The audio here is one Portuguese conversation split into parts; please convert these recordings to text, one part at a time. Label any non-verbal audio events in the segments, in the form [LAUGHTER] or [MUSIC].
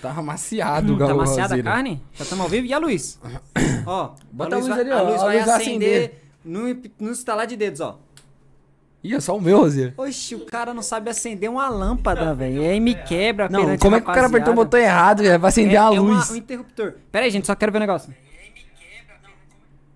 Tá amaciado, Tá Gal- maciada a carne? Já estamos ao vivo? E a luz? [COUGHS] ó, Bota a a luz, luz vai, ali, ó. a luz A vai luz vai acender no, estalar de dedos, ó. Ih, é só o meu, Roseira. Oxi, o cara não sabe acender uma lâmpada, velho. E aí me quebra Não, como é que o cara apertou o rapaziada. botão errado, velho? Vai acender é, a é luz. um interruptor. Pera aí, gente, só quero ver o negócio.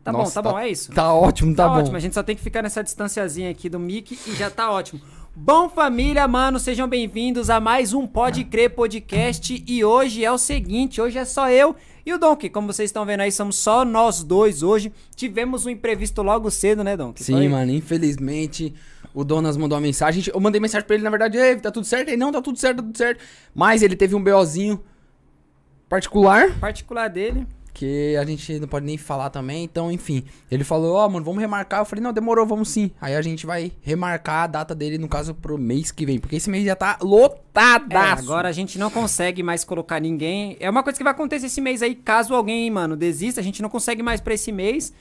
Tá Nossa, bom, tá, bom, é isso. Tá ótimo, tá, bom. ótimo, a gente só tem que ficar nessa distanciazinha aqui do mic e já tá ótimo. Bom, família, mano, sejam bem-vindos a mais um Pode Crer Podcast. E hoje é o seguinte: hoje é só eu e o Donkey. Como vocês estão vendo aí, somos só nós dois hoje. Tivemos um imprevisto logo cedo, né, Donkey? Sim, Foi? mano, infelizmente o Donas mandou uma mensagem. Eu mandei mensagem pra ele, na verdade, Ei, tá tudo certo? Ele, não, tá tudo certo, tá tudo certo. Mas ele teve um BOzinho particular, Particular dele. Que a gente não pode nem falar também. Então, enfim, ele falou, ó, mano, vamos remarcar. Eu falei, não, demorou, vamos sim. Aí a gente vai remarcar a data dele, no caso, pro mês que vem. Porque esse mês já tá É, lotadaço. agora a gente não consegue mais colocar ninguém. É uma coisa que vai acontecer esse mês aí, caso alguém, mano, desista, a gente não consegue mais pra esse mês.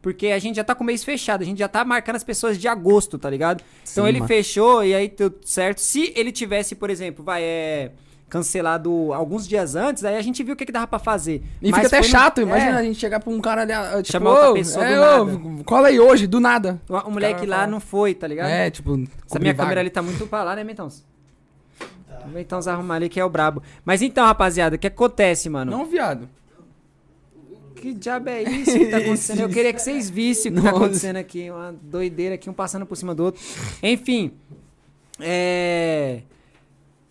Porque a gente já tá com o mês fechado, a gente já tá marcando as pessoas de agosto, tá ligado? Então Sim, ele mano. fechou e aí deu certo. Se ele tivesse, por exemplo, vai, é. Cancelado alguns dias antes, aí a gente viu o que, que dava pra fazer. E Mas fica até foi no- chato, é, imagina a gente chegar pra um cara ali, ah, tipo, Chamar outra ô, pessoa é, do ô, nada. cola aí hoje, do nada. O o moleque lá não foi, tá ligado? É, tipo, Essa minha vaga. câmera ali tá muito pra lá, né, Mentãos? O Mentãos arrumar ali que é o brabo. Mas então, rapaziada, o que acontece, mano? Não, viado. Que diabo é isso que tá acontecendo? Eu queria que vocês vissem o que tá Nossa. acontecendo aqui. Uma doideira aqui, um passando por cima do outro. Enfim. É.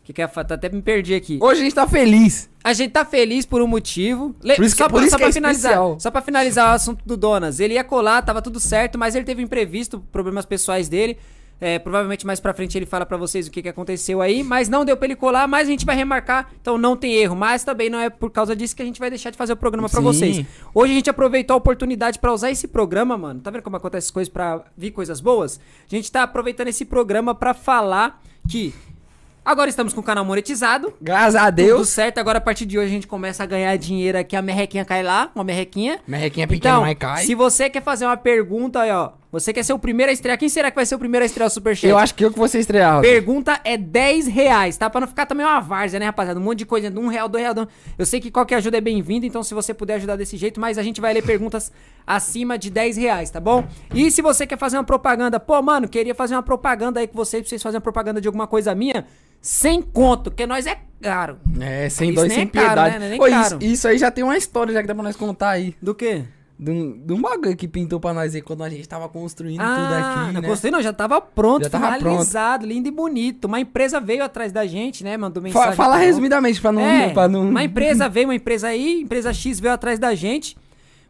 Que que ia falar? Até me perdi aqui. Hoje a gente tá feliz. A gente tá feliz por um motivo. Le- Por isso que- só por pra, isso só é pra finalizar. especial. Só pra finalizar o assunto do Donas. Ele ia colar, tava tudo certo, mas ele teve um imprevisto, problemas pessoais dele. É, provavelmente mais pra frente ele fala pra vocês o que, que aconteceu aí, mas não deu pra ele colar, mas a gente vai remarcar, então não tem erro. Mas também não é por causa disso que a gente vai deixar de fazer o programa pra Sim. vocês. Hoje a gente aproveitou a oportunidade pra usar esse programa, mano. Tá vendo como acontece as coisas pra vir coisas boas? A gente tá aproveitando esse programa pra falar que agora estamos com o canal monetizado. Graças a Tudo Deus. certo, agora a partir de hoje a gente começa a ganhar dinheiro aqui, a merrequinha cai lá, uma merrequinha. Merrequinha pequena, Então, mas cai. se você quer fazer uma pergunta aí, ó, você quer ser o primeiro a estrear, quem será que vai ser o primeiro a estrear o Superchat? Eu acho que eu que vou ser estrear. Pergunta é 10 reais, tá? Pra não ficar também uma várzea, né, rapaziada? Um monte de coisa, um real, dois real. dois- Eu sei que qualquer ajuda é bem-vinda, então se você puder ajudar desse jeito, mas a gente vai ler perguntas [LAUGHS] acima de 10 reais, tá bom? E se você quer fazer uma propaganda, pô, mano, queria fazer uma propaganda aí com vocês, pra vocês fazerem uma propaganda de alguma coisa minha, sem conto, porque nós é caro. É, sem Isso dó e sem é caro, piedade. né? É Ô, isso, caro. isso aí já tem uma história já que dá pra nós contar aí. Do quê? De um, de um bagulho que pintou pra nós aí quando a gente tava construindo tudo Ah, aqui, não né? gostei não, já tava pronto, Já tava finalizado, lindo e bonito. Uma empresa veio atrás da gente, né, mandou mensagem. fala pra- resumidamente pra não, É, pra não... uma empresa veio, uma empresa aí, empresa X veio atrás da gente.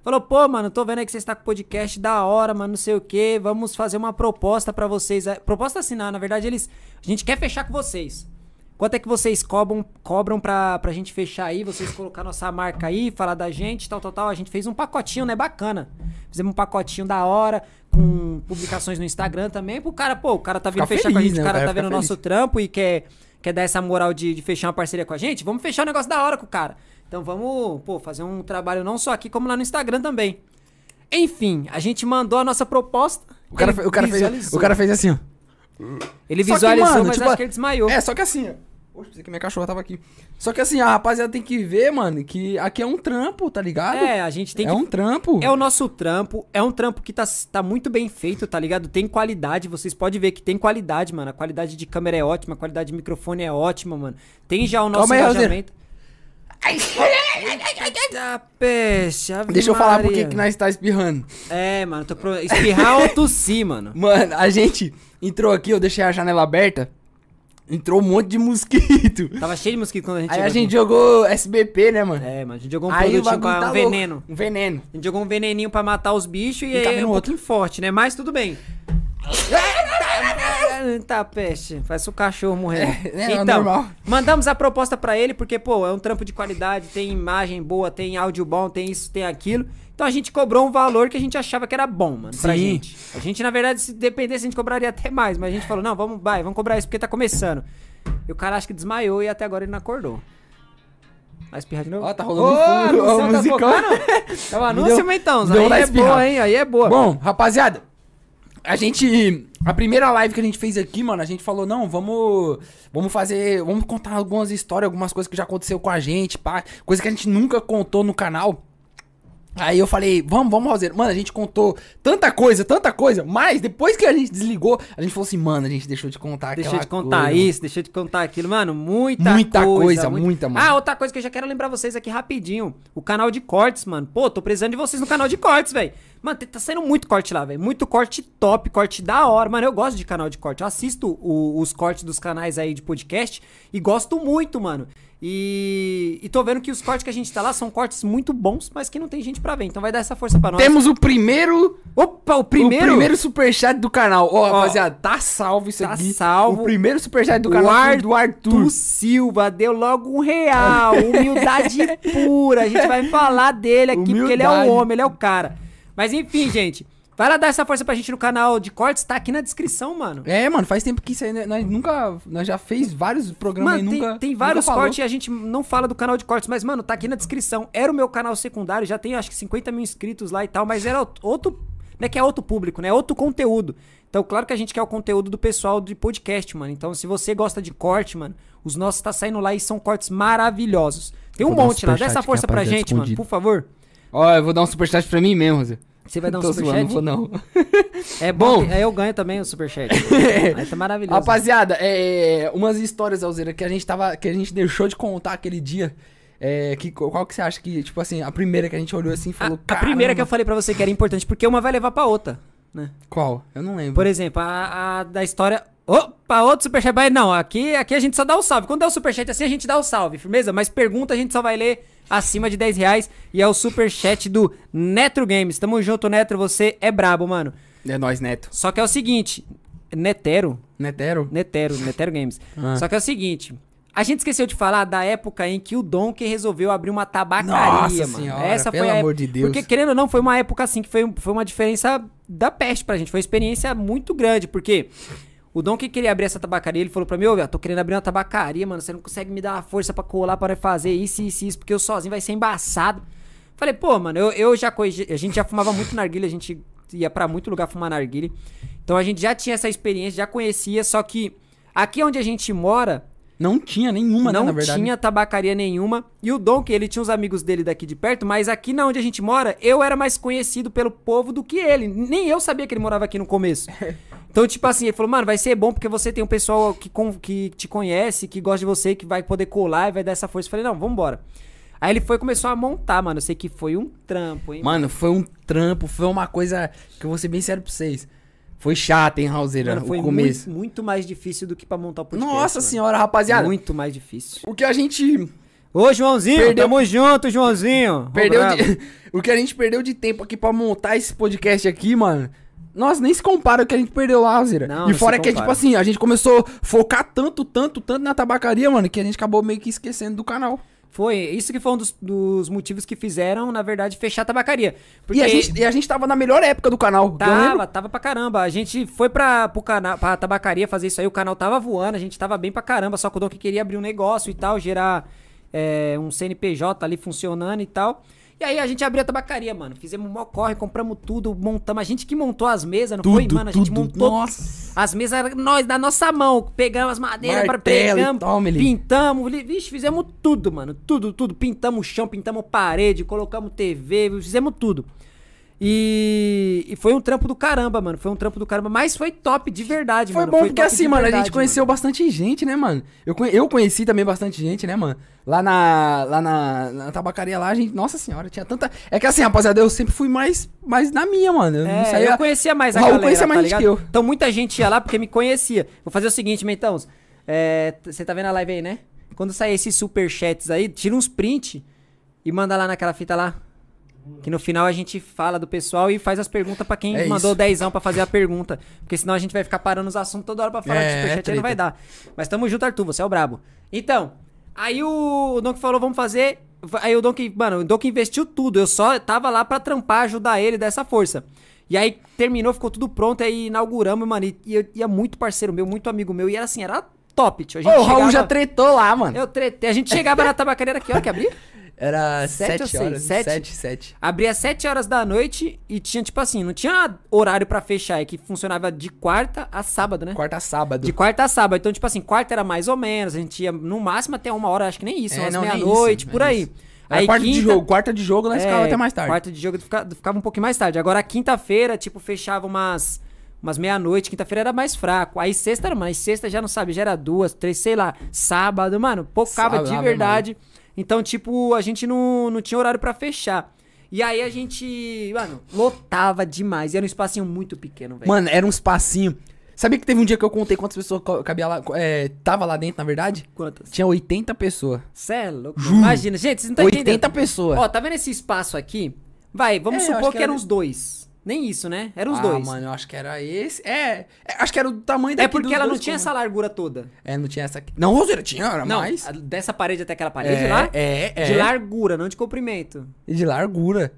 Falou, pô, mano, tô vendo aí que você está com podcast da hora, mano, não sei o que. Vamos fazer uma proposta pra vocês. É, Proposta não, na verdade, eles. A gente quer fechar com vocês. Quanto é que vocês cobram, cobram pra, pra gente fechar aí? Vocês colocar nossa marca aí, falar da gente, tal, tal, tal. A gente fez um pacotinho, né? Bacana. Fizemos um pacotinho da hora, com publicações no Instagram também. Pro cara, pô, o cara tá vindo Ficar fechar com a feliz, gente, né? o O cara tá vendo o nosso feliz. trampo e quer, quer dar essa moral de, de fechar uma parceria com a gente. Vamos fechar um negócio da hora com o cara. Então vamos, pô, fazer um trabalho não só aqui, como lá no Instagram também. Enfim, a gente mandou a nossa proposta. O cara, o, cara fez, o cara fez assim, ó. Ele Só que, visualizou, mano, mas tipo, acho que ele desmaiou. É, só que assim. Poxa, pensei que minha cachorra tava aqui. Só que assim, a rapaziada tem que ver, mano, que aqui é um trampo, tá ligado? É, a gente tem é que um trampo. É o nosso trampo, é um trampo que tá, tá muito bem feito, tá ligado? Tem qualidade, vocês podem ver que tem qualidade, mano. A qualidade de câmera é ótima, a qualidade de microfone é ótima, mano. Tem já o nosso Calma engajamento. Eita peste, Deixa eu falar por que que nós tá espirrando. É, mano, tô pro... espirrar ou tossir, mano. [LAUGHS] Mano, a gente entrou aqui, eu deixei a janela aberta. Entrou um monte de mosquito. Tava cheio de mosquito quando a gente Aí a gente aqui. jogou SBP, né, mano? É, mano, a gente jogou um Aí produtinho bagulho pra tá um louco. veneno. Um veneno. A gente jogou um veneninho pra matar os bichos e, E tá é um outro. pouquinho forte, né? Mas tudo bem. Eita peste, faz o cachorro morrer. É, é então, normal. mandamos a proposta pra ele porque, pô, é um trampo de qualidade, tem imagem boa, tem áudio bom, tem isso, tem aquilo. Então a gente cobrou um valor que a gente achava que era bom, mano, pra Sim. gente. A gente, na verdade, se dependesse, a gente cobraria até mais, mas a gente falou, não, vamos, vai, vamos cobrar isso porque tá começando. E o cara acho que desmaiou e até agora ele não acordou. Vai espirrar de novo? Ó, tá rolando Ô, fundo, ó, tá tocando? É o anúncio, deu- então. Aí é espirrar. boa, hein? Aí é boa. Bom, rapaziada, A gente. A primeira live que a gente fez aqui, mano, a gente falou, não, vamos. Vamos fazer. Vamos contar algumas histórias, algumas coisas que já aconteceu com a gente, pá. Coisa que a gente nunca contou no canal. Aí eu falei, vamos, vamos, Roseiro. Mano, a gente contou tanta coisa, tanta coisa, mas depois que a gente desligou, a gente falou assim, mano, a gente deixou de contar aquela eu te contar coisa. isso, deixa eu te contar aquilo. Mano, muita, Muita coisa, muito- muita, mano. Ah, outra coisa que eu já quero lembrar vocês aqui rapidinho. O canal de cortes, mano. Pô, tô precisando de vocês no canal de cortes, velho. Mano, tá saindo muito corte lá, velho. Muito corte top, corte da hora. Mano, eu gosto de canal de corte. Eu assisto o- os cortes dos canais aí de podcast e gosto muito, mano. E, e tô vendo que os cortes que a gente tá lá são cortes muito bons, mas que não tem gente pra ver. Então vai dar essa força pra nós. Temos o primeiro. Opa, o primeiro. O primeiro superchat do canal. Ó, rapaziada, tá salvo isso tá aqui. salvo. O primeiro superchat do canal Arthur do Arthur. Silva deu logo um real. Humildade pura. A gente vai falar dele aqui, porque ele é Humildade. o homem, ele é o cara. Mas enfim, gente. Vai lá dar essa força pra gente no canal de cortes, tá aqui na descrição, mano. É, mano, faz tempo que isso aí, né, nós nunca. Nós já fez vários programas Mano, e tem, nunca. tem nunca vários falou. cortes e a gente não fala do canal de cortes, mas, mano, tá aqui na descrição. Era o meu canal secundário, já tem acho que 50 mil inscritos lá e tal, mas era outro. Não é que é outro público, né? É outro conteúdo. Então, claro que a gente quer o conteúdo do pessoal de podcast, mano. Então, se você gosta de corte, mano, os nossos tá saindo lá e são cortes maravilhosos. Tem um monte lá. Dá essa força pra rapaziada, gente, mano, por favor. Ó, eu vou dar um superchat pra mim mesmo, Zé. Você vai dar um Tô superchat? zoando, não vou não. [LAUGHS] É bom. Bom. Aí eu ganho também o superchat. [LAUGHS] Aí tá maravilhoso. Rapaziada, é, umas histórias, Alzeira, que a gente tava. Que a gente deixou de contar aquele dia. É, que, qual que você acha que, tipo assim, a primeira que a gente olhou assim e a, falou. a primeira que eu falei pra você que era importante, porque uma vai levar pra outra, né? Qual? Eu não lembro. Por exemplo, a, a da história. Opa, outro superchat. Mas não, aqui, aqui a gente só dá o salve. Quando é o superchat assim, a gente dá o salve, firmeza? Mas pergunta a gente só vai ler acima de 10 reais. E é o superchat do Netro Games. Tamo junto, Netro. Você é brabo, mano. É nós, Neto. Só que é o seguinte: Netero. Netero? Netero, Netero Games. Ah. Só que é o seguinte. A gente esqueceu de falar da época em que o Donkey resolveu abrir uma tabacaria, Nossa mano. senhora, Essa pelo foi a amor de Deus. Porque, querendo ou não, foi uma época assim que foi, foi uma diferença da peste pra gente. Foi uma experiência muito grande, porque o Donkey queria abrir essa tabacaria, ele falou pra mim, ô, velho, tô querendo abrir uma tabacaria, mano, você não consegue me dar uma força pra colar para fazer isso, isso, isso, porque eu sozinho vai ser embaçado. Falei, pô, mano, eu, eu já conheci, a gente já fumava muito narguilha, a gente ia pra muito lugar fumar narguilha. Então a gente já tinha essa experiência, já conhecia, só que aqui onde a gente mora, Não tinha nenhuma, né, não na verdade. tinha tabacaria nenhuma. E o Donkey, ele tinha os amigos dele daqui de perto, mas aqui na onde a gente mora, eu era mais conhecido pelo povo do que ele. Nem eu sabia que ele morava aqui no começo. [LAUGHS] Então, tipo assim, ele falou, mano, vai ser bom porque você tem um pessoal que, com- que te conhece, que gosta de você, que vai poder colar e vai dar essa força. Eu falei, não, vambora. Aí ele foi e começou a montar, mano. Eu sei que foi um trampo, hein? Mano, foi um trampo, foi uma coisa que eu vou ser bem sério pra vocês. Foi chato, hein, Raulzeira, foi começo. muito, muito mais difícil do que pra montar o podcast. Nossa mano. senhora, rapaziada. Muito mais difícil. O que a gente Ô, Joãozinho, Perdeu- tamo junto, Joãozinho. Perdeu de... [LAUGHS] o que a gente perdeu de tempo aqui pra montar esse podcast aqui, mano. Nossa, nem se compara o que a gente perdeu lá, Zira. Não, E fora se que, tipo assim, a gente começou a focar tanto, tanto, tanto na tabacaria, mano, que a gente acabou meio que esquecendo do canal. Foi, isso que foi um dos, dos motivos que fizeram, na verdade, fechar a tabacaria. Porque E, a gente, e a gente tava na melhor época do canal. tava, tava pra caramba. A gente foi pra, pro cana pra tabacaria fazer isso aí, o canal tava voando, a gente tava bem pra caramba, só que o Donkey queria abrir um negócio e tal, gerar é, um CNPJ ali funcionando e tal. E aí a gente abriu a tabacaria, mano. Fizemos mó corre, compramos tudo, montamos. A gente que montou as mesas, não foi, mano? A gente montou Nossa. as mesas, nós, da nossa mão. Pegamos as madeiras, Martelo pegamos, tome pintamos. Vixe, fizemos tudo, mano. Tudo, tudo. Pintamos o chão, pintamos parede, colocamos TV, fizemos tudo. E, e foi um trampo do caramba, mano. Foi um trampo do caramba. Mas foi top, de verdade, Foi mano. bom porque top assim, de mano, a gente conheceu bastante gente, né, mano? Eu, eu conheci também bastante gente, né, mano? Lá na lá na, na tabacaria lá, a gente, nossa senhora, tinha tanta É que assim, rapaziada, eu sempre fui mais mais na minha, mano. Eu não É, saía- eu conhecia mais a Raul galera, conhecia mais tá gente que eu. Então muita gente ia lá porque me conhecia. Vou fazer o seguinte, Mentãos. É, Você tá vendo a live aí, né? Quando sair esses superchats aí, tira uns print e manda lá naquela fita lá. Que no final a gente fala do pessoal e faz as perguntas pra quem É mandou isso. dezão pra fazer a pergunta. Porque senão a gente vai ficar parando os assuntos toda hora pra falar É, de superchat é aí não vai dar. Mas tamo junto, Arthur, você é o brabo. Então, aí o, o Donkey falou, vamos fazer. Aí o Donkey, mano, o Donkey investiu tudo. Eu só tava lá pra trampar, ajudar ele dessa força. E aí terminou, ficou tudo pronto, aí inauguramos, mano. E, e eu ia muito parceiro meu, muito amigo meu. E era assim, era top, tio. A Ô, o Raul chegava- já tretou lá, mano. Eu tretei. A gente chegava na tabacaria aqui, ó, que abrir. Era Sete ou 7 seis? horas. Sete? 7, 7. Abria 7 horas da noite e tinha, tipo assim, não tinha horário pra fechar, é que funcionava de quarta a sábado, né? Quarta a sábado. De quarta a sábado. Então, tipo assim, quarta era mais ou menos. A gente ia no máximo até uma hora, acho que nem isso, É, umas meia-noite, por aí. isso. Era quarta de jogo. Quarta de jogo, nós ficava É, até mais tarde. Quarta de jogo ficava, ficava um pouquinho mais tarde. Agora, quinta-feira, tipo, fechava umas, umas meia-noite. Quinta-feira era mais fraco. Aí sexta era mais. Sexta já não sabe, já era duas, três, sei lá. Sábado, mano, pocava Sábado, de verdade. Então, tipo, a gente não, não tinha horário pra fechar. E aí a gente, mano, lotava demais. E era um espacinho muito pequeno, velho. Mano, era um espacinho. Sabia que teve um dia que eu contei quantas pessoas cabia lá, é, tava lá dentro, na verdade? Quantas? Tinha 80 pessoas. Cê é louco. Imagina, gente, vocês não estão 80 entendendo. pessoas. Ó, tá vendo esse espaço aqui? Vai, vamos É, supor que que, eram era- os dois. Nem isso, né? Eram os ah, dois. mano, eu acho que era esse. É, é, acho que era do tamanho É daqui porque dos ela não tinha essa cômodos. largura toda. É, não tinha essa. Não, Roseira, tinha, era Não, mais. dessa parede até aquela parede é, lá. É, é. De largura, não de comprimento. E de largura.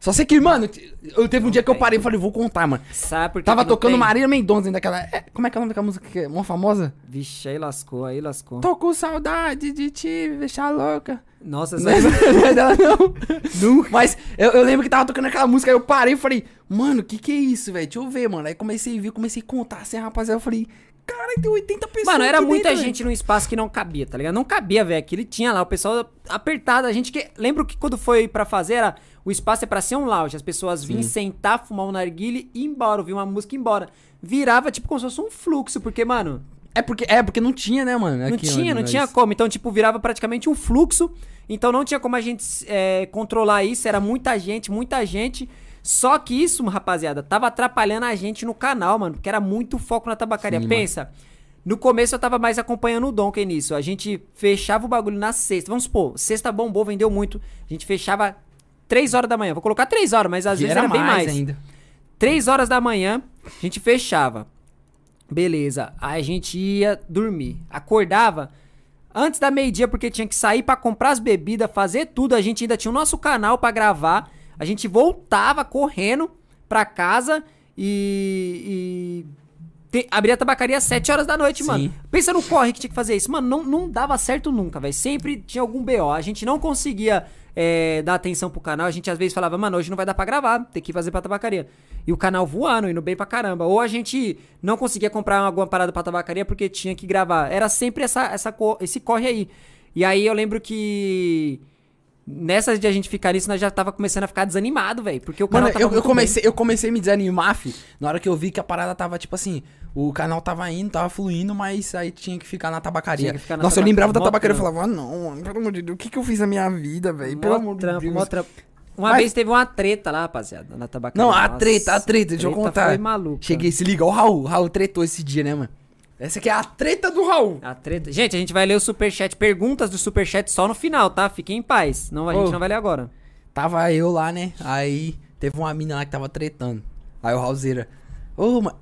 Só sei que, mano, eu teve um dia que eu parei e falei, vou contar, mano. Sabe por que Tava que tocando tem? Marília Mendonça ainda daquela. é, como é que é o nome daquela música que é uma famosa? Vixe, aí lascou, aí lascou. Tô com saudade de te deixar louca. Nossa, essa... Não é [LAUGHS] não é dela, não. [LAUGHS] Mas eu, eu lembro que tava tocando aquela música, aí eu parei e falei, mano, que que é isso, velho? Deixa eu ver, mano. Aí comecei a ver, comecei a contar assim, rapaziada. Eu falei, caralho, tem 80 pessoas. Mano, era muita dentro, gente num espaço que não cabia, tá ligado? Não cabia, velho. Aquilo tinha lá, o pessoal apertado. A gente que. Lembro que quando foi pra fazer, era... o espaço é pra ser um lounge. As pessoas vinham sentar, fumar um narguile e ir embora, ouvir uma música e ir embora. Virava tipo como se fosse um fluxo, porque, mano. É porque, é porque não tinha, né, mano? não tinha, não nós- tinha como. Então, tipo, virava praticamente um fluxo. Então não tinha como a gente é, controlar isso. Era muita gente, muita gente. Só que isso, rapaziada, tava atrapalhando a gente no canal, mano. Porque era muito foco na tabacaria. Sim, Pensa. No começo eu tava mais acompanhando o Donkey nisso. A gente fechava o bagulho na sexta. Vamos supor, sexta bombou, vendeu muito. A gente fechava 3 horas da manhã. Vou colocar 3 horas, mas às E vezes era, bem mais. ainda. 3 horas da manhã, a gente fechava. Beleza. Aí a gente ia dormir. Acordava antes da meio-dia, porque tinha que sair pra comprar as bebidas, fazer tudo. A gente ainda tinha o nosso canal pra gravar. A gente voltava correndo pra casa e. e te- abria a tabacaria às 7 horas da noite, Sim. mano. Pensa no corre que tinha que fazer isso. Mano, não, não dava certo nunca, velho. Sempre tinha algum BO. A gente não conseguia é, dar atenção pro canal. A gente às vezes falava, mano, hoje não vai dar pra gravar, tem que fazer pra tabacaria. E o canal voando, indo bem pra caramba. Ou a gente não conseguia comprar alguma parada pra tabacaria porque tinha que gravar. Era sempre essa, essa, esse corre aí. E aí eu lembro que. Nessas de a gente ficar nisso, nós já tava começando a ficar desanimado, velho. Porque o canal Mano, tava eu, eu comecei, eu comecei a me desanimar, fi, na hora que eu vi que a parada tava, tipo assim, o canal tava indo, tava fluindo, mas aí tinha que ficar na tabacaria. Ficar na Nossa, eu tabacaria, lembrava da tabacaria e falava, ah, não, mano, pelo amor de Deus, o que que eu fiz na minha vida, velho? Pelo amor de Deus. mó trampo. Uma Mas- vez teve uma treta lá, rapaziada, na tabacaria. Não, a Nossa, treta, a treta, deixa eu contar. Foi maluco. Cheguei, se liga, o Raul, o Raul tretou esse dia, né, mano? Essa aqui é a treta do Raul. A treta. Gente, a gente vai ler o superchat, perguntas do superchat só no final, tá? Fiquem em paz. Não, a gente Ô. não vai ler agora. Tava eu lá, né? Aí teve uma mina lá que tava tretando. Aí o Raulzeira, ô, mas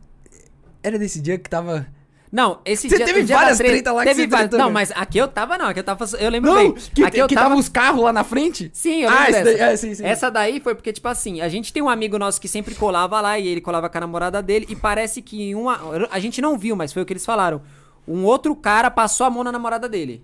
era desse dia que tava... Não, esse Você dia teve o dia várias treta- treta lá que teve você várias- Não, mas aqui eu tava não, aqui eu tava, eu lembro Não, bem. que, aqui eu que tava tava os carros lá na frente? Sim, eu Ah, lembro esse dessa. daí- é, sim, sim. Essa daí foi porque, tipo assim, a gente tem um amigo nosso que sempre colava lá e ele colava com a namorada dele e parece que em uma... A gente não viu, mas foi o que eles falaram. Um outro cara passou a mão na namorada dele.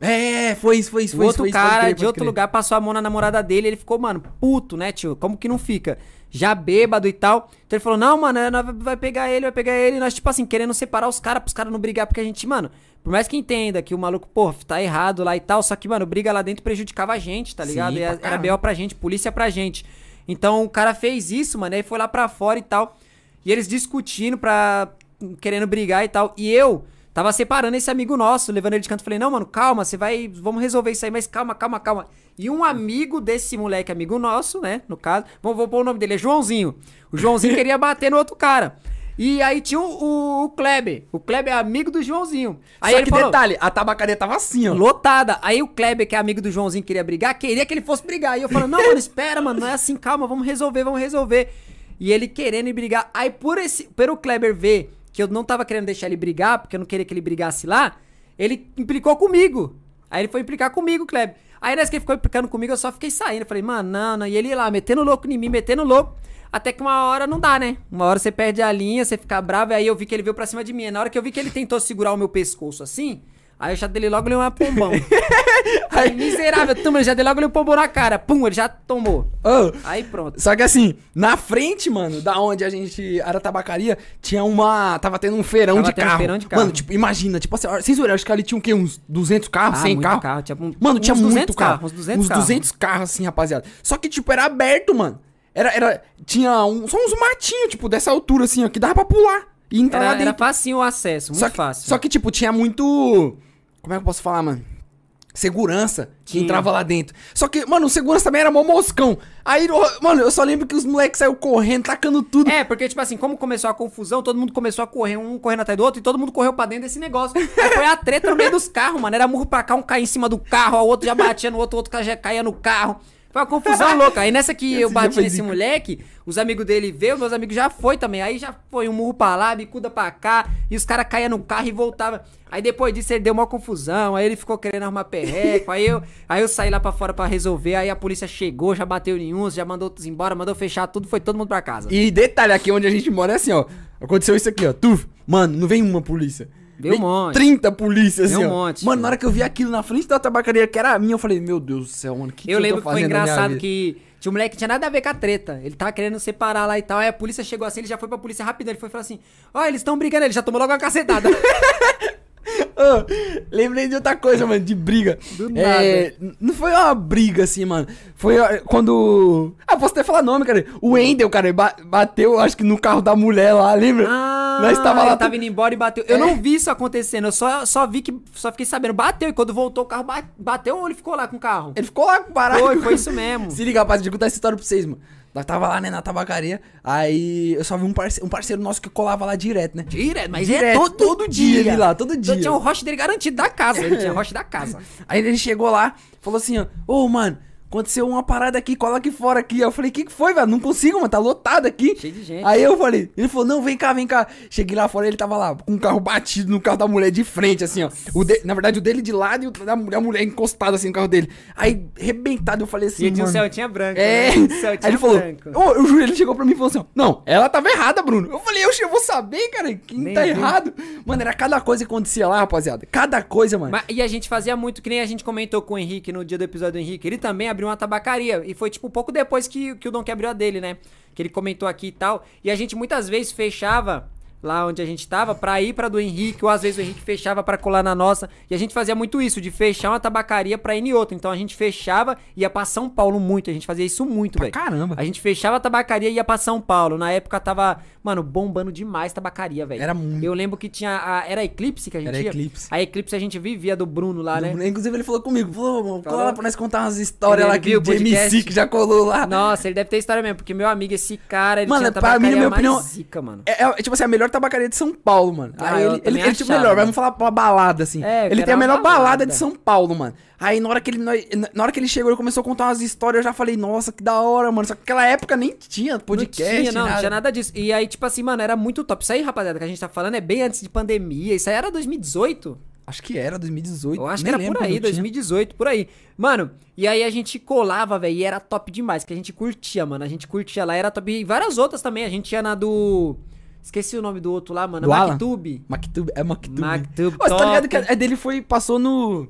É, foi isso, foi isso, O foi outro isso. foi isso, pode cara crer, de outro lugar passou a mão na namorada dele, ele ficou, mano, puto, né, tio? Como que não fica? Já bêbado e tal. Então ele falou: não, mano, é, vai pegar ele, vai pegar ele. E nós, tipo assim, querendo separar os caras pros caras não brigar, porque a gente, mano, por mais que entenda que o maluco, pô, tá errado lá e tal, só que, mano, briga lá dentro prejudicava a gente, tá Sim, ligado? E pra era caramba. B.O. pra gente, polícia pra gente. Então o cara fez isso, mano, aí foi lá pra fora e tal. E eles discutindo pra. querendo brigar e tal. E eu. Tava separando esse amigo nosso, levando ele de canto. Falei, não, mano, calma, você vai. Vamos resolver isso aí, mas calma, calma, calma. E um amigo desse moleque, amigo nosso, né? No caso, vou, vou pôr o nome dele, é Joãozinho. O Joãozinho [LAUGHS] queria bater no outro cara. E aí tinha o, o, o Kleber. O Kleber é amigo do Joãozinho. Aí Só ele que falou, detalhe, a tabacaria tava assim, ó. Lotada. Aí o Kleber, que é amigo do Joãozinho, queria brigar, queria que ele fosse brigar. E eu falando, não, mano, espera, mano, não é assim, calma, vamos resolver, vamos resolver. E ele querendo brigar. Aí por esse, pelo Kleber ver que eu não tava querendo deixar ele brigar, porque eu não queria que ele brigasse lá, ele implicou comigo. Aí ele foi implicar comigo, Kleber. Aí nessa que ele ficou implicando comigo, eu só fiquei saindo. Eu falei, mano, não, não. E ele lá, metendo louco em mim, metendo louco. Até que uma hora não dá, né? Uma hora você perde a linha, você fica bravo. Aí eu vi que ele veio pra cima de mim. Na hora que eu vi que ele tentou segurar o meu pescoço assim, Aí eu já dei logo ele uma pombão. [LAUGHS] Aí, miserável, toma, já dei logo ele um pombão na cara. Pum, ele já tomou. Ô, Aí pronto. Só que assim, na frente, mano, da onde a gente era tabacaria, tinha uma. Tava tendo um feirão, Tava de, tendo um carro. feirão de carro. Mano, tipo, imagina, tipo assim, vocês olharam, acho que ali tinha o quê? Uns 200 carros, Ah, 100 muito carros? carro, tinha um- Mano, tinha uns muito 200 carro. carros, uns 200 uns carros. 200 carros, assim, rapaziada. Só que, tipo, era aberto, mano. Era, era, tinha um, só uns matinhos, tipo, dessa altura, assim, ó, que dava pra pular e entrar lá Era, dentro. era facinho o acesso, muito só que, fácil. Só que, tipo, tinha muito. Como é que eu posso falar, mano? Segurança que entrava lá dentro. Só que, mano, o segurança também era mó moscão. Aí, mano, eu só lembro que os moleques saíram correndo, tacando tudo. É, porque, tipo assim, como começou a confusão, todo mundo começou a correr, um correndo atrás do outro, e todo mundo correu pra dentro desse negócio. [LAUGHS] Aí foi a treta no meio dos carros, mano. Era murro pra cá, um caía em cima do carro, o outro já batia no outro, o outro já caía no carro. Foi uma confusão [LAUGHS] louca. Aí nessa que eu bati nesse zica. moleque, os amigos dele veio, meus amigos já foi também. Aí já foi um murro pra lá, bicuda pra cá, e os caras caíam no carro e voltavam. Aí depois disso ele deu uma confusão, aí ele ficou querendo arrumar perreco, aí eu, aí eu saí lá pra fora pra resolver, aí a polícia chegou, já bateu em uns, já mandou outros embora, mandou fechar tudo, foi todo mundo pra casa. E detalhe, aqui onde a gente mora é assim, ó. Aconteceu isso aqui, ó. Tu, mano, não vem uma polícia. Veio um monte. 30 polícias, assim, Veio um monte, Mano, na hora que eu vi aquilo na frente da tabacaria, que era minha, eu falei, meu Deus do céu, mano, que eu que lembro tô que foi engraçado que tinha um moleque que tinha nada a ver com a treta. Ele tava querendo separar lá e tal. Aí a polícia chegou assim, ele já foi pra polícia rapidão. Ele foi falar assim: Ó, eles estão brigando, ele já tomou logo uma cacetada. [LAUGHS] [LAUGHS] Ô, lembrei de outra coisa, mano, de briga. Do É, n- não foi uma briga, assim, mano. Foi quando. Ah, posso até falar nome, cara. O Wendel, cara, ba- bateu, acho que no carro da mulher lá, lembra? Ah, Nós tava lá. ele tava indo embora e bateu. Eu É. não vi isso acontecendo, eu só, só vi que. Só fiquei sabendo. Bateu, e quando voltou o carro ba- bateu ou ele ficou lá com o carro? Ele ficou lá parado. Foi, foi isso mesmo. [LAUGHS] Se liga, rapaz, eu contar essa história pra vocês, mano. Nós tava lá, né, na tabacaria. Aí eu só vi um parceiro, um parceiro nosso que colava lá direto, né? Direto, mas Direto, é todo, todo dia ele lá, todo Então dia. tinha o roche dele garantido da casa. Ele tinha o roche da casa. [LAUGHS] Aí ele chegou lá, falou assim, ó, ô, mano, aconteceu uma parada aqui, cola aqui fora aqui. Aí eu falei, que que foi, velho? Não consigo, mano, tá lotado aqui. Cheio de gente. Aí eu falei, ele falou, não, vem cá, vem cá. Cheguei lá fora, ele tava lá, com o carro batido no carro da mulher de frente, assim, ó. O de- na verdade, o dele de lado e o da mulher, a mulher encostado, assim, no carro dele. Aí, rebentado, eu falei assim, E tinha um mano... Celtinha branco. É, né? [LAUGHS] Um aí Celtinha ele falou, branco. ô, eu juro, ele chegou pra mim e falou assim, ó, não, ela tava errada, Bruno. Eu falei, eu, eu vou saber, cara, quem Nem tá vi. errado. Mano, era cada coisa que acontecia lá, rapaziada. Cada coisa, mano. Mas- e a gente fazia muito, que nem a gente comentou com o Henrique no dia do episódio do Henrique. Ele também abriu uma tabacaria. E foi, tipo, pouco depois que, que o Dom abriu a dele, né? Que ele comentou aqui e tal. E a gente muitas vezes fechava lá onde a gente tava pra ir pra do Henrique. Ou às vezes o Henrique fechava pra colar na nossa. E a gente fazia muito isso, de fechar uma tabacaria pra ir em outra. Então a gente fechava e ia pra São Paulo muito. A gente fazia isso muito, velho. caramba. A gente fechava a tabacaria e ia pra São Paulo. Na época tava, mano, bombando demais tabacaria, velho. Era muito. Eu lembro que tinha. A, era Eclipse que a gente Era ia? Eclipse. A Eclipse a gente vivia do Bruno lá, né? Inclusive ele falou comigo, falou, mano, cola lá pra nós contar umas histórias lá que o MC que já colou lá. Nossa, ele deve ter história mesmo, porque meu amigo, esse cara, ele Mano, tinha pra mim, na minha opinião, zica, mano. É, é, tipo assim, a melhor tabacaria de São Paulo, mano. Ah, Aí ele, ele, ele tipo, melhor, vamos falar pra balada, assim. É, ele tem a melhor balada. balada. de São Paulo, mano. Aí na hora que ele, na hora que ele chegou, ele começou a contar umas histórias, eu já falei, nossa, que da hora, mano. Só que naquela época nem tinha podcast, não tinha, não, nada. não tinha nada disso. E aí, tipo assim, mano, era muito top. Isso aí, rapaziada, que a gente tá falando é bem antes de pandemia. Isso aí era 2018. Acho que era 2018. Eu acho que era por aí, quando tinha. 2018, por aí. Mano, e aí a gente colava, velho, e era top demais, que a gente curtia, mano. A gente curtia lá, era top. E várias outras também. A gente ia na do. Esqueci o nome do outro lá, mano. Do? MacTube. Mactube, é Mactube. Mactube, Ô, você tá ligado que a dele foi, passou no...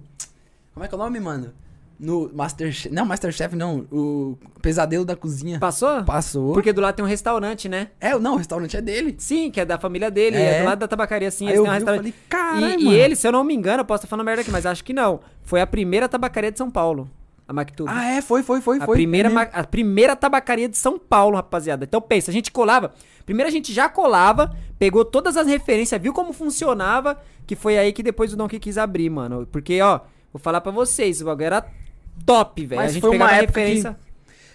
Como é que é o nome, mano? No Masterchef, não, Masterchef não, o Pesadelo da Cozinha. Passou? Passou. Porque do lado tem um restaurante, né? É, não, o restaurante é dele. Sim, que é da família dele, É. é, do lado da tabacaria, sim. Aí Eles eu têm um vi, eu restaurante. falei, "Caralho, e, e mano." ele, se eu não me engano, eu posso estar falando merda aqui, mas acho que não. Foi a primeira tabacaria de São Paulo, a MacTube. Ah, é, foi, foi, foi, a, foi. primeira, ma- a primeira tabacaria de São Paulo, rapaziada. Então pensa, a gente colava. Primeiro a gente já colava, pegou todas as referências, viu como funcionava, que foi aí que depois o Donkey quis abrir, mano. Porque, ó, vou falar pra vocês, o bagulho era top, velho. A gente foi uma pegava época referência.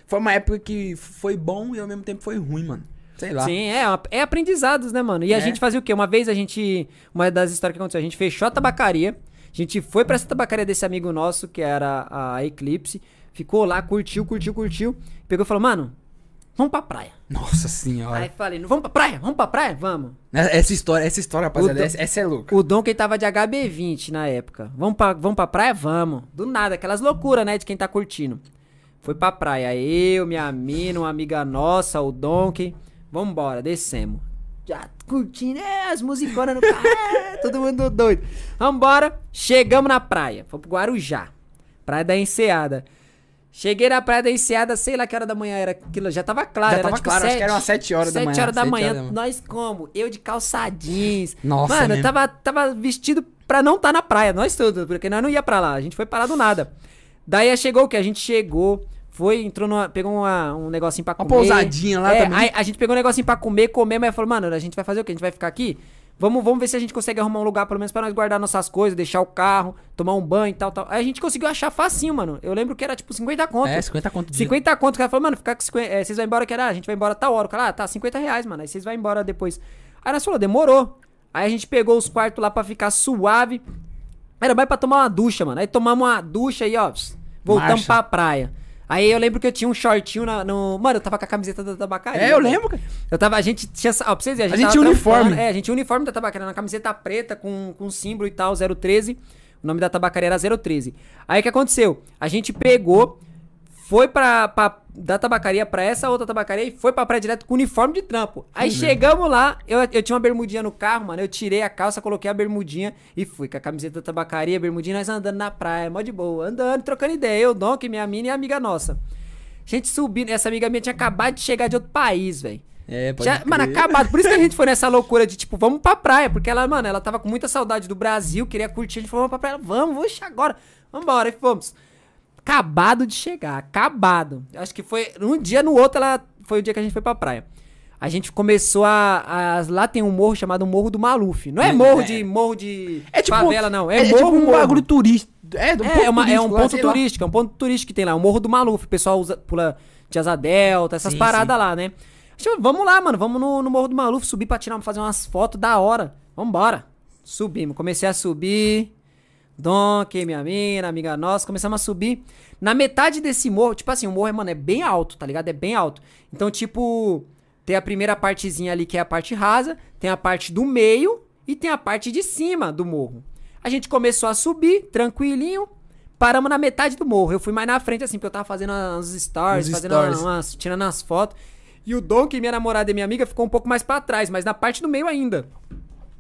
Foi uma época que foi bom e ao mesmo tempo foi ruim, mano. Sei lá. Sim, é, é aprendizados, né, mano? E a É. gente fazia o quê? Uma vez a gente. Uma das histórias que aconteceu, a gente fechou a tabacaria. A gente foi pra essa tabacaria desse amigo nosso, que era a Eclipse. Ficou lá, curtiu, curtiu, curtiu. Pegou e falou, mano, vamos pra praia. Nossa senhora. Aí falei, vamos pra praia? Vamos pra praia? Vamos. Essa história, essa história, rapaziada, O do- essa, essa é louca. O Dom que tava de HB20 na época. Vamos pra, vamos pra praia? Vamos. Do nada, aquelas loucuras, né, de quem tá curtindo. Foi pra praia. Eu, minha mina, uma amiga nossa, o Donkey. Vambora, descemos. Já curtindo, é, as musiconas no carro, é, todo mundo doido. Vambora, chegamos na praia, fomos pro Guarujá, praia da Enseada. Cheguei na praia da Enseada, sei lá que hora da manhã era aquilo, já tava claro, Já era tava tipo claro, acho que era umas sete horas da manhã, horas da manhã, horas da manhã. nós como? Eu de calça jeans. Nossa, Mano, eu tava, tava vestido pra não estar na praia, nós todos, porque nós não ia pra lá, a gente foi parar do nada. Daí chegou o que? A gente chegou, foi, entrou numa, pegou uma- um negocinho pra Uma comer. pousadinha lá é, também. Aí a gente pegou um negocinho pra comer, comer, mas falou, mano, a gente vai fazer o quê? A gente vai ficar aqui? Vamos, vamos ver se a gente consegue arrumar um lugar, pelo menos, pra nós guardar nossas coisas, deixar o carro, tomar um banho e tal, tal. Aí a gente conseguiu achar facinho, mano. Eu lembro que era tipo 50 conto. É, 50 conto de 50 conto. O cara falou, mano, ficar com 50, é, vocês vão embora que era, a gente vai embora tal hora. O cara, ah, tá, 50 reais, mano. Aí vocês vão embora depois. Aí nós falou, demorou. Aí a gente pegou os quartos lá pra ficar suave. Era mais pra tomar uma ducha, mano. Aí tomamos uma ducha e, ó, voltamos Marcha. pra praia. Aí eu lembro que eu tinha um shortinho na- no. Mano, eu tava com a camiseta da tabacaria. É, eu lembro, cara. Eu tava, a gente tinha, ó, pra vocês verem, a A gente, gente tava tinha uniforme. É, a gente tinha uniforme da tabacaria, na camiseta preta com, com símbolo e tal, 013. O nome da tabacaria era 013. Aí o que aconteceu? A gente pegou, foi pra, pra- da tabacaria pra essa outra tabacaria e foi pra praia direto com uniforme de trampo. Aí chegamos lá, eu, eu tinha uma bermudinha no carro, mano. Eu tirei a calça, coloquei a bermudinha e fui com a camiseta da tabacaria, bermudinha, nós andando na praia, mó de boa, andando, trocando ideia. Eu, Donk, minha mina e a amiga nossa. Gente subindo, essa amiga minha tinha acabado de chegar de outro país, velho. É, pode Já, crer. mano, acabado. Por isso que a gente foi nessa loucura de, tipo, vamos pra praia. Porque ela, mano, ela tava com muita saudade do Brasil, queria curtir. A gente falou, vamos pra praia. Vamos, vamos agora. Vambora. E fomos. Acabado de chegar, acabado. Acho que foi um dia no outro, ela foi o dia que a gente foi pra praia. A gente começou a, a- Lá tem um morro chamado Morro do Maluf. Não é É, morro é. de morro de É tipo, favela, não. É, é, morro, tipo um morro. bagulho turístico. É, um É, é, uma- é um turístico ponto lá. turístico, é um ponto turístico que tem lá, o Morro do Maluf. O pessoal usa, pula de asa delta, essas Sim, paradas sim. lá, né? Vamos lá, mano, vamos no, no Morro do Maluf subir pra tirar, fazer umas fotos da hora. Vambora. Subimos, comecei a subir. Donkey, minha mina, amiga nossa, começamos a subir. Na metade desse morro, tipo assim, o morro, mano, é bem alto, tá ligado? É bem alto. Então, tipo, tem a primeira partezinha ali que é a parte rasa, tem a parte do meio e tem a parte de cima do morro. A gente começou a subir, tranquilinho, paramos na metade do morro. Eu fui mais na frente, assim, porque eu tava fazendo uns stories, Uns fazendo stories. umas, tirando as fotos. E o Donkey, minha namorada e minha amiga, ficou um pouco mais pra trás, mas na parte do meio ainda.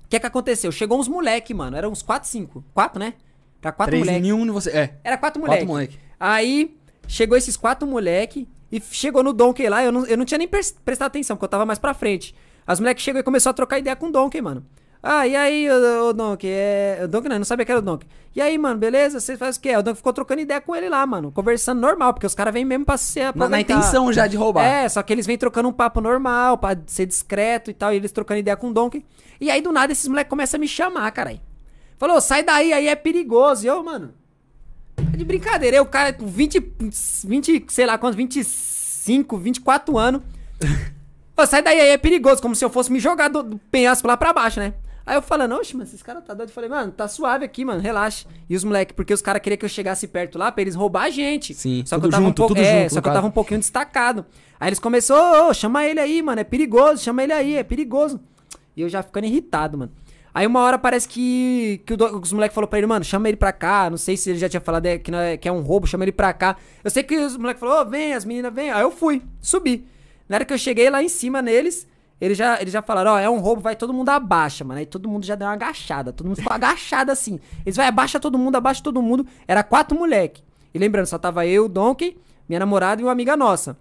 O que é que aconteceu? Chegou uns moleque, mano. Eram uns 4, 5. 4, né? Era 4 Três moleque. em um, você... É. Era quatro Quatro moleque. moleque. Aí chegou esses quatro moleque e chegou no Donkey lá. Eu não, eu não tinha nem pres- prestado atenção, porque eu tava mais pra frente. As moleques chegou e começou a trocar ideia com o Donkey, mano. Ah, e aí, ô, ô Donkey? É... O Donkey não, não sabia que era o Donkey. E aí, mano, beleza? Você faz o quê? O Donkey ficou trocando ideia com ele lá, mano. Conversando normal, porque os caras vêm mesmo pra se Na, na intenção já de roubar. É, só que eles vêm trocando um papo normal, pra ser discreto e tal, e eles trocando ideia com o Donkey. E aí, do nada, esses moleques começam a me chamar, caralho. Falou, sai daí, aí é perigoso. E eu, mano, é de brincadeira. Eu, cara, com 20, 20, sei lá quantos, 25, 24 anos. [LAUGHS] Ô, sai daí, aí é perigoso, como se eu fosse me jogar do, do penhasco lá pra baixo, né? Aí eu falando, oxe, mano, esses caras tá doido. Eu falei, mano, tá suave aqui, mano, relaxa. E os moleques, porque os caras queriam que eu chegasse perto lá pra eles roubar a gente. Sim, só que eu tava um junto, pouco, tudo é, junto, só que eu tava um pouquinho destacado. Aí eles começaram, ô, ô, chama ele aí, mano, é perigoso, chama ele aí, é perigoso. E eu já ficando irritado, mano. Aí uma hora parece que, que do- os moleques falaram pra ele, mano, chama ele pra cá. Não sei se ele já tinha falado é, que, é, que é um roubo, chama ele pra cá. Eu sei que os moleques falaram, ô, vem, as meninas vem. Aí eu fui, subi. Na hora que eu cheguei lá em cima neles, eles já, eles já falaram, ó, é um roubo, vai todo mundo abaixa, mano. Aí todo mundo já deu uma agachada, todo mundo ficou agachado assim. Eles vai, abaixa todo mundo, abaixa todo mundo. Era quatro moleque. E lembrando, só tava eu, o Donkey, minha namorada e uma amiga nossa.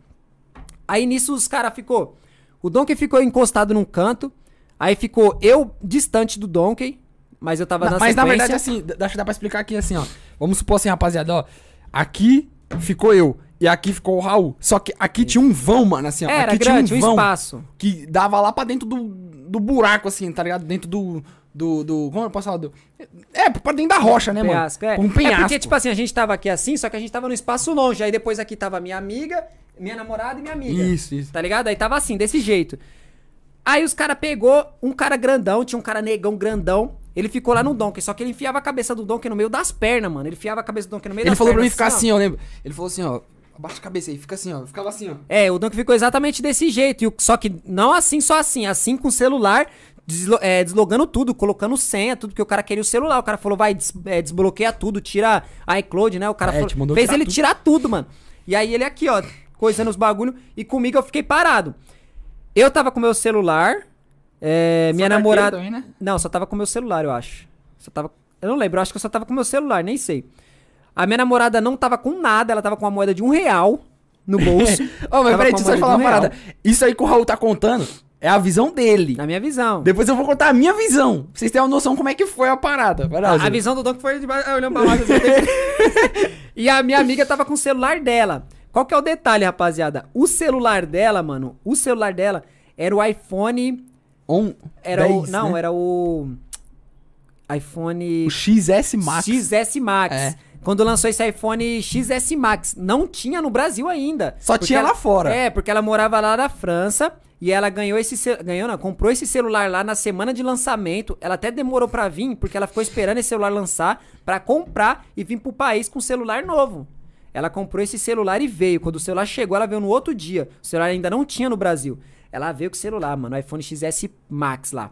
Aí nisso os caras ficou. O Donkey ficou encostado num canto. Aí ficou eu distante do Donkey. Mas eu tava Na- na mas na sequência. verdade, assim, dá, dá pra explicar aqui assim, ó. Vamos supor assim, rapaziada, ó. Aqui ficou eu e aqui ficou o Raul. Só que aqui tinha um vão, mano, assim, ó. Era aqui grande, tinha um um vão espaço. que dava lá pra dentro do, do buraco, assim, tá ligado? Dentro do. Do, do. Como eu posso falar? Do, é, pra dentro da rocha, né, penhasco, é. mano? Um penhasco. É porque, tipo assim, a gente tava aqui assim, só que a gente tava num espaço longe. Aí depois aqui tava minha amiga, minha namorada e minha amiga. Isso, isso. Tá ligado? Aí tava assim, desse jeito. Aí os cara pegou um cara grandão, tinha um cara negão grandão. Ele ficou lá no Donkey, só que ele enfiava a cabeça do Donkey no meio das pernas, mano. Ele enfiava a cabeça do Donkey no meio Ele das falou pra mim pernas, ficar ó. assim, eu lembro. Ele falou assim, ó. Abaixa a cabeça aí, fica assim, ó. Ficava assim, ó. É, o Donkey ficou exatamente desse jeito. E o- só que não assim, só assim. Assim com o celular, deslo- é, deslogando tudo, colocando senha, tudo, porque o cara queria o celular. O cara falou, vai, des- é, desbloqueia tudo, tira a iCloud, né? O cara É, falou, fez tirar ele tudo. tirar tudo, mano. E aí ele aqui, ó, coisando os bagulho. E comigo eu fiquei parado. Eu tava com meu celular, É, minha namorada. também, né? Não, só tava com meu celular, eu acho. Só tava. Eu não lembro, eu acho que eu só tava com meu celular, nem sei. A minha namorada não tava com nada, ela tava com uma moeda de um real no [LAUGHS] bolso. Ô, mas Tava peraí, deixa eu só falar uma um parada. Isso aí que o Raul tá contando é a visão dele. na minha visão. Depois eu vou contar a minha visão. Pra vocês terem uma noção como é que foi a parada. Vai lá, A, a visão do que foi de olhando pra assim, [LAUGHS] e a minha amiga tava com o celular dela. Qual que é o detalhe, rapaziada? O celular dela, mano, o celular dela era o iPhone. Um, Era o. 10, Não, né? era o. iPhone. O XS Max. XS Max. É. Quando lançou esse iPhone XS Max, não tinha no Brasil ainda. Só tinha ela- lá fora. É, porque ela morava lá na França e ela ganhou esse ganhou não, comprou esse celular lá na semana de lançamento. Ela até demorou pra vir porque ela ficou esperando esse celular lançar pra comprar e vir pro país com celular novo. Ela comprou esse celular e veio. Quando o celular chegou, ela veio no outro dia. O celular ainda não tinha no Brasil. Ela veio com o celular, mano, o iPhone XS Max lá.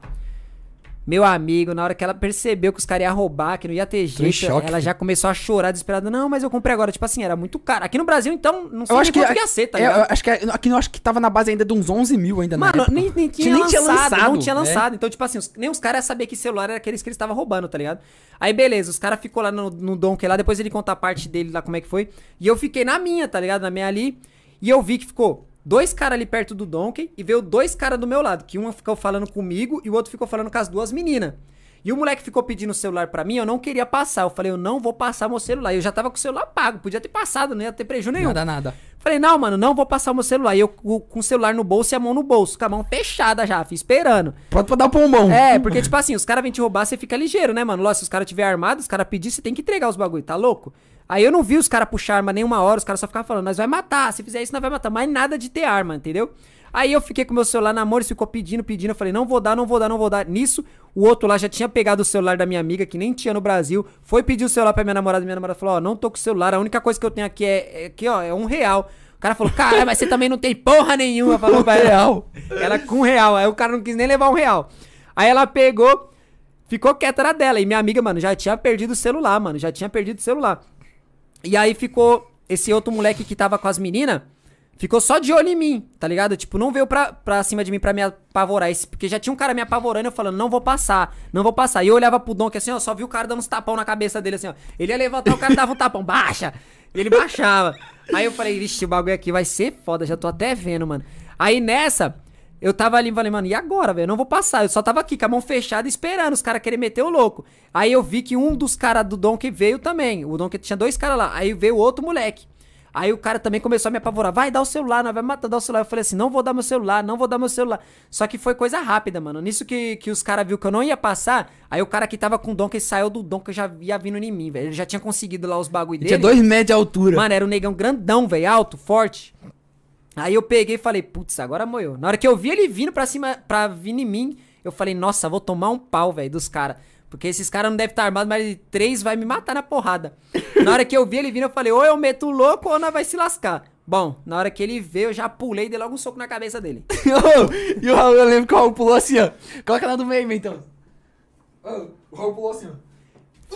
Meu amigo, na hora que ela percebeu que os caras iam roubar, que não ia ter jeito, ela já começou a chorar desesperada. Não, mas eu comprei agora. Tipo assim, era muito caro. Aqui no Brasil, então, não sei Eu acho que, quanto ia ser, tá é, ligado? eu acho que é- aqui eu acho que tava na base ainda de uns 11 mil ainda na Mano, nem, nem tinha, nem lançado, tinha lançado, não tinha é. lançado. Então, tipo assim, os- nem os caras sabiam que celular era aqueles que eles estavam roubando, tá ligado? Aí, beleza, os caras ficou lá no, no Donkey lá, depois ele conta a parte dele lá, como é que foi. E eu fiquei na minha, tá ligado? Na minha ali. E eu vi que ficou dois caras ali perto do Donkey e veio dois caras do meu lado. Que um ficou falando comigo e o outro ficou falando com as duas meninas. E o moleque ficou pedindo o celular pra mim, eu não queria passar. Eu falei, eu não vou passar meu celular. Eu já tava com o celular pago, podia ter passado, não ia ter prejuízo nenhum. Nada, nada. Falei, não, mano, não vou passar o meu celular. E eu com o celular no bolso e a mão no bolso, com a mão fechada já, fui esperando. Pronto pra dar o pombom. É, porque, tipo assim, os caras vêm te roubar, você fica ligeiro, né, mano? Lógico, se os caras tiver armados, os caras pedir, você tem que entregar os bagulho, tá louco? Aí eu não vi os caras puxar arma nenhuma hora, os caras só ficavam falando, nós vai matar, se fizer isso, nós vai matar. Mas nada de ter arma, entendeu? Aí eu fiquei com meu celular na mão, eles ficou pedindo, pedindo. Eu falei, não vou dar, não vou dar, não vou dar. Nisso, o outro lá já tinha pegado o celular da minha amiga, que nem tinha no Brasil. Foi pedir o celular pra minha namorada. Minha namorada falou, ó, não tô com o celular, a única coisa que eu tenho aqui é, é aqui, ó, é um real. O cara falou, cara, mas você também não tem porra nenhuma. Falou ela. [LAUGHS] real. Ela com um real. Aí o cara não quis nem levar um real. Aí ela pegou, ficou quieta na dela. E minha amiga, mano, já tinha perdido o celular, mano. Já tinha perdido o celular. E aí ficou esse outro moleque que tava com as meninas. Ficou só de olho em mim, tá ligado? Tipo, não veio pra, pra cima de mim pra me apavorar. Esse, porque já tinha um cara me apavorando, eu falando, não vou passar, não vou passar. E eu olhava pro Dom, que assim, ó, só vi o cara dando uns tapão na cabeça dele, assim, ó. Ele ia levantar, o cara dava um tapão, baixa! Ele baixava. Aí eu falei, vixe, o bagulho aqui vai ser foda, já tô até vendo, mano. Aí nessa, eu tava ali e falei, mano, e agora, velho? Eu não vou passar. Eu só tava aqui com a mão fechada esperando os caras querem meter o louco. Aí eu vi que um dos caras do Donkey veio também. O Donkey tinha dois caras lá. Aí veio outro moleque. Aí o cara também começou a me apavorar. Vai, dá o celular, não vai matar, dá o celular. Eu falei assim, não vou dar meu celular, não vou dar meu celular. Só que foi coisa rápida, mano. Nisso que, que os caras viu que eu não ia passar, aí o cara que tava com o Donkey saiu do Donkey já ia vindo em mim, velho. Ele já tinha conseguido lá os bagulho dele. Tinha dois metros de altura. Mano, era um negão grandão, velho, alto, forte. Aí eu peguei e falei, putz, agora moeu. Na hora que eu vi ele vindo pra cima, pra vir em mim, eu falei, nossa, vou tomar um pau, velho, dos caras. Porque esses caras não devem estar armados, mas três vai me matar na porrada. na hora que eu vi ele vindo, eu falei, ou eu meto o louco ou nós vai se lascar. Bom, na hora que ele veio, eu já pulei e dei logo um soco na cabeça dele. [LAUGHS] e o Raul, eu lembro que o Raul pulou assim, ó. Coloca lá do meio, então. O Raul pulou assim, ó.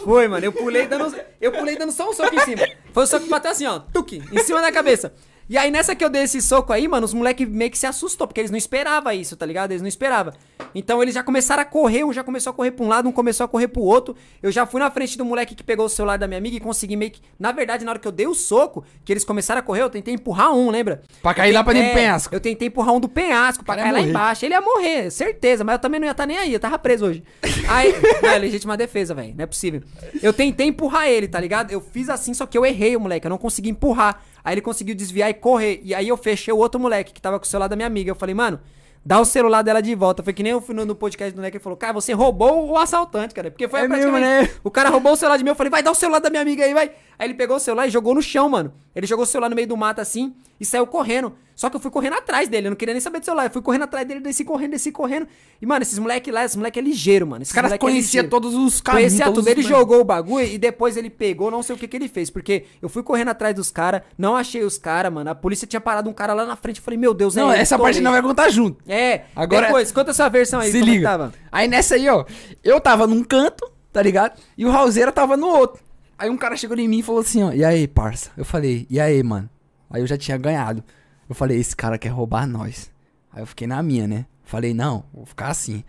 Foi, mano, eu pulei dando, eu pulei dando só um soco em cima. Foi o soco que bateu assim, ó, tuque, em cima da cabeça. E aí, nessa que eu dei esse soco aí, mano, os moleques meio que se assustou, porque eles não esperavam isso, tá ligado? Eles não esperavam. Então eles já começaram a correr, um já começou a correr pra um lado, um começou a correr pro outro. Eu já fui na frente do moleque que pegou o celular da minha amiga e consegui meio que. Na verdade, na hora que eu dei o soco, que eles começaram a correr, eu tentei empurrar um, lembra? Pra cair lá pra dentro do É, penhasco. Eu tentei empurrar um do penhasco pra cair lá embaixo. Ele ia morrer, certeza, mas eu também não ia estar nem aí, eu tava preso hoje. Aí, [LAUGHS] é legítima defesa, velho, não é possível. Eu tentei empurrar ele, tá ligado? Eu fiz assim, só que eu errei o moleque, eu não consegui empurrar. Aí ele conseguiu desviar e correr. E aí eu fechei o outro moleque que tava com o celular da minha amiga. Eu falei, mano, dá o celular dela de volta. Foi que nem eu fui no, podcast do moleque, ele falou, cara, você roubou o assaltante, cara. Porque foi É mesmo, praticamente... né? O cara roubou o celular de mim, eu falei, vai dar o celular da minha amiga aí, vai. Aí ele pegou o celular e jogou no chão, mano. Ele jogou o celular no meio do mato assim e saiu correndo. Só que eu fui correndo atrás dele, eu não queria nem saber do celular. Eu fui correndo atrás dele, desci correndo, desci correndo. E, mano, esses moleque lá, esse moleque é ligeiro, mano. Os caras moleque é todos os caminhos. Conhecia tudo. Ele jogou o bagulho e depois ele pegou, não sei o que que ele fez. Porque eu fui correndo atrás dos caras, não achei os caras, mano. A polícia tinha parado um cara lá na frente. Eu falei, meu Deus, é Não, ele, essa parte estourei. não vai contar junto. É, Agora- depois, conta a sua versão aí. Se é liga. tava. Aí nessa aí, ó, eu tava num canto, tá ligado? E o Raulzeira tava no outro. Aí um cara chegou em mim e falou assim, ó, e aí, parça? Eu falei, e aí, mano? Aí eu já tinha ganhado. Eu falei, esse cara quer roubar nós. Aí eu fiquei na minha, né? Falei, não, vou ficar assim.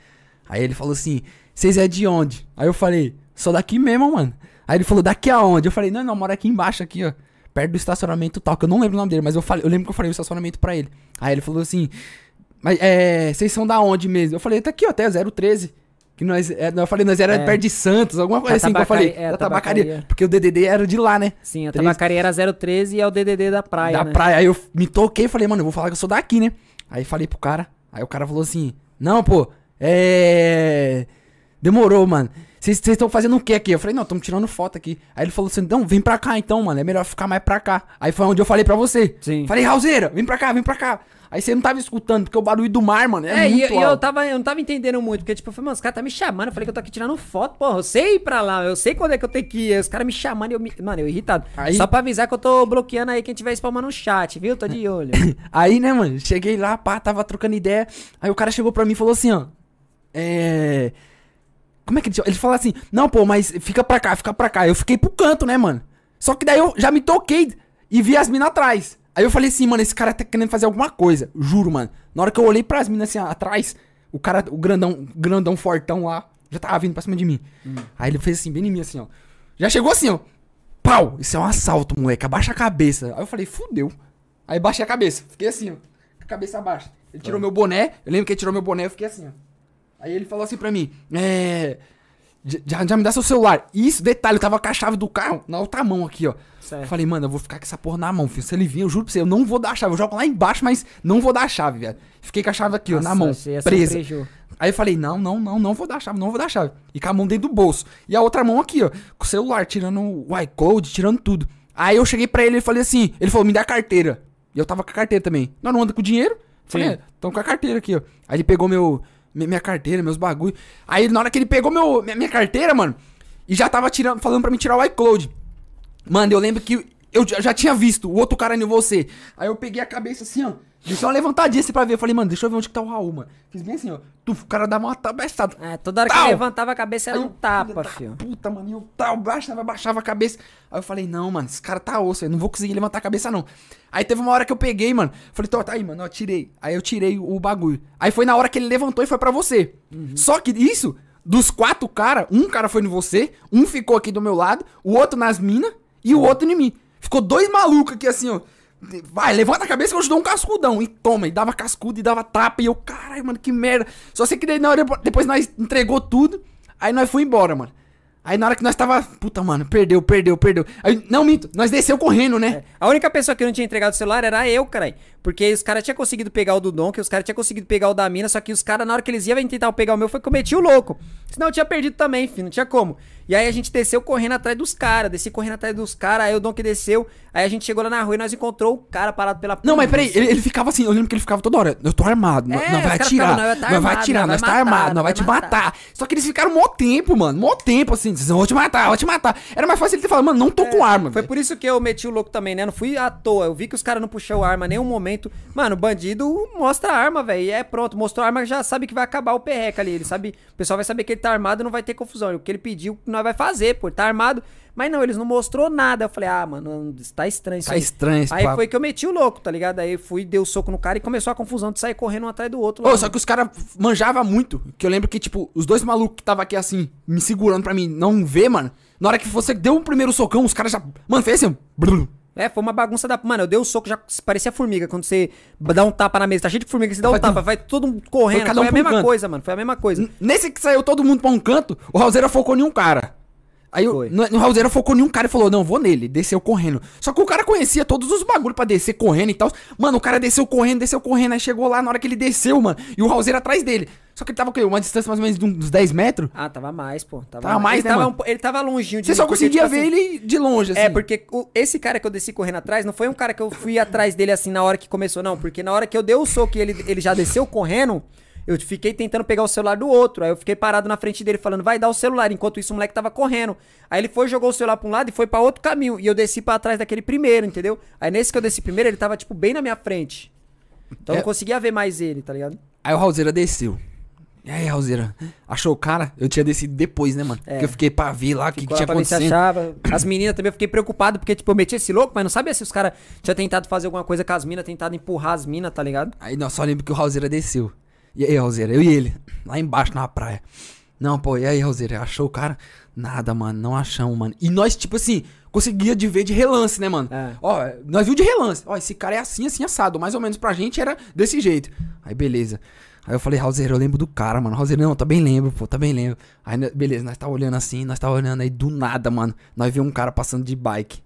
Aí ele falou assim, vocês é de onde? Aí eu falei, sou daqui mesmo, mano. Aí ele falou, daqui aonde? Eu falei, não, não, moro aqui embaixo, aqui, ó. Perto do estacionamento tal, que eu não lembro o nome dele, mas eu, falei, eu lembro que eu falei o estacionamento pra ele. Aí ele falou assim, mas é, vocês são da onde mesmo? Eu falei, tá aqui, ó, até 013. Que nós, é, eu falei, nós era É. perto de Santos, alguma coisa assim que eu falei. é, da tabacaria. tabacaria. Porque o DDD era de lá, né? Sim, a 13. tabacaria era 013 e é o DDD da praia, da né? praia. Aí eu me toquei e falei, mano, eu vou falar que eu sou daqui, né? Aí falei pro cara. Aí o cara falou assim: Não, pô, é. Demorou, mano. Vocês estão fazendo o que aqui? Eu falei, não, estamos tirando foto aqui. Aí ele falou assim: Não, vem pra cá então, mano. É melhor ficar mais pra cá. Aí foi onde eu falei pra você. Sim. Falei, Raulzeira, vem pra cá, vem pra cá. Aí você não tava escutando, porque o barulho do mar, mano, é, É, e, muito e eu, alto. tava, eu não tava entendendo muito, porque, tipo, eu falei, mano, os caras tá me chamando, eu falei que eu tô aqui tirando foto, porra, eu sei ir pra lá, eu sei quando é que eu tenho que ir, os caras me chamando e eu, me, mano, eu irritado. Aí- Só pra avisar que eu tô bloqueando aí quem tiver spamando no chat, viu? Tô de [LAUGHS] olho. Aí, né, mano, cheguei lá, pá, tava trocando ideia. Aí o cara chegou pra mim e falou assim, ó. É. Como é que ele? Ele falou assim: Não, pô, mas fica pra cá, fica pra cá. Eu fiquei pro canto, né, mano? Só que daí eu já me toquei e vi as minas atrás. Aí eu falei assim, mano, esse cara tá querendo fazer alguma coisa. Juro, mano. Na hora que eu olhei pras minas assim, ó, atrás, o cara, o grandão, o grandão fortão lá, já tava vindo pra cima de mim. Aí ele fez assim, bem em mim, assim, ó. Já chegou assim, ó. Pau! Isso é um assalto, moleque. Abaixa a cabeça. Aí eu falei, fudeu. Aí baixei a cabeça. Fiquei assim, ó. Com a cabeça baixa. Ele tirou meu boné. Eu lembro que ele tirou meu boné, eu fiquei assim, ó. Aí ele falou assim pra mim, é. Já, já me dá seu celular. Isso, detalhe, eu tava com a chave do carro na outra mão aqui, ó. Certo. Falei, mano, eu vou ficar com essa porra na mão, filho. Se ele vir, eu juro pra você, eu não vou dar a chave. Eu jogo lá embaixo, mas não vou dar a chave, velho. Fiquei com a chave aqui, ó, na Nossa, mão, essa presa. preju. Aí eu falei, não, não, não, não vou dar a chave, não vou dar a chave. E com a mão dentro do bolso. E a outra mão aqui, ó, com o celular, tirando o iCode, tirando tudo. Aí eu cheguei pra ele e falei assim, ele falou, me dá a carteira. E eu tava com a carteira também. Não, não anda com dinheiro? Falei, Sim. é, tão com a carteira aqui, ó. Aí ele pegou meu, minha carteira, meus bagulho. Aí na hora que ele pegou meu, minha, minha carteira, mano, e já tava tirando, falando pra mim tirar o iCloud. Mano, eu lembro que eu já já tinha visto o outro cara em você. Aí eu peguei a cabeça assim, ó. Dei só uma levantadinha assim pra ver. Eu falei, mano, deixa eu ver onde que tá o Raul, mano. Fiz bem assim, ó. Tu, o cara dava uma tabeçada. É, toda hora que Tal. eu levantava a cabeça era um tapa, da filho. Puta, mano, eu tal, baixava, baixava a cabeça. Aí eu falei, não, mano, esse cara tá osso, eu não vou conseguir levantar a cabeça, não. Aí teve uma hora que eu peguei, mano. Falei, tô, tá aí, mano, eu tirei. Aí eu tirei o bagulho. Aí foi na hora que ele levantou e foi pra você. Só que isso, dos quatro caras, um cara foi em você, um ficou aqui do meu lado, o outro nas minas e o outro em mim. Ficou dois malucos aqui assim, ó. Vai, levanta a cabeça que eu te dou um cascudão. E toma, e dava cascudo e dava tapa. E eu, caralho, mano, que merda. Só sei que daí na hora, depois nós entregou tudo. Aí nós foi embora, mano. Aí na hora que nós tava. Puta, mano, perdeu, perdeu, perdeu. Aí, não, minto, nós desceu correndo, né? A única pessoa que não tinha entregado o celular era eu, caralho. Porque os caras tinham conseguido pegar o do Dom, que os caras tinham conseguido pegar o da mina, só que os caras, na hora que eles iam tentar pegar o meu, foi que eu meti o louco. Senão eu tinha perdido também, filho, não tinha como. E aí a gente desceu correndo atrás dos caras, desci correndo atrás dos caras, aí o que desceu, aí a gente chegou lá na rua e nós encontrou o cara parado pela Não, mas peraí, ele, ele ficava assim, eu lembro que ele ficava toda hora. Eu tô armado, É, não vai atirar, ficavam, "Nós vai tá não vai atirar, nós tá armado, nós não vai te matar." matar. Só que eles ficaram mó tempo, mano, mó tempo assim, dizendo, vou te matar, vou te matar. Era mais fácil ele ter falado, mano, não tô com arma. É, Foi velho. por isso que eu meti o louco também, né? Não fui à toa. Eu vi que os caras não puxou arma em nenhum momento. Mano, o bandido mostra a arma, velho. E é pronto. Mostrou a arma, já sabe que vai acabar o perreca ali. Ele sabe. O pessoal vai saber que ele tá armado e não vai ter confusão. O que ele pediu, nós vai fazer, pô. Tá armado. Mas não, eles não mostrou nada. Eu falei, ah, mano, tá estranho isso Tá aí. estranho esse Aí papo. foi que eu meti o louco, tá ligado? Aí fui, dei o soco no cara e começou a confusão de sair correndo um atrás do outro. Ô, só que os caras manjavam muito. Que eu lembro que, tipo, os dois malucos que tava aqui assim, me segurando pra mim não ver, mano. Na hora que você deu um primeiro socão, os caras já. Mano, fez assim. brum. É, foi uma bagunça da. Mano, eu dei o soco, já parecia formiga. Quando você dá um tapa na mesa, tá cheio de formiga, você dá um Vai tapa, tudo- vai todo mundo correndo. Foi cada Foi um a um mesma coisa, mano. Foi a mesma coisa. Nesse que saiu todo mundo pra um canto, o Raulzeira focou em um cara. Aí Foi. o, no, no Raulzeira focou em um cara e falou: Não, vou nele. Desceu correndo. Só que o cara conhecia todos os bagulhos pra descer correndo e tal. Mano, o cara desceu correndo, desceu correndo. Aí chegou lá na hora que ele desceu, mano. E o Raulzeira atrás dele. Só que ele tava com uma distância mais ou menos de uns 10 metros. Ah, tava mais, pô. Tava, Tava mais, ele né, tava um ele tava longinho de Você mim, só porque, conseguia tipo ver assim, ele de longe, assim. É, porque o- esse cara que eu desci correndo atrás não foi um cara que eu fui atrás dele assim na hora que começou, não. Porque na hora que eu dei o soco e ele, ele já desceu correndo, eu fiquei tentando pegar o celular do outro. Aí eu fiquei parado na frente dele falando, vai dar o celular. Enquanto isso o moleque tava correndo. Aí ele foi, jogou o celular pra um lado e foi pra outro caminho. E eu desci pra trás daquele primeiro, entendeu? Aí nesse que eu desci primeiro, ele tava, tipo, bem na minha frente. Então eu É. não conseguia ver mais ele, tá ligado? Aí o Raulzeira desceu. E aí, Raulzeira? Achou o cara? Eu tinha descido depois, né, mano? É. Porque eu fiquei pra ver lá o que, que tinha acontecido. achava. As meninas também eu fiquei preocupado, porque, tipo, eu meti esse louco, mas não sabia se os caras tinham tentado fazer alguma coisa com as minas, tentado empurrar as minas, tá ligado? Aí nós só lembro que o Raulzeira desceu. E aí, Roseira? Eu e ele, lá embaixo na praia. Não, pô, e aí, Roseira? Achou o cara? Nada, mano, não achamos, mano. E nós, tipo assim, conseguia de ver de relance, né, mano? É. Ó, nós viu de relance. Ó, esse cara é assim, assim, assado. Mais ou menos pra gente era desse jeito. Aí, beleza. Aí eu falei, Raulzeiro, eu lembro do cara, mano. Raulzeiro, não, também lembro, pô, também lembro. Aí, né, beleza, nós tava olhando assim, nós tava olhando aí do nada, mano. Nós vimos um cara passando de bike.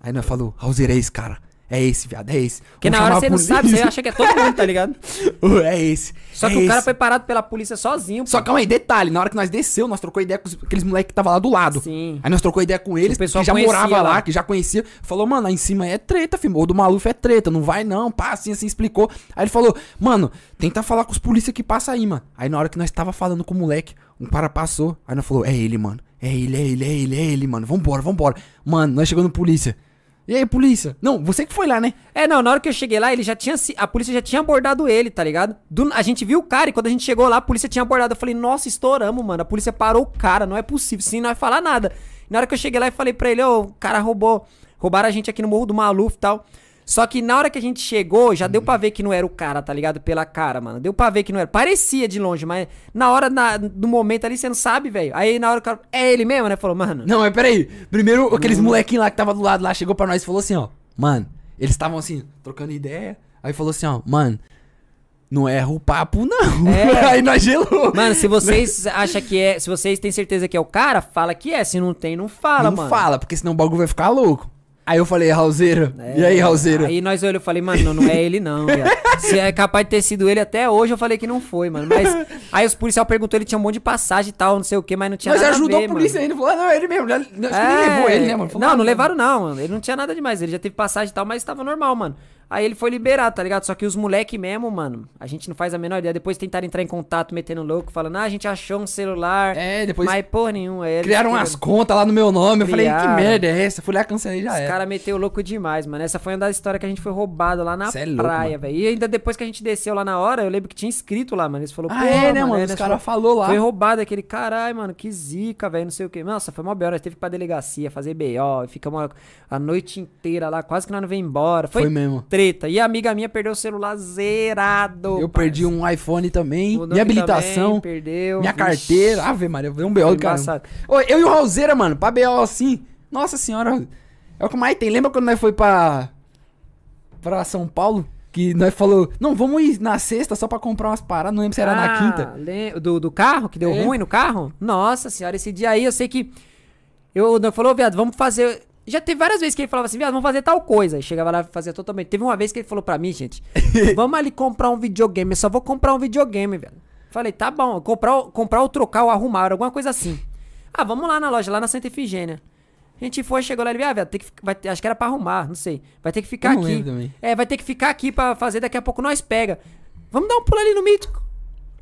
Aí nós falou, Raulzeiro, é esse cara. É esse, viado, é esse. Porque Vamos na hora você não sabe, você polícia." acha que é todo mundo, tá ligado? [LAUGHS] É esse. Só é que o cara esse. foi parado pela polícia sozinho. Só calma aí, detalhe, na hora que nós desceu, nós trocou ideia com os- aqueles moleques que tava lá do lado. Sim. Aí nós trocou ideia com eles, que já morava lá, lá. que já conhecia. Falou, mano, lá em cima é treta, filho. O do Maluf é treta, não vai não, pá, assim, assim, explicou. Aí ele falou, mano, tenta falar com os polícia que passa aí, mano. Aí na hora que nós tava falando com o moleque, um cara passou. Aí nós falou, é ele, mano. É ele, é ele, é ele, é ele, mano. Vambora, vambora. Mano, nós chegamos no polícia. E aí, polícia? Não, você que foi lá, né? É, não, na hora que eu cheguei lá, ele já tinha. se- A polícia já tinha abordado ele, tá ligado? Do- a gente viu o cara e quando a gente chegou lá, a polícia tinha abordado. Eu falei, nossa, estouramos, mano. A polícia parou o cara, não é possível, sem nós falar nada. E na hora que eu cheguei lá e falei pra ele, ô, o cara roubou. Roubaram a gente aqui no Morro do Maluf e tal. Só que na hora que a gente chegou, já deu pra ver que não era o cara, tá ligado? Pela cara, mano. Deu pra ver que não era. Parecia de longe, mas na hora, na, no momento ali, você não sabe, velho. Aí na hora o cara. É ele mesmo, né? Falou, mano. Não, mas peraí. Primeiro, aqueles molequinhos lá que tava do lado lá chegou pra nós e falou assim, ó. Mano, eles estavam assim, trocando ideia. Aí falou assim, ó, mano, não erra o papo, não. É. [LAUGHS] Aí nós gelou. Mano, se vocês acham que é. Se vocês têm certeza que é o cara, fala que é. Se não tem, não fala, não mano. fala, porque senão o bagulho vai ficar louco. Aí eu falei, Raulzeira. É, e aí, Raulzeira? Aí nós olhamos e falei, mano, não é ele não, viado. [LAUGHS] Se é capaz de ter sido ele até hoje, eu falei que não foi, mano. Mas aí os policial perguntou, ele tinha um monte de passagem e tal, não sei o que, mas não tinha Nós nada ajudou a ver, a polícia mano. ainda. Falou, ah, não, é ele mesmo. Já, acho que nem É, levou ele, né, mano? Falou, não, ah, não levaram não, mano. Ele não tinha nada demais. Ele já teve passagem e tal, mas tava normal, mano. Aí ele foi liberado, tá ligado? Só que os moleque mesmo, mano, a gente não faz a menor ideia. Depois tentaram entrar em contato, metendo louco, falando, ah, a gente achou um celular. É, depois Mas porra nenhuma. Aí criaram umas contas lá no meu nome. Eu falei, que Criaram. merda é essa? Fui lá, cancelei e já Os caras meteu louco demais, mano. Essa foi uma das histórias que a gente foi roubado lá na é praia, velho. E ainda depois que a gente desceu lá na hora, eu lembro que tinha escrito lá, mano. Eles falaram, Ah, pô, é, né, mano? é, Os né? caras falou lá. Foi roubado aquele caralho, mano. Que zica, velho. Não sei o que. Nossa, foi uma. Nós teve que ir pra delegacia, fazer BO. e Ficamos a, a noite inteira lá. Quase que nós não veio embora. Foi, Foi mesmo. Treta. E a amiga minha perdeu o celular zerado. Eu perdi um iPhone também. Minha habilitação. também perdeu. Minha Vixe. carteira. Ave Maria, veio um B.O. Do cara. eu e o Raulzeira, mano, pra B.O. assim. Nossa senhora. É o que mais tem. Lembra quando nós foi pra. pra São Paulo? Que nós falou, não, vamos ir na sexta só pra comprar umas paradas. Não lembro se era na Ah, quinta. lem- Do, do carro, que deu É. ruim no carro? Nossa senhora, esse dia aí eu sei que. Eu eu falou, viado, vamos fazer. Já teve várias vezes que ele falava assim, viado, vamos fazer tal coisa. Aí chegava lá e fazia totalmente. Teve uma vez que ele falou pra mim, gente, [LAUGHS] vamos ali comprar um videogame. Eu só vou comprar um videogame, velho. Falei, tá bom, comprar, comprar ou trocar ou arrumar, alguma coisa assim. Ah, vamos lá na loja, lá na Santa Efigênia. A gente foi, chegou lá e ele, ah, velho, tem que, vai acho que era pra arrumar, não sei. Vai ter que ficar não aqui. também. É, vai ter que ficar aqui pra fazer, daqui a pouco nós pega. Vamos dar um pulo ali no mítico.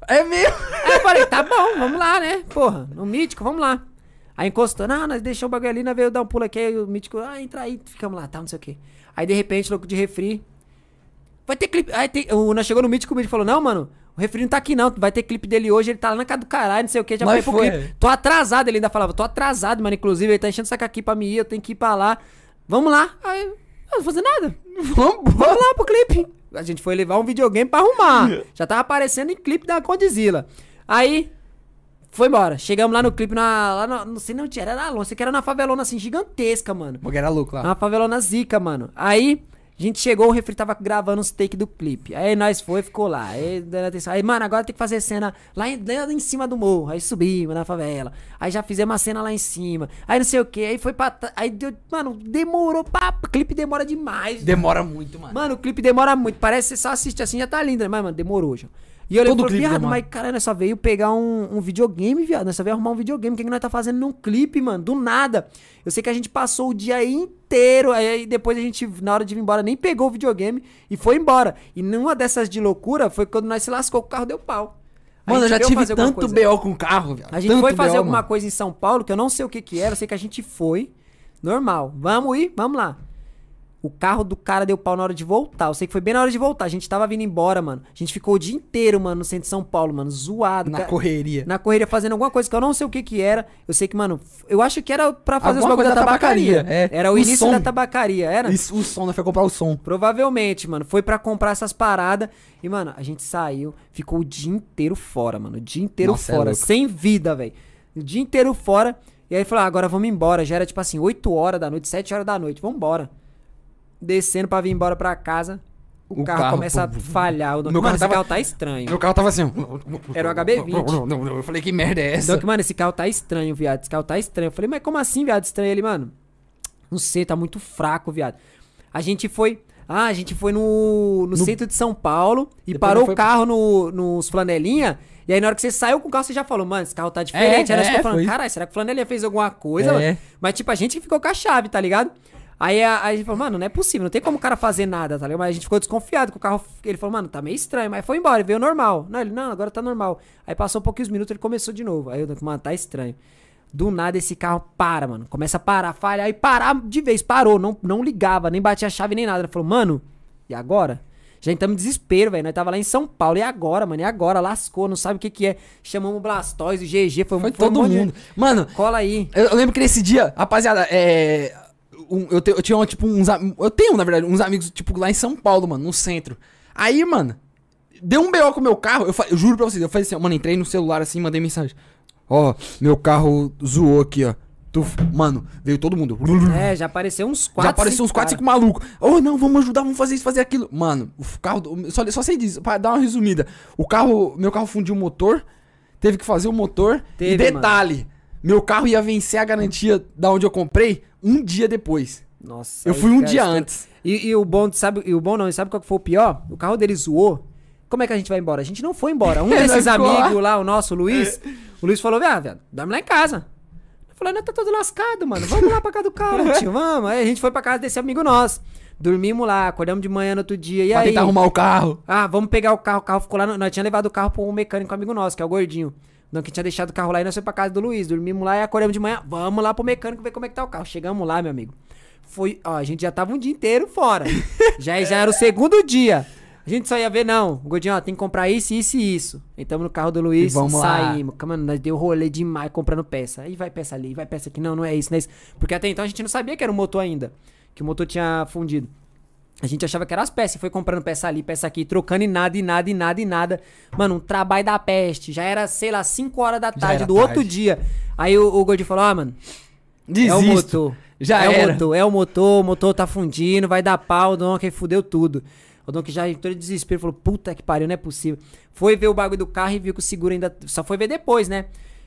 É mesmo? Aí eu falei, tá bom, vamos lá, né? Porra, no mítico, vamos lá. Aí encostando, ah, nós deixamos o bagulho ali, nós veio dar um pulo aqui, aí o mítico, ah, entra aí, ficamos lá, tá, não sei o quê. Aí de repente, louco de refri. Vai ter clipe. Aí tem, o, nós chegou no mítico, o mítico falou, não, mano, o refri não tá aqui não, vai ter clipe dele hoje, ele tá lá na casa do caralho, não sei o quê, já foi pro foi. clipe. Tô atrasado, ele ainda falava, tô atrasado, mano, inclusive, ele tá enchendo o saco aqui pra mim ir, eu tenho que ir pra lá. Vamos lá. Aí, eu não vou fazer nada. [LAUGHS] Vamos Vamos lá pro clipe. A gente foi levar um videogame pra arrumar. [LAUGHS] Já tava aparecendo em clipe da Condizila. Aí, foi embora. Chegamos lá no clipe, na, lá não sei não, era lá longe, sei que era na favelona assim, gigantesca, mano. Porque era louco lá. Uma favelona zica, mano. Aí, a gente chegou, o refri tava gravando os take do clipe. Aí nós foi, ficou lá. Aí, dando atenção. Aí, mano, agora tem que fazer cena lá em, lá em cima do morro. Aí subimos na favela. Aí já fizemos uma cena lá em cima. Aí não sei o que. Aí foi pra. Aí deu. Mano, demorou pra. Clipe demora demais. Demora muito, mano. Mano, o clipe demora muito. Parece que você só assiste assim já tá lindo, né? Mas, mano, demorou, já. E eu Todo falei, viado, mas caralho, nós só veio pegar um, um videogame, viado. Nós só veio arrumar um videogame. O que, que nós tá fazendo num clipe, mano? Do nada. Eu sei que a gente passou o dia inteiro. Aí depois a gente, na hora de ir embora, nem pegou o videogame e foi embora. E numa dessas de loucura foi quando nós se lascou, o carro deu pau. A Mano, eu já tive tanto. B.O. com o carro, velho. A gente Tanto foi fazer BO, alguma mano. coisa em São Paulo que eu não sei o que que era, eu sei que a gente foi. Normal. Vamos ir, vamos lá. O carro do cara deu pau na hora de voltar. Eu sei que foi bem na hora de voltar. A gente tava vindo embora, mano. A gente ficou o dia inteiro, mano, no centro de São Paulo, mano, zoado. Na Ca- correria. na correria fazendo alguma coisa que eu não sei o que que era. Eu sei que, mano, eu acho que era pra fazer os Alguma bagulho da coisa da tabacaria. tabacaria, é. Era o, O início som. da tabacaria, era? Isso, o som, né? Foi comprar o som. Provavelmente, mano. Foi pra comprar essas paradas. E, mano, a gente saiu, ficou o dia inteiro fora, mano. O dia inteiro Nossa, é fora. louco. sem vida, velho. O dia inteiro fora. E aí falou, ah, agora vamos embora. Já era tipo assim, 8 horas da noite, 7 horas da noite. Vambora. Descendo pra vir embora pra casa. O, O carro, carro, começa pô, a falhar. O meu mano, carro esse tava- carro tá estranho. Meu carro tava assim. Era o HB20. [LAUGHS] Eu falei, que merda é essa? Que, mano, esse carro tá estranho, viado. Esse carro tá estranho. Eu falei, mas como assim, viado? Estranho ele, mano. Não sei, tá muito fraco, viado. A gente foi. Ah, a gente foi no, no, No- centro de São Paulo e parou foi o carro no, nos flanelinha. E aí, na hora que você saiu com o carro, você já falou, mano, esse carro tá diferente. É, nós é, falando, caralho, será que o flanelinha fez alguma coisa, É. Mas, tipo, a gente que ficou com a chave, tá ligado? Aí a, aí a gente falou, mano, não é possível, não tem como o cara fazer nada, tá ligado? Mas a gente ficou desconfiado que o carro. Ele falou, mano, tá meio estranho, mas foi embora, veio normal. Não, ele, não, agora tá normal. Aí passou poucos minutos, ele começou de novo. Aí eu, mano, tá estranho. Do nada esse carro para, mano. Começa a parar, falhar e parar de vez. Parou, não, não ligava, nem batia a chave nem nada. Ele falou, mano, e agora? Já entramos em desespero, velho. Nós tava lá em São Paulo. E agora, mano? E agora? Lascou, não sabe o que que é. Chamamos o Blastoise, o GG, foi, Foi um todo de- mundo. Mano, Cola aí. eu, eu lembro que nesse dia, rapaziada, é. Um- eu, te- eu tinha, tipo, uns. Eu tenho, na verdade, uns amigos, tipo, lá em São Paulo, mano, no centro. Aí, mano, deu um BO com o meu carro. Eu, eu juro pra vocês, eu falei assim, mano, entrei no celular assim, mandei mensagem. Ó, meu carro zoou aqui, ó. Tu, mano, veio todo mundo. É, já apareceu uns quatro. Já apareceu uns 4, 5 malucos. Oh, não, vamos ajudar, vamos fazer isso, fazer aquilo. Mano, o carro. Só, só sei disso, pra dar uma resumida. O carro. Meu carro fundiu o motor. Teve que fazer o motor. Teve, e detalhe: meu carro ia vencer a garantia da onde eu comprei um dia depois. Nossa. Eu fui um dia antes. E, e o bom, sabe, e o bom não, sabe qual que foi o pior? O carro dele zoou. Como é que a gente vai embora? A gente não foi embora. Um [LAUGHS] desses amigos lá, o nosso, o Luiz, o Luiz falou, velho, velho, dorme lá em casa. Eu falei, não, tá todo lascado, mano. Vamos lá pra casa do cara, [LAUGHS] tio, vamos. Aí a gente foi pra casa desse amigo nosso. Dormimos lá, acordamos de manhã no outro dia. E pra aí? tentar arrumar o carro. Ah, vamos pegar o carro. O carro ficou lá. no- Nós tínhamos levado o carro pra um mecânico amigo nosso, que é o gordinho. Não, que tinha deixado o carro lá e nós fomos pra casa do Luiz. Dormimos lá e acordamos de manhã. Vamos lá pro mecânico ver como é que tá o carro. Chegamos lá, meu amigo. Foi. Ó, a gente já tava um dia inteiro fora. [LAUGHS] já, já era o segundo dia. A gente só ia ver, não. O gordinho, ó, tem que comprar isso, isso e isso. Entramos no carro do Luiz, E vamos lá. saímos. Mano, nós deu rolê demais comprando peça. Aí vai peça ali, vai peça aqui. Não, não é isso, não é isso. Porque até então a gente não sabia que era um motor ainda. Que o motor tinha fundido. A gente achava que era as peças, e foi comprando peça ali, peça aqui, trocando e nada, e nada, e nada, e nada. Mano, um trabalho da peste. Já era, sei lá, 5 horas da tarde do outro tarde. dia. Aí o, o falou: Ah, mano, é o Desisto. motor. Já é era. o motor, é o motor, o motor tá fundindo, vai dar pau, o Donkey fudeu tudo. O Donkey já entrou em desespero, falou, puta que pariu, não é possível. Foi ver o bagulho do carro e viu que o seguro ainda... Só foi ver depois, né?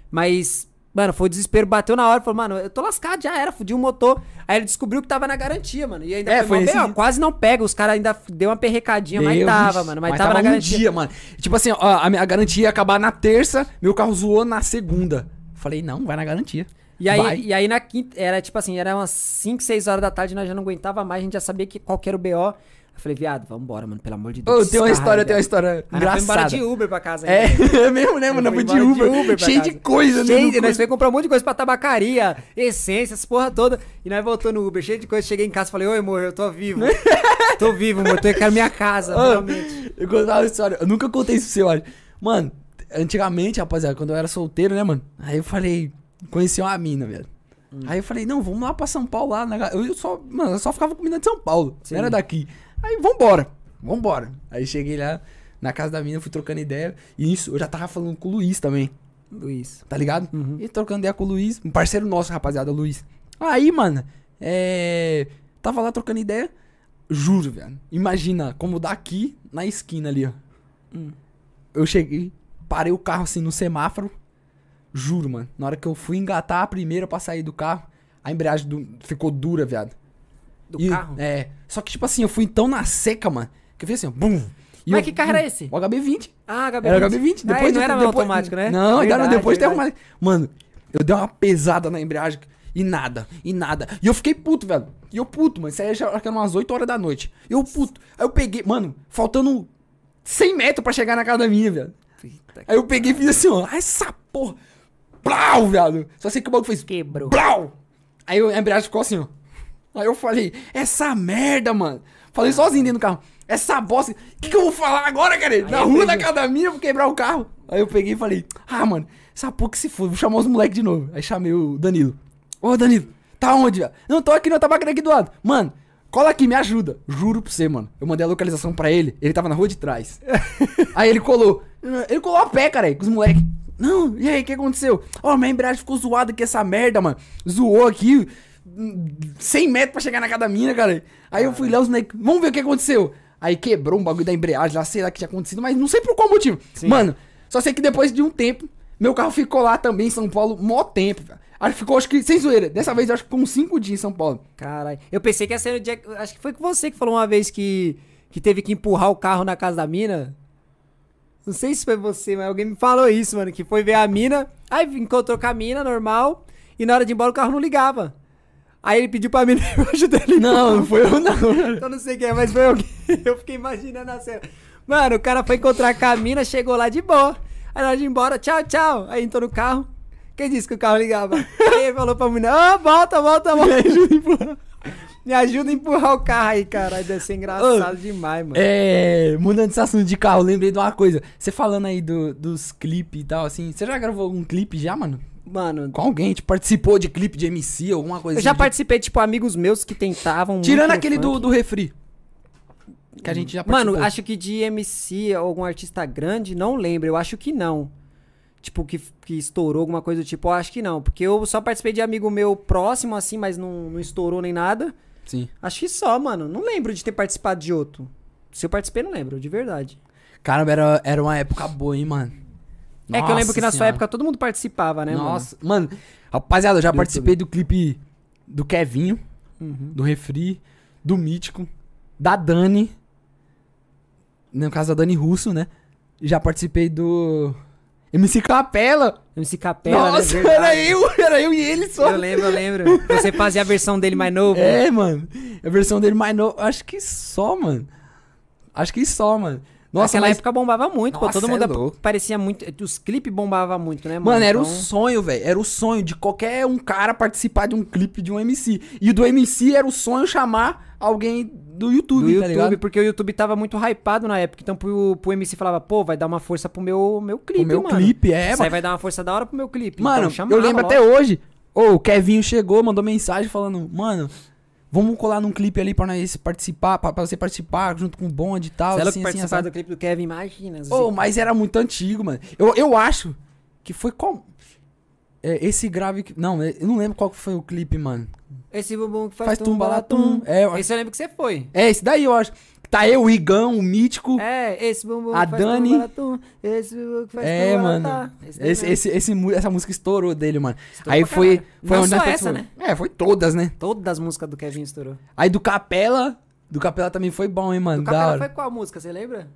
Mas, mano, foi o desespero, bateu na hora, falou, mano, eu tô lascado, já era, fudi o motor. Aí ele descobriu que tava na garantia, mano. E ainda É, foi, B.O., dia. quase não pega, os caras ainda deu uma perrecadinha, mas Meu tava, Deus. mano, mas, tava, na um garantia. dia, mano. Tipo assim, ó, a, minha garantia ia acabar na terça, meu carro zoou na segunda. Falei, não, vai na garantia. E aí, Vai. e aí na quinta, era tipo assim, era umas 5, 6 horas da tarde, nós já não aguentava mais, a gente já sabia que qual era o BO. Eu falei, viado, vambora, mano, pelo amor de Ô, Deus. tem uma história, tem uma história Aí fomos embora engraçada. de Uber pra casa É, [LAUGHS] é mesmo, né, mano? Foi Foi de Uber. Uber pra cheio casa. de coisa, né? Cheio, nós foi comprar um monte de coisa pra tabacaria, essência, essas porra toda. E nós voltou no Uber, cheio de coisa. Cheguei em casa e falei, oi, amor, eu tô vivo. [LAUGHS] tô vivo, amor, tô quero minha casa, Ô, finalmente. eu contava uma história, eu nunca contei isso pra você, eu acho. Mano, antigamente, rapaziada, quando eu era solteiro, né, mano? Aí eu falei, conheci uma mina, velho. Hum. Aí eu falei, não, vamos lá pra São Paulo lá. na ga- Eu só, mano, eu só ficava comendo de São Paulo, Sim. não era daqui. Aí, vambora, vambora. Aí cheguei lá na casa da mina, fui trocando ideia. E isso, eu já tava falando com o Luiz também. Luiz. tá ligado? Uhum. E trocando ideia com o Luiz, um parceiro nosso, rapaziada, Luiz. Aí, mano, é. Tava lá trocando ideia. Juro, velho. Imagina, como daqui na esquina ali, ó. Hum. Eu cheguei, parei o carro assim no semáforo. Juro, mano. Na hora que eu fui engatar a primeira pra sair do carro, a embreagem do- ficou dura, viado. Do E- carro? É. Só que, tipo assim, eu fui tão na seca, mano, que eu fiz assim, ó, bum. E Mas eu- que carro era esse? O HB20. Ah, HB20. Era o HB20. Ah, Depois não de- era depois, automático, né? Não, Verdade, depois tem verdade. arrumado. Mano, eu dei uma pesada na embreagem e nada, e nada. E eu fiquei puto, velho. E eu puto, mano. Isso aí já era umas 8 horas da noite. Eu puto. Aí eu peguei, mano, faltando 100 metros pra chegar na casa da minha, velho. Aí eu peguei e fiz assim, ó. "Ah, Essa porra. Blau, velho. Só sei que o bagulho fez. Quebrou. Blau. Aí a embreagem ficou assim, ó. Aí eu falei, essa merda, mano. Falei sozinho dentro do carro. Essa bosta. O que, que eu vou falar agora, cara? Na rua da casa minha, eu vou quebrar o carro. Aí eu peguei e falei, ah, mano, essa porra que se foda, vou chamar os moleques de novo. Aí chamei o Danilo. Ô, Danilo, tá onde, velho? Não, tô aqui no tabacaria aqui do lado. Mano, cola aqui, me ajuda. Juro pra você, mano. Eu mandei a localização pra ele, ele tava na rua de trás. [LAUGHS] aí ele colou. Ele colou a pé, cara, aí, com os moleques. Não, e aí, o que aconteceu? Ó, minha embreagem ficou zoada aqui, essa merda, mano. Zoou aqui. Hum, 100 metros pra chegar na casa da mina, cara. Aí eu fui lá, os moleques, vamos ver o que aconteceu. Aí quebrou um bagulho da embreagem lá, sei lá o que tinha acontecido, mas não sei por qual motivo. Mano, só sei que depois de um tempo, meu carro ficou lá também em São Paulo, mó tempo, velho. Acho que ficou, acho que, sem zoeira, dessa vez eu acho que ficou uns 5 dias em São Paulo. Caralho. Eu pensei que ia ser o dia. Acho que foi com você que falou uma vez que, que teve que empurrar o carro na casa da mina. Não sei se foi você, mas alguém me falou isso, mano. Que foi ver a mina. Aí encontrou com a mina, normal. E na hora de ir embora o carro não ligava. Aí ele pediu pra [LAUGHS] eu ajudar ele. a Não, não foi eu não. cara. [LAUGHS] Eu não sei quem é, mas foi alguém. [LAUGHS] Eu fiquei imaginando a cena. Mano, o cara foi encontrar com a mina, chegou lá de boa. Aí na hora de ir embora, tchau, tchau. Aí entrou no carro. Quem disse que o carro ligava? Aí ele falou pra menina, ah, volta, volta, volta. Me ajuda a empurrar. Me ajuda a empurrar o carro aí, caralho. Deve ser engraçado demais, mano. É, mudando esse assunto de carro, lembrei de uma coisa. Você falando aí do- dos clipes e tal, assim, você já gravou algum clipe já, mano? Mano, Com alguém? Tipo, participou de clipe de MC, alguma coisa eu já assim? participei, tipo, amigos meus que tentavam. Tirando muito no aquele do, funk. do refri. Que a gente já participou. Mano, acho que de MC ou algum artista grande, não lembro. Eu acho que não. Tipo, que, que estourou alguma coisa do tipo, eu acho que não. Porque eu só participei de amigo meu próximo, assim, mas não, não estourou nem nada. Sim. Acho que só, mano. Não lembro de ter participado de outro. Se eu participei, não lembro, de verdade. Caramba, era, era uma época boa, hein, mano? É que eu lembro que na Nossa sua Senhora. época todo mundo participava, né, Nossa, mano. Rapaziada, eu já Do participei do clipe do Kevinho, mano? Uhum. do Refri, do Mítico, da Dani. No caso da Dani Russo, né? Já participei do MC Capela. MC Capela, Nossa, né? Era eu, era eu e ele só. Eu lembro, eu lembro. Você fazia a versão dele mais novo. É, mano. A versão dele mais nova. Acho que só, mano. Acho que só, mano. Nossa, Naquela mas... época bombava muito, pô. Nossa, Todo mundo é ap- louco. parecia muito. Os clipes bombavam muito, né, mano? Mano, era o Então- sonho, velho. Era o sonho de qualquer um cara participar de um clipe de um MC. E do MC era o sonho chamar alguém do YouTube, do tá YouTube, ligado? porque o YouTube tava muito hypado na época. Então pro, pro MC falava, pô, vai dar uma força pro meu, meu clipe, o meu mano. clipe, é, Isso aí mano. vai dar uma força da hora pro meu clipe. Mano, Então, chamava eu lembro logo. até hoje. Ô, o Kevinho chegou, mandou mensagem falando, mano, vamos colar num clipe ali pra nós participar, pra, pra você participar junto com o bonde e tal. Se ela assim, que assim, participar assim. do clipe do Kevin, imagina. Ô, mas era muito antigo, mano. Eu, eu acho que foi qual. É, esse grave. que- Não, eu não lembro qual foi o clipe, mano. Esse bumbum que faz, Faz tumbalatum. tumbalatum. É, eu Esse eu lembro que você foi. É, esse daí eu acho. Tá eu, o Igão, o Mítico. É, esse bumbum A Dani-. Esse bumbum que faz É, mano. Esse Esse, esse, esse essa música estourou dele, mano. Estourou Aí foi, foi Não onde só essa, participamos. É, foi todas, né? Todas as músicas do Kevin estourou. Aí do Capela. Do Capela também foi bom, hein, mano. Do Capela foi qual música, você lembra?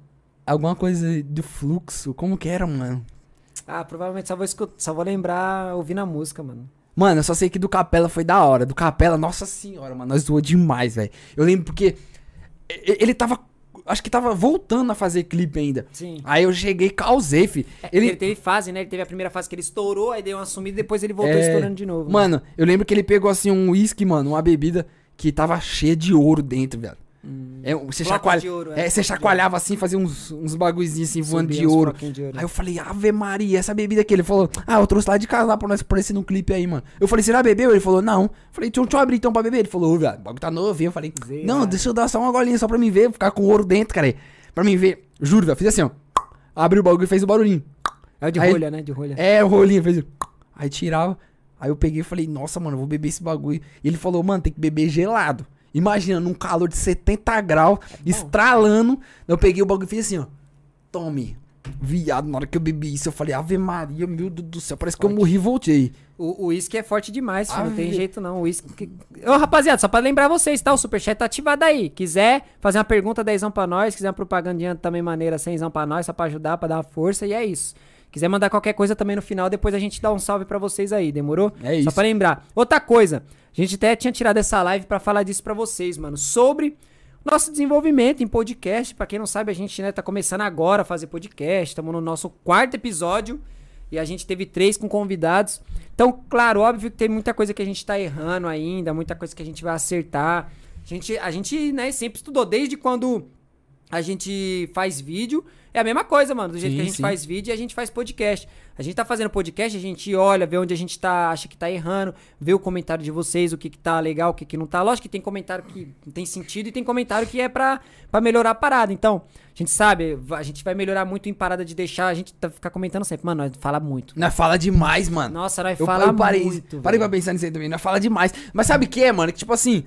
Alguma coisa do fluxo. Como que era, mano? Ah, provavelmente só vou, escutar, só vou lembrar ouvindo a música, mano. Mano, eu só sei que do Capela foi da hora. Do Capela, nossa senhora, mano. Nós zoou demais, velho. Eu lembro porque. Ele tava. Acho que tava voltando a fazer clipe ainda. Sim. Aí eu cheguei e causei, fi. Ele... Ele. teve fase, né? Ele teve a primeira fase que ele estourou, aí deu uma sumida e depois ele voltou É, estourando de novo. né? Mano, eu lembro que ele pegou assim um uísque, mano, uma bebida que tava cheia de ouro dentro, velho. É, você chacoalha... ouro, é, é, você chacoalhava assim, fazia uns, uns bagulhozinhos assim, voando de ouro. de ouro. Aí eu falei, Ave Maria, essa bebida aqui. Ele falou, ah, eu trouxe lá de casa lá pra nós aparecer no clipe aí, mano. Eu falei, será bebeu? Ele falou, não. Eu falei, deixa eu, deixa eu abrir então pra beber. Ele falou, velho, o bagulho tá novo. Eu falei, Zé, não, velho. deixa eu dar só uma golinha só pra mim ver, ficar com ouro dentro, cara. Pra mim ver. Juro, velho, fiz assim, ó. Abriu o bagulho e fez o barulhinho. É o de Aí- rolha, né? De rolha. É, o rolinho fez. Aí tirava. Aí eu peguei e falei, nossa, mano, vou beber esse bagulho. E ele falou, mano, tem que beber gelado. Imagina, num calor de 70 graus, estralando. Eu peguei o bagulho e fiz assim, ó. Tome. Viado, na hora que eu bebi isso, eu falei, Ave Maria, meu Deus do céu, parece que eu morri e voltei. O uísque é forte demais, filho, não tem jeito não. O uísque. Ô, rapaziada, só pra lembrar vocês, tá? O superchat tá ativado aí. Quiser fazer uma pergunta, dezão pra nós. Quiser uma propagandinha também maneira, cenzão pra nós, só pra ajudar, pra dar uma força. E é isso. Quiser mandar qualquer coisa também no final, depois a gente dá um salve pra vocês aí, demorou? É Só isso. pra lembrar. Outra coisa, a gente até tinha tirado essa live pra falar disso pra vocês, mano. Sobre nosso desenvolvimento em podcast. Pra quem não sabe, a gente né, tá começando agora a fazer podcast. Estamos no nosso quarto episódio. E a gente teve três com convidados. Então, claro, óbvio que tem muita coisa que a gente tá errando ainda, muita coisa que a gente vai acertar. A gente, a gente né, sempre estudou, desde quando a gente faz vídeo. É a mesma coisa, mano. Do jeito Sim, que a gente sim. faz vídeo e a gente faz podcast. A gente tá fazendo podcast, a gente olha, vê onde a gente tá, acha que tá errando, vê o comentário de vocês, o que que tá legal, o que que não tá. Lógico que tem comentário que não tem sentido e tem comentário que é pra, pra melhorar a parada. Então, a gente sabe, a gente vai melhorar muito em parada de deixar, a gente tá, ficar comentando sempre. Mano, nós fala muito. Nós fala demais, mano. Nossa, nós Eu, fala eu parei, muito. parei velho. pra pensar nisso aí também. Nós fala demais. Mas sabe o que é, mano? Que tipo assim,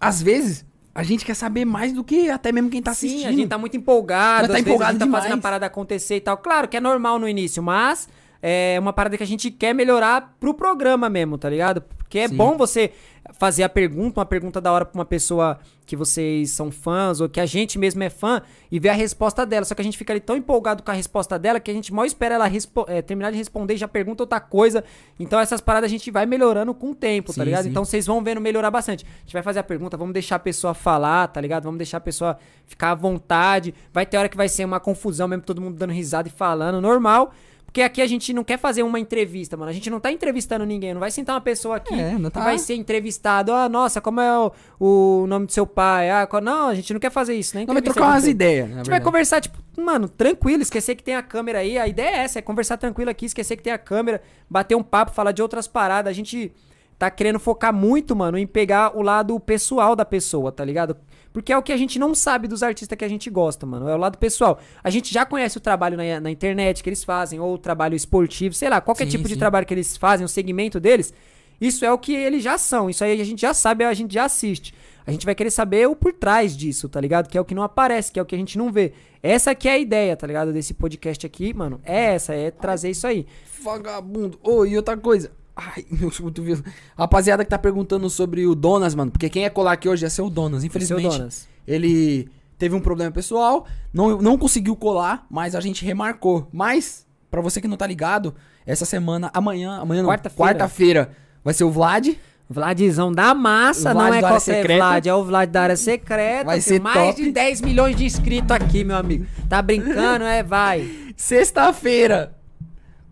às vezes a gente quer saber mais do que até mesmo quem tá assistindo. Sim, a gente tá muito empolgado, Nós tá às vezes empolgado a gente tá fazendo a parada acontecer e tal. Claro que é normal no início, mas é uma parada que a gente quer melhorar pro programa mesmo, tá ligado? Porque é Sim. bom você fazer a pergunta, uma pergunta da hora pra uma pessoa que vocês são fãs ou que a gente mesmo é fã e ver a resposta dela. Só que a gente fica ali tão empolgado com a resposta dela que a gente mal espera ela é, terminar de responder e já pergunta outra coisa. Então essas paradas a gente vai melhorando com o tempo, tá Sim, ligado? sim. Então vocês vão vendo melhorar bastante. A gente vai fazer a pergunta, vamos deixar a pessoa falar, tá ligado? Vamos deixar a pessoa ficar à vontade. Vai ter hora que vai ser uma confusão mesmo, todo mundo dando risada e falando, normal. Porque aqui a gente não quer fazer uma entrevista, mano. A gente não tá entrevistando ninguém. Não vai sentar uma pessoa aqui É, não que tá. vai ser entrevistado. Ah, nossa, como é o, o nome do seu pai? Ah, qual- não, a gente não quer fazer isso, né? Não, vai trocar umas ideias. A gente vai conversar, tipo, mano, tranquilo, esquecer que tem a câmera aí. A ideia é essa, é conversar tranquilo aqui, esquecer que tem a câmera, bater um papo, falar de outras paradas. A gente tá querendo focar muito, mano, em pegar o lado pessoal da pessoa, tá ligado? Porque é o que a gente não sabe dos artistas que a gente gosta, mano. É o lado pessoal. A gente já conhece o trabalho na, na internet que eles fazem, ou o trabalho esportivo, sei lá, qualquer Sim, tipo de sim. trabalho que eles fazem, o segmento deles. Isso é o que eles já são. Isso aí a gente já sabe, a gente já assiste. A gente vai querer saber o por trás disso, tá ligado? Que é o que não aparece, que é o que a gente não vê. Essa que é a ideia, tá ligado? Desse podcast aqui, mano. É essa, é trazer isso aí. Vagabundo. Ô, e outra coisa. Ai, [LAUGHS] meu cotovelo. Rapaziada que tá perguntando sobre o Donas, mano. Porque quem ia colar aqui hoje ia ser o Donas. Infelizmente, Seu Donas. ele teve um problema pessoal. Não, não conseguiu colar, mas a gente remarcou. Mas, pra você que não tá ligado, essa semana, amanhã, amanhã não, Quarta-feira. quarta-feira, vai ser o Vlad. Vladzão da massa, Vlad não é qualquer secreta. Vlad, é o Vlad da área secreta. Vai ser mais top. de 10 milhões de inscritos aqui, meu amigo. Tá brincando? É, vai. [LAUGHS] Sexta-feira,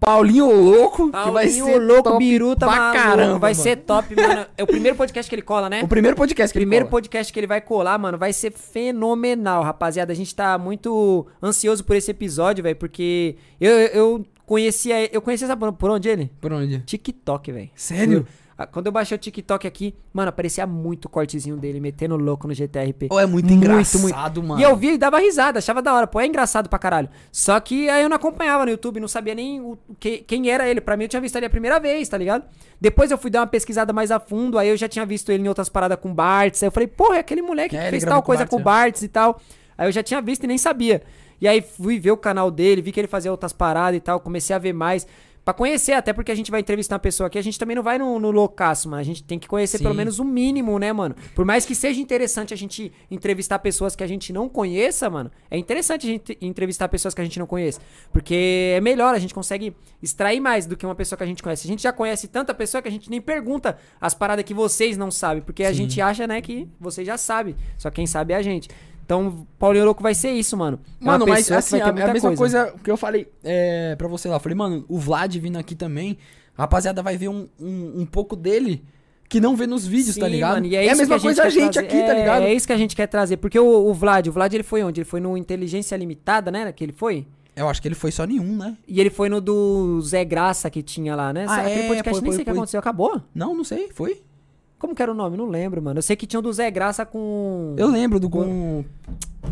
Paulinho Louco, que vai Paulinho ser louco, top biruta, pra maluco. caramba. vai mano. ser top, mano. É o primeiro podcast que ele cola, né? [LAUGHS] o primeiro podcast que ele Primeiro cola. podcast que ele vai colar, mano, vai ser fenomenal, rapaziada. A gente tá muito ansioso por esse episódio, velho, porque eu, eu conhecia, eu conhecia sabe por- onde ele? Por onde? TikTok, velho. Sério? Ah, Quando eu baixei o TikTok aqui, mano, aparecia muito o cortezinho dele metendo louco no GTRP. Pô, é muito, engraçado, mano. E eu via e dava risada, achava da hora. Pô, é engraçado pra caralho. Só que aí eu não acompanhava no YouTube, não sabia nem o, que, quem era ele. Pra mim eu tinha visto ele a primeira vez, tá ligado? Depois eu fui dar uma pesquisada mais a fundo, aí eu já tinha visto ele em outras paradas com Bartz. Aí eu falei, porra, é aquele moleque É, que fez tal com coisa Bartz, com o é. Bartz e tal. Aí eu já tinha visto e nem sabia. E aí fui ver o canal dele, vi que ele fazia outras paradas e tal, comecei a ver mais. Pra conhecer, até porque a gente vai entrevistar uma pessoa aqui, a gente também não vai no, no loucaço, mano. A gente tem que conhecer Sim. pelo menos o mínimo, né, mano? Por mais que seja interessante a gente entrevistar pessoas que a gente não conheça, mano, é interessante a gente entrevistar pessoas que a gente não conhece. Porque é melhor, a gente consegue extrair mais do que uma pessoa que a gente conhece. A gente já conhece tanta pessoa que a gente nem pergunta as paradas que vocês não sabem. Porque a Sim. gente acha, né, que vocês já sabem. Só quem sabe é a gente. Então, Paulinho Louco vai ser isso, mano. É Mano, mas assim, a, muita a mesma coisa. que eu falei é, pra você lá. Eu falei, mano, o Vlad vindo aqui também, a rapaziada vai ver um, um, um pouco dele que não vê nos vídeos, tá Sim, ligado? mano, e é, isso a mesma que coisa a gente trazer. aqui, tá É, ligado? É isso que a gente quer trazer. Porque o, o Vlad, o Vlad ele foi onde? Ele foi no Inteligência Limitada, né? Que ele foi? Eu acho que ele foi só nenhum, né? E ele foi no do Zé Graça que tinha lá, né? Ah, Aquele é, podcast foi, nem foi, sei o que aconteceu. Acabou? Não, não sei, foi. Como que era o nome? Não lembro, mano. Eu sei que tinha o do Zé Graça com. Eu lembro do com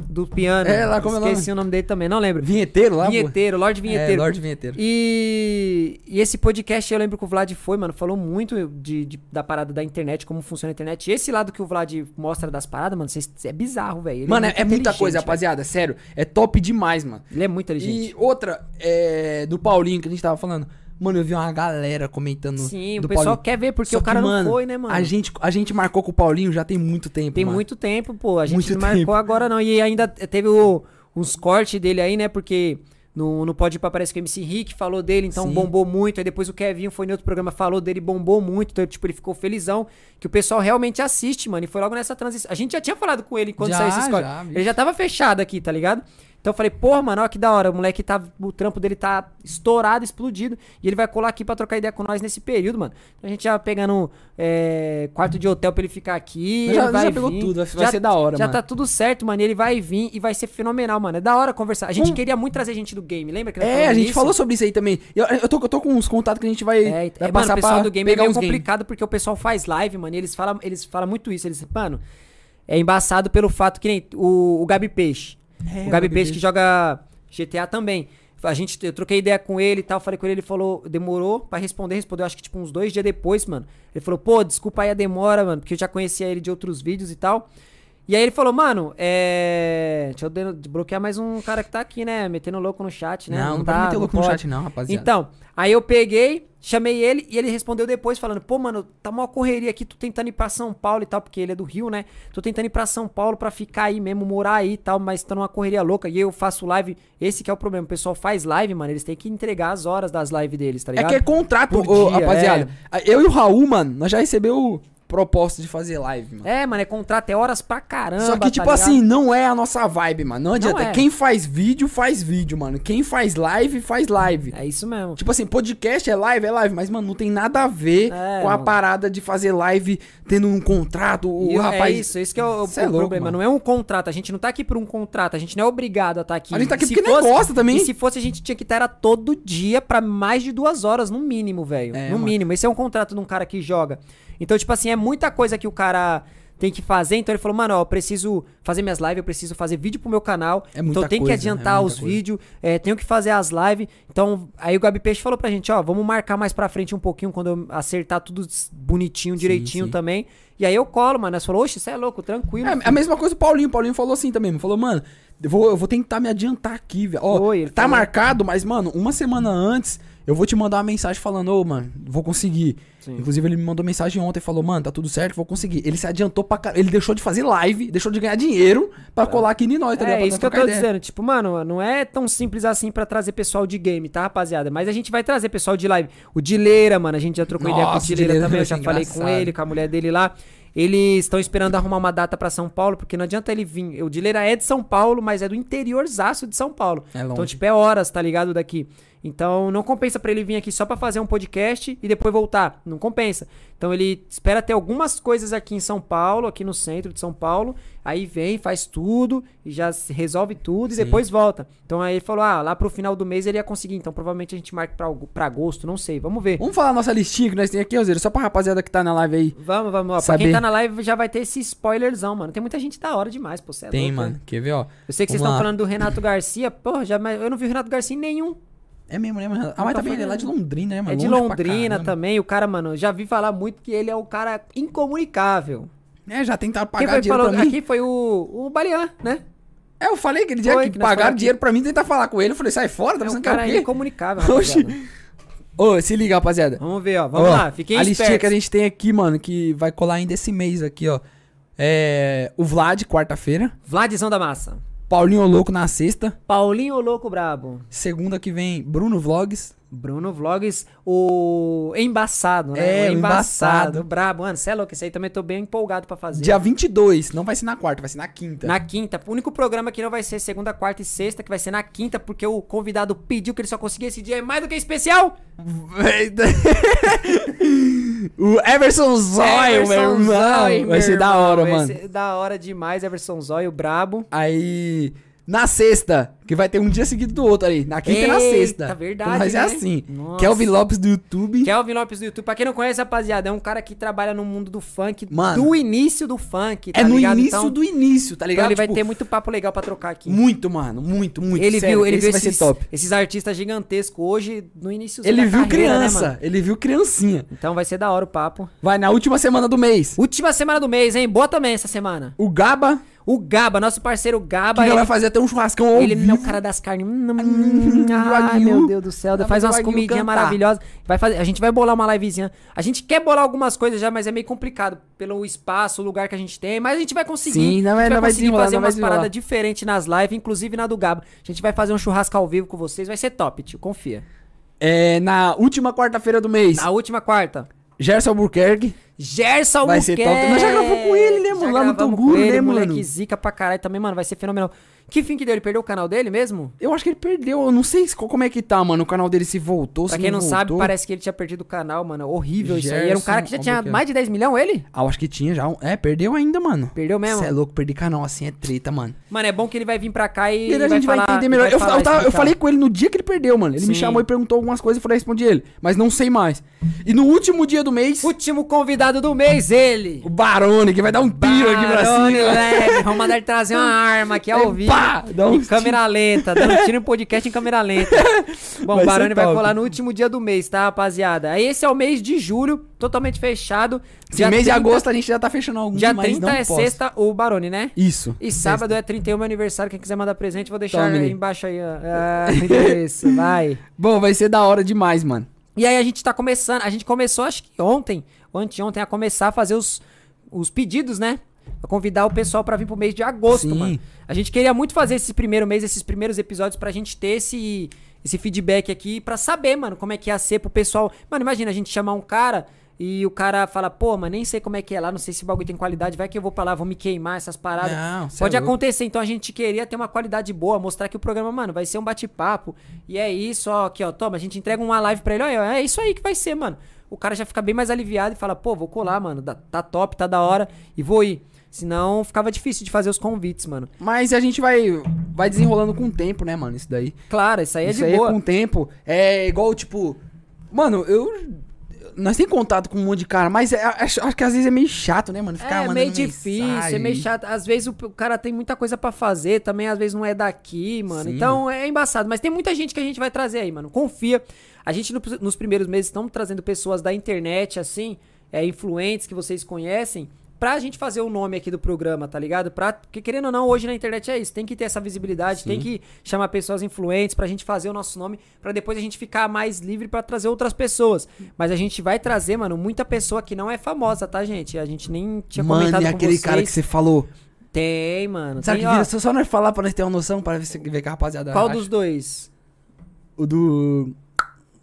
Do piano. É, lá, como é o nome? Esqueci o nome dele também, não lembro. vinheteiro lá. Vinheteiro, Lorde Vinheteiro. É, Lorde Vinheteiro. E, e esse podcast eu lembro que o Vlad foi, mano, falou muito de, de- da parada da internet, como funciona a internet. E esse lado que o Vlad mostra das paradas, mano, é bizarro, velho. Ele Mano, é, é muita coisa, velho. rapaziada, sério. É top demais, mano. Ele é muito inteligente. E outra, é, do Paulinho, que a gente tava falando. Mano, eu vi uma galera comentando. Sim, o pessoal Paulinho. quer ver, porque Só o cara que, não mano, foi, né, mano? A gente, a gente marcou com o Paulinho já tem muito tempo, Tem mano. muito tempo, pô. A gente Muito não marcou tempo. agora, não. E ainda teve o- uns cortes dele aí, né? Porque no, no Pode Ir Pra parece que o MC Rick falou dele, então Sim. bombou muito. Aí depois o Kevin foi em outro programa, falou dele, bombou muito. Então, tipo, ele ficou felizão. Que o pessoal realmente assiste, mano. E foi logo nessa transição. A gente já tinha falado com ele quando Já, saiu já, bicho. ele já tava fechado aqui, tá ligado? Então eu falei, porra, mano, ó que da hora. O moleque tá. O trampo dele tá estourado, explodido. E ele vai colar aqui pra trocar ideia com nós nesse período, mano. Então a gente já pegando é, quarto de hotel pra ele ficar aqui. Já- ele vai já pegou vir. tudo, vai ser da hora, Já mano. tá tudo certo, mano. E ele vai vir e vai ser fenomenal, mano. É da hora conversar. A gente Com- queria muito trazer gente do game, lembra É, a gente nisso? falou sobre isso aí também. Eu, eu, tô, eu tô com uns contatos que a gente vai, É, vai é mano, o pessoal do game é meio complicado porque o pessoal faz live, mano, e eles falam, eles falam muito isso. Eles, mano, é embaçado pelo fato que nem o, o Gabi Peixe. É, o Gabi Peixe que joga GTA também. A gente, eu troquei ideia com ele e tal, falei com ele, ele falou, demorou pra responder, respondeu acho que tipo uns dois dias depois, mano. Ele falou, pô, desculpa aí a demora, mano, porque eu já conhecia ele de outros vídeos e tal. E aí ele falou, mano, é. Deixa eu de- desbloquear mais um cara que tá aqui, né? Metendo louco no chat, né? Não, não pode meter louco no chat não, rapaziada. Então, aí eu peguei, chamei ele e ele respondeu depois, falando: pô, mano, tá uma correria aqui, tô tentando ir pra São Paulo e tal, porque ele é do Rio, né? Tô tentando ir pra São Paulo pra ficar aí mesmo, morar aí e tal, mas tá numa correria louca. E eu faço live, esse que é o problema. O pessoal faz live, mano, eles têm que entregar as horas das lives deles, tá É ligado? que é contrato, ô, dia, rapaziada. Eu e o Raul, mano, nós já recebeu proposta de fazer live, mano. É, mano, é contrato, é horas pra caramba. Só que, tá tipo assim, não é a nossa vibe, mano. Não adianta. é. Quem faz vídeo, faz vídeo, mano. Quem faz live, faz live. É isso mesmo. Tipo assim, podcast é live, é live, mas, mano, não tem nada a ver É, com a mano. parada de fazer live tendo um contrato. O E rapaz. É isso, isso que é o, o é louco, problema. mano. Não é um contrato. A gente não tá aqui por um contrato. A gente não é obrigado a estar aqui. A gente tá aqui Se porque nós gosta também. E se fosse, a gente tinha que estar era todo dia pra mais de duas horas, no mínimo, velho. É, no mano. mínimo. Esse é um contrato de um cara que joga. Então, tipo assim, é muita coisa que o cara tem que fazer. Então ele falou, mano, ó, eu preciso fazer minhas lives, eu preciso fazer vídeo pro meu canal. É muita então tem que coisa, adiantar é os vídeos, é, tenho que fazer as lives. Então, aí o Gabi Peixe falou pra gente, ó, vamos marcar mais pra frente um pouquinho, quando eu acertar tudo bonitinho, direitinho sim. também. E aí eu colo, mano. Nós falou, oxe, você é louco, tranquilo. É a mesma coisa o Paulinho. O Paulinho falou assim também. Falou, mano, eu vou, eu vou tentar me adiantar aqui, velho. Ó, Foi, ele tá falou. marcado, mas, mano, uma semana antes, eu vou te mandar uma mensagem falando, ô, mano, vou conseguir. Sim. Inclusive, ele me mandou mensagem ontem e falou, mano, tá tudo certo, vou conseguir. Ele se adiantou pra caralho. Ele deixou de fazer live, deixou de ganhar dinheiro pra colar aqui em nós, tá ligado? É isso que eu tô ideia. dizendo. Tipo, mano, não é tão simples assim pra trazer pessoal de game, tá, rapaziada? Mas a gente vai trazer pessoal de live. O Dileira, mano, a gente já trocou ideia com o Nossa, Dileira também. Eu vai já falei com ele, com a mulher dele lá. Eles estão esperando arrumar uma data pra São Paulo, porque não adianta ele vir. O Dileira é de São Paulo, mas é do interiorzaço de São Paulo. É longe. Então, tipo, é horas, tá ligado? Daqui. Então, não compensa pra ele vir aqui só pra fazer um podcast e depois voltar. Não compensa. Então, ele espera ter algumas coisas aqui em São Paulo, aqui no centro de São Paulo. Aí vem, faz tudo e já resolve tudo e Sim. depois volta. Então, aí ele falou: ah, lá pro final do mês ele ia conseguir. Então, provavelmente a gente marca pra, agu- pra agosto, não sei. Vamos ver. Vamos falar a nossa listinha que nós temos aqui, Roseiro, só pra rapaziada que tá na live aí. Vamos, vamos. Ó, pra Saber. quem tá na live já vai ter esse spoilerzão, mano. Tem muita gente da hora demais, pô. É Tem, louco, mano. né? Quer ver, ó? Eu sei que vocês estão falando do Renato Garcia. Porra, já, mas eu não vi o Renato Garcia em nenhum. É mesmo, né, mano? Ah, mas também ele é lá de Londrina, né, mano? é de Longe Londrina caramba. também. O cara, mano, já vi falar muito que ele é o cara incomunicável. É, já tentaram pagar dinheiro falou pra mim. aqui foi o, o Balian, né? É, eu falei aquele dia Foi, que, que pagaram dinheiro pra mim tentar falar com ele. Eu falei, sai fora, tá É um pensando que é o quê? incomunicável. [LAUGHS] Oxi. Ô, se liga, rapaziada. Vamos ver, ó. Vamos Ó, lá, fiquem A listinha que a gente tem aqui, mano, que vai colar ainda esse mês aqui, ó. É. O Vlad, quarta-feira. Vladzão da Massa. Paulinho Louco na sexta. Paulinho Louco Brabo. Segunda que vem, Bruno Vlogs. Bruno Vlogs, o embaçado, né? É, o embaçado. Brabo. Mano, você é louco. Esse aí também tô bem empolgado pra fazer. Dia 22. Não vai ser na quarta, vai ser na quinta. Na quinta. O único programa que não vai ser segunda, quarta e sexta, que vai ser na quinta, porque o convidado pediu que ele só conseguia esse dia. É mais do que especial! [LAUGHS] o Everson Zóio, meu irmão. Vai meu ser da irmão. hora, Vai mano. ser da hora demais, Everson Zóio, brabo. Aí. Na sexta, que vai ter um dia seguido do outro ali. Na quinta e na Eita, sexta. verdade, Então vai ser né? assim. Nossa. Kelvin Lopes do YouTube. Kelvin Lopes do YouTube. Pra quem não conhece, rapaziada, é um cara que trabalha no mundo do funk, Mano. do início do funk, tá é no ligado? início Então- do início, tá Então ligado? ele vai Tipo, ter muito papo legal pra trocar aqui. Muito, mano. Muito, muito. ele sério, viu, ele viu vai esses, ser top. esses artistas gigantescos hoje no início Ele viu criança. ele viu criancinha. Então vai ser da hora o papo. Vai na última semana do mês. Última semana do mês, hein? Boa também essa semana. O Gaba, O Gaba, nosso parceiro que Gaba, já ele, vai fazer até um churrascão ao ele vivo. não é o cara das carnes. Hum, ai, Wagyu. meu Deus do céu. Vai Faz umas comidinhas maravilhosas. Vai fazer, a gente vai bolar uma livezinha. A gente quer bolar algumas coisas já, mas é meio complicado pelo espaço, o lugar que a gente tem. Mas a gente vai conseguir. Sim, não a vai- gente não vai conseguir fazer vai umas paradas diferentes nas lives, inclusive na do Gaba. A gente vai fazer um churrasco ao vivo com vocês. Vai ser top, tio. Confia. É, na última quarta-feira do mês, Na última quarta. Gerson Albuquerque. Gerson Vai ser top. Nós já gravamos com ele, né, mano? Lá no Toguro, né, mano? moleque zica pra caralho também, mano. Vai ser fenomenal. Que fim que deu? Ele perdeu o canal dele mesmo? Eu acho que ele perdeu. Eu não sei se- como é que tá, mano. O canal dele se voltou, Pra se quem não, sabe, voltou. parece que ele tinha perdido o canal, mano. Horrível isso aí. Era um cara que já Gerson tinha mais de 10 milhões, ele? Ah, eu acho que tinha já. É, perdeu ainda, mano. Perdeu mesmo? Você é louco, perder canal assim é treta, mano. Mano, é bom que ele vai vir pra cá e. E ele a gente vai, falar- entender melhor. vai Eu, falar, eu tava- eu falei com ele no dia que ele perdeu, mano. Ele me Sim. chamou e perguntou algumas coisas e eu falei, respondi ele. Mas não sei mais. E no último dia do mês, Último convidado do mês, ele. o Barone, que vai dar um tiro aqui pra Barone cima. Leve, Vamos mandar ele trazer uma [LAUGHS] arma aqui ao Aí, vivo. Pá, dá um em câmera lenta, dando tiro em podcast em câmera lenta. [LAUGHS] Bom, o Barone vai colar no último dia do mês, tá, rapaziada? Aí esse é o mês de julho, totalmente fechado. Esse mês de agosto a gente já tá fechando alguns, Dia mas 30 não é posso. sexta, o Barone, né? Isso. E sábado é 31, meu aniversário. Quem quiser mandar presente, vou deixar Tome. aí embaixo aí, ó. Ah, isso, [LAUGHS] vai. Bom, vai ser da hora demais, mano. E aí a gente tá começando, a gente começou acho que ontem, ou anteontem, a começar a fazer os, os pedidos, né? Convidar o pessoal pra vir pro mês de agosto, Sim. mano. A gente queria muito fazer esse primeiro mês, esses primeiros episódios, pra gente ter esse, esse feedback aqui, pra saber, mano, como é que ia ser pro pessoal. Mano, imagina a gente chamar um cara e o cara fala, pô, mas nem sei como é que é lá, não sei se o bagulho tem qualidade, vai que eu vou pra lá, vou me queimar, essas paradas. Não, Pode é acontecer, então a gente queria ter uma qualidade boa, mostrar que o programa, mano, vai ser um bate-papo. E é isso, ó, aqui, ó, toma, a gente entrega uma live pra ele, ó, é isso aí que vai ser, mano. O cara já fica bem mais aliviado e fala, pô, vou colar, mano, tá top, tá da hora, e vou ir. Senão ficava difícil de fazer os convites, mano. Mas a gente vai, vai desenrolando com o tempo, né, mano? Isso daí. Claro, isso aí é Isso de aí boa. com o tempo. É igual, tipo. Mano, eu. Nós tem contato com um monte de cara, mas é- acho, acho que às vezes é meio chato, né, mano? Ficar É meio difícil, é mensagem. meio chato. Às vezes o, o cara tem muita coisa pra fazer, também às vezes não é daqui, mano. Sim. Então é embaçado. Mas tem muita gente que a gente vai trazer aí, mano. Confia. A gente no- nos primeiros meses estamos trazendo pessoas da internet, assim, é, influentes que vocês conhecem, pra gente fazer o nome aqui do programa, tá ligado? Pra, porque querendo ou não, hoje na internet é isso. Tem que ter essa visibilidade, tem que chamar pessoas influentes pra gente fazer o nosso nome, pra depois a gente ficar mais livre pra trazer outras pessoas. Mas a gente vai trazer, mano, muita pessoa que não é famosa, tá, gente? A gente nem tinha Mano, comentado e com aquele vocês. cara que você falou. Tem, mano. Sabe tem, que ó, só, só nós falar pra nós ter uma noção, pra ver, se, ver que a rapaziada. qual acha. dos dois? O do.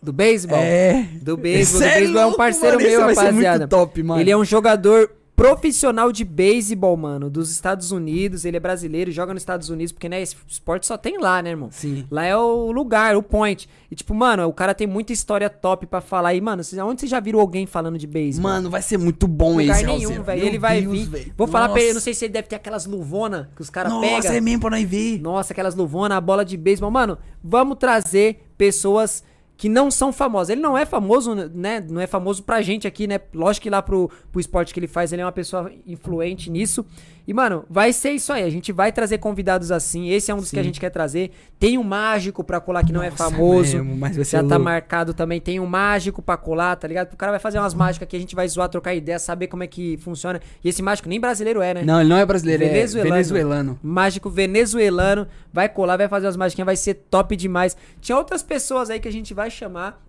Do beisebol? É. Do beisebol. É beisebol é um parceiro mano, meu, rapaziada. top, mano. Ele é um jogador profissional de beisebol, mano, dos Estados Unidos. Ele é brasileiro, joga nos Estados Unidos, porque, né, esse esporte só tem lá, né, irmão? Sim. Lá é o lugar, o point. E, tipo, mano, o cara tem muita história top pra falar. E, mano, onde vocês já viram alguém falando de beisebol? Mano, vai ser muito bom lugar esse, nenhum, velho. Ele vai Deus, vir. velho. Vou falar pra ele, Nossa. não sei se ele deve ter aquelas luvonas que os caras Nossa, pegam. é mesmo pra nós ver. Nossa, aquelas luvonas, a bola de beisebol. Mano, vamos trazer pessoas que não são famosas. Ele não é famoso, né? Não é famoso pra gente aqui, né? Lógico que lá pro, pro esporte que ele faz, ele é uma pessoa influente nisso. E, mano, vai ser isso aí. A gente vai trazer convidados assim. Esse é um dos que a Sim. gente quer trazer. Tem um mágico pra colar que não é Nossa, famoso. mesmo, mas vai ser Já tá louco. marcado também. Tem um mágico pra colar, tá ligado? O cara vai fazer umas mágicas que a gente vai zoar, trocar ideia, saber como é que funciona. E esse mágico nem brasileiro é, né? Não, ele não é brasileiro, Venezuelano. é venezuelano. Mágico venezuelano, vai colar, vai fazer umas magiquinhas, vai ser top demais. Tinha outras pessoas aí que a gente vai chamar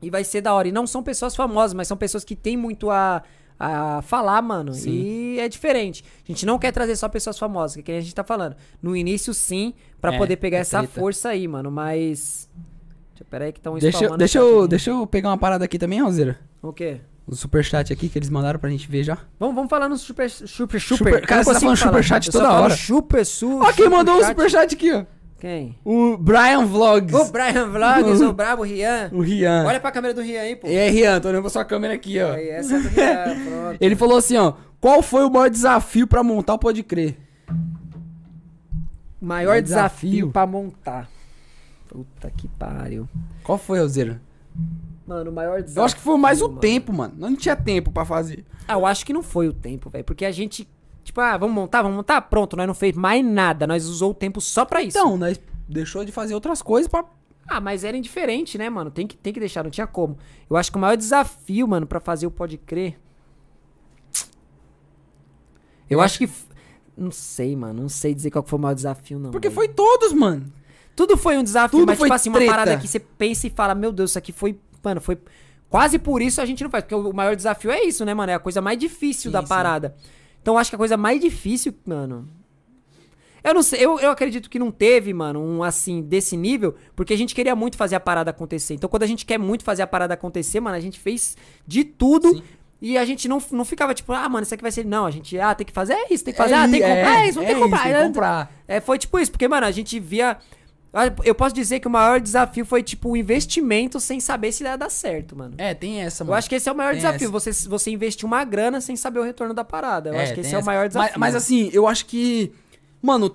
e vai ser da hora. E não são pessoas famosas, mas são pessoas que têm muito a, a falar, mano. Sim. E é diferente. A gente não quer trazer só pessoas famosas, que é que a gente tá falando. No início, sim, pra É, poder pegar é essa força aí, mano. Mas. Deixa, pera aí que estão Deixa, eu- deixa, eu, deixa eu pegar uma parada aqui também, Alzira. O quê? O superchat aqui que eles mandaram pra gente ver já. Vamos, vamos falar no super, super, super. Super- cara, você tá falando superchat toda hora. Super, su, Ó, quem mandou o superchat aqui, ó. Quem? O Brian Vlogs. O Brian Vlogs, [LAUGHS] o brabo Rian. O Rian. Olha pra câmera do Rian aí, pô. E aí, Rian, tô olhando pra sua câmera aqui, ó. Aí, essa é do Rian, [LAUGHS] pronto. Ele falou assim, ó. Qual foi o maior desafio pra montar o Pode Crer? Maior Maior desafio, desafio. pra montar. Puta que pariu. Qual foi, Alzira? Mano, o maior desafio. Eu acho que foi mais o mano. tempo, mano. Não tinha tempo pra fazer. Ah, eu acho que não foi o tempo, velho. Porque a gente. Tipo, ah, vamos montar, vamos montar? Pronto, nós não fez mais nada. Nós usou o tempo só pra isso. Então, nós deixou de fazer outras coisas pra... Ah, mas era indiferente, né, mano? Tem que, tem que deixar, não tinha como. Eu acho que o maior desafio, mano, pra fazer o Pode Crer. Eu, acho que. Não sei, mano. Não sei dizer qual foi o maior desafio, não. Porque foi todos, mano. Tudo foi um desafio, Tudo mas foi tipo assim, treta. uma parada que você pensa e fala, meu Deus, isso aqui foi. Mano, foi. Quase por isso a gente não faz. Porque o maior desafio é isso, né, mano? É a coisa mais difícil Sim, da parada. Então eu acho que a coisa mais difícil, mano. Eu não sei, eu, eu acredito que não teve, mano, um assim, desse nível, porque a gente queria muito fazer a parada acontecer. Então, quando a gente quer muito fazer a parada acontecer, mano, a gente fez de tudo. Sim. E a gente não, não ficava tipo, ah, mano, isso aqui vai ser. Não, a gente, ah, tem que fazer isso, tem que fazer, É ah, tem que comprar, é, isso, ter é que comprar. isso, tem que comprar. É, foi tipo isso, porque, mano, a gente via. Ah, Eu posso dizer que o maior desafio foi, tipo, o investimento sem saber se ia dar certo, mano. É, tem essa, Eu mano. acho que esse é o maior Tem desafio, essa. você, você investir uma grana sem saber o retorno da parada. Eu acho que esse tem é o essa. maior desafio. Mas, mas assim, eu acho que. Mano,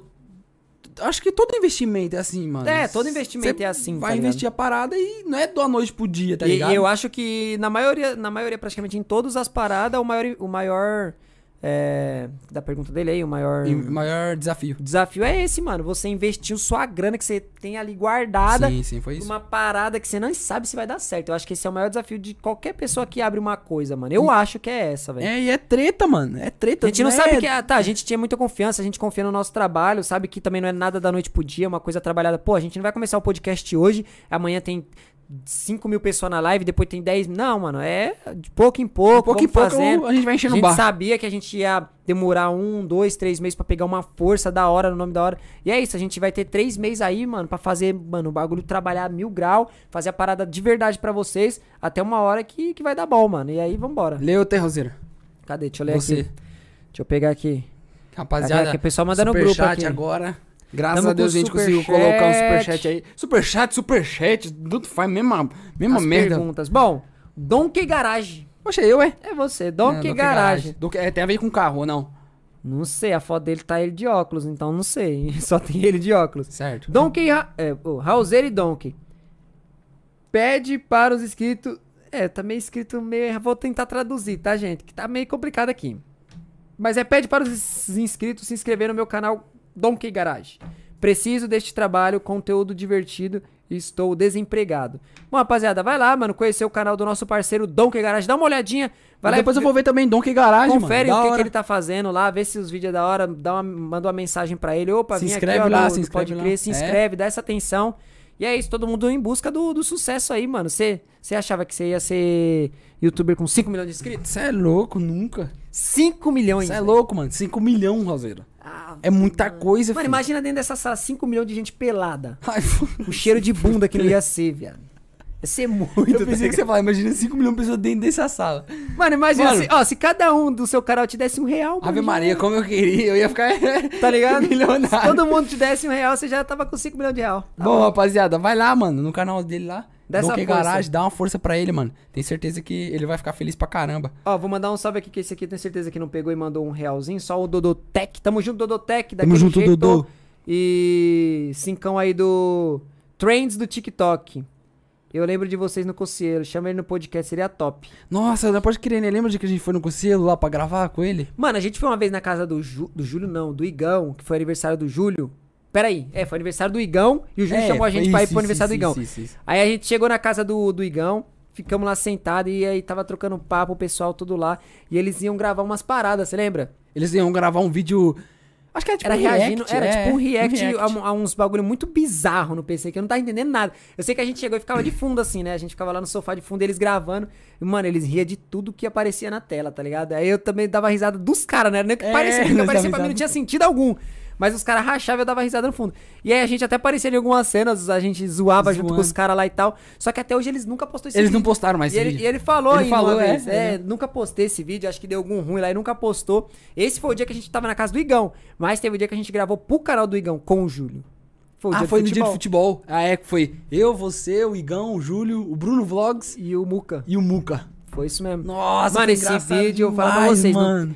acho que todo investimento é assim, mano. É, todo investimento é assim, Vai tá investir a parada e não é da noite pro dia, tá E- ligado? E eu acho que na maioria, na maioria, praticamente em todas as paradas, o maior. O maior é, da pergunta dele aí, o maior. E o maior desafio. O desafio é esse, mano. Você investiu sua grana que você tem ali guardada Sim, sim, foi isso. numa parada que você não sabe se vai dar certo. Eu acho que esse é o maior desafio de qualquer pessoa que abre uma coisa, mano. Eu acho que é essa, velho. É, e é treta, mano. É treta. A gente não é- sabe que. ah, Tá, a gente tinha muita confiança, a gente confia no nosso trabalho, sabe que também não é nada da noite pro dia, é uma coisa trabalhada. Pô, a gente não vai começar o podcast hoje, amanhã tem 5 mil pessoas na live, depois tem 10. Não, mano, é de pouco em pouco. De pouco em pouco fazendo. a gente vai A enchendo o gente barco. sabia que a gente ia demorar um, dois, três meses pra pegar uma força da hora no nome da hora. E é isso, a gente vai ter três meses aí, mano, pra fazer, mano, o bagulho trabalhar mil grau, fazer a parada de verdade pra vocês, até uma hora que, que vai dar bom, mano. E aí, vambora. Leu, Terrozeiro. Cadê? Deixa eu ler Você. aqui. Deixa eu pegar aqui. Rapaziada, Aqui, o pessoal manda no grupo aqui. agora. Graças Tamo a Deus a gente conseguiu superchat. colocar um superchat aí. Superchat, superchat, tudo faz mesma, mesma As merda. perguntas. Bom, Donkey Garage. Poxa, eu, é? É você, É, Donkey Garage. Donkey- é, tem a ver com carro ou não? Não sei, a foto dele tá ele de óculos, então não sei. [LAUGHS] Só tem ele de óculos. Certo. Donkey, Ra é, o Raulzeiro e Donkey. Pede para os inscritos. É, tá meio escrito meio. Vou tentar traduzir, tá, gente? Que tá meio complicado aqui. Mas é pede para os inscritos se inscrever no meu canal Donkey Garage. Preciso deste trabalho, conteúdo divertido e estou desempregado. Bom, rapaziada, vai lá, mano, conhecer o canal do nosso parceiro Donkey Garage. Dá uma olhadinha. Vai lá e Depois eu vou ver também Donkey Garage, Confere mano. o que, que ele tá fazendo lá, vê se os vídeos é da hora, dá uma, manda uma mensagem pra ele. Opa, Se inscreve aqui, ó, lá, no- se inscreve Pode lá. Crer, se É. inscreve, dá essa atenção. E é isso, todo mundo em busca do, do sucesso aí, mano. Você achava que você ia ser youtuber com 5 milhões de inscritos? Você é louco, nunca. 5 milhões. Você é louco, mano. 5 milhões, Roseiro. Ah, É muita coisa, Mano, filho. imagina dentro dessa sala 5 milhões de gente pelada. Ai, [LAUGHS] O cheiro de bunda que não ia ser, viado. Ia ser muito. eu tá pensei que você falava, imagina 5 milhões de pessoas dentro dessa sala. Mano, imagina Mano. se, ó, se cada um do seu canal te desse um real, mano, Ave Maria, como eu queria, eu ia ficar [LAUGHS] Tá ligado? [LAUGHS] Se milionário. todo mundo te desse um real, você já tava com 5 milhões de real. Tá Bom, rapaziada, vai lá, mano, no canal dele lá. Dá essa Donkey força. Garage, dá uma força pra ele, mano. Tenho certeza que ele vai ficar feliz pra caramba. Ó, vou mandar um salve aqui, que esse aqui tenho certeza que não pegou e mandou um realzinho. Só o Dodotec. Tamo junto, Dodotec. Tamo junto, jeito. Dodô. E cincão aí do Trends do TikTok. Eu lembro de vocês no Conselho. Chama ele no podcast, seria top. Nossa, não pode crer, né? Lembra de que a gente foi no conselho lá pra gravar com ele? Mano, a gente foi uma vez na casa do, Ju, do Júlio, não, do Igão, que foi aniversário do Júlio. Pera aí, é, foi aniversário do Igão e o Júlio chamou a gente foi pra ir isso, pro aniversário isso, do Igão. isso, isso, isso. Aí a gente chegou na casa do, do Igão, ficamos lá sentados e aí tava trocando papo, o pessoal tudo lá. E eles iam gravar umas paradas, você lembra? Eles iam gravar um vídeo. Acho que era tipo era um reagindo, react, era é, tipo um react, react. A, um- a uns bagulho muito bizarro no PC, que eu não tava entendendo nada. Eu sei que a gente chegou e ficava de fundo assim, né? A gente ficava lá no sofá de fundo, eles gravando. E, mano, eles riam de tudo que aparecia na tela, tá ligado? Aí eu também dava risada dos caras, né? Não é que É, parecia, porque parecia pra mim não tinha sentido algum. Mas os caras rachavam e eu dava risada no fundo. E aí a gente até aparecia em algumas cenas, a gente zoava junto com Zoando. os caras lá e tal. Só que até hoje eles nunca postou esse Eles não vídeo. postaram mais E ele, vídeo. e ele falou Ele ainda falou, é, vez, é, é. nunca postei esse vídeo, acho que deu algum ruim lá e nunca postou. Esse foi o dia que a gente tava na casa do Igão, mas teve o dia que a gente gravou pro canal do Igão com o Júlio. Foi o Ah, foi do no dia de futebol. Ah, é, foi eu, você, o Igão, o Júlio, o Bruno Vlogs E o Muca. e o Muca. Foi isso mesmo. Nossa, Mano, esse vídeo eu falo pra demais, vocês, não-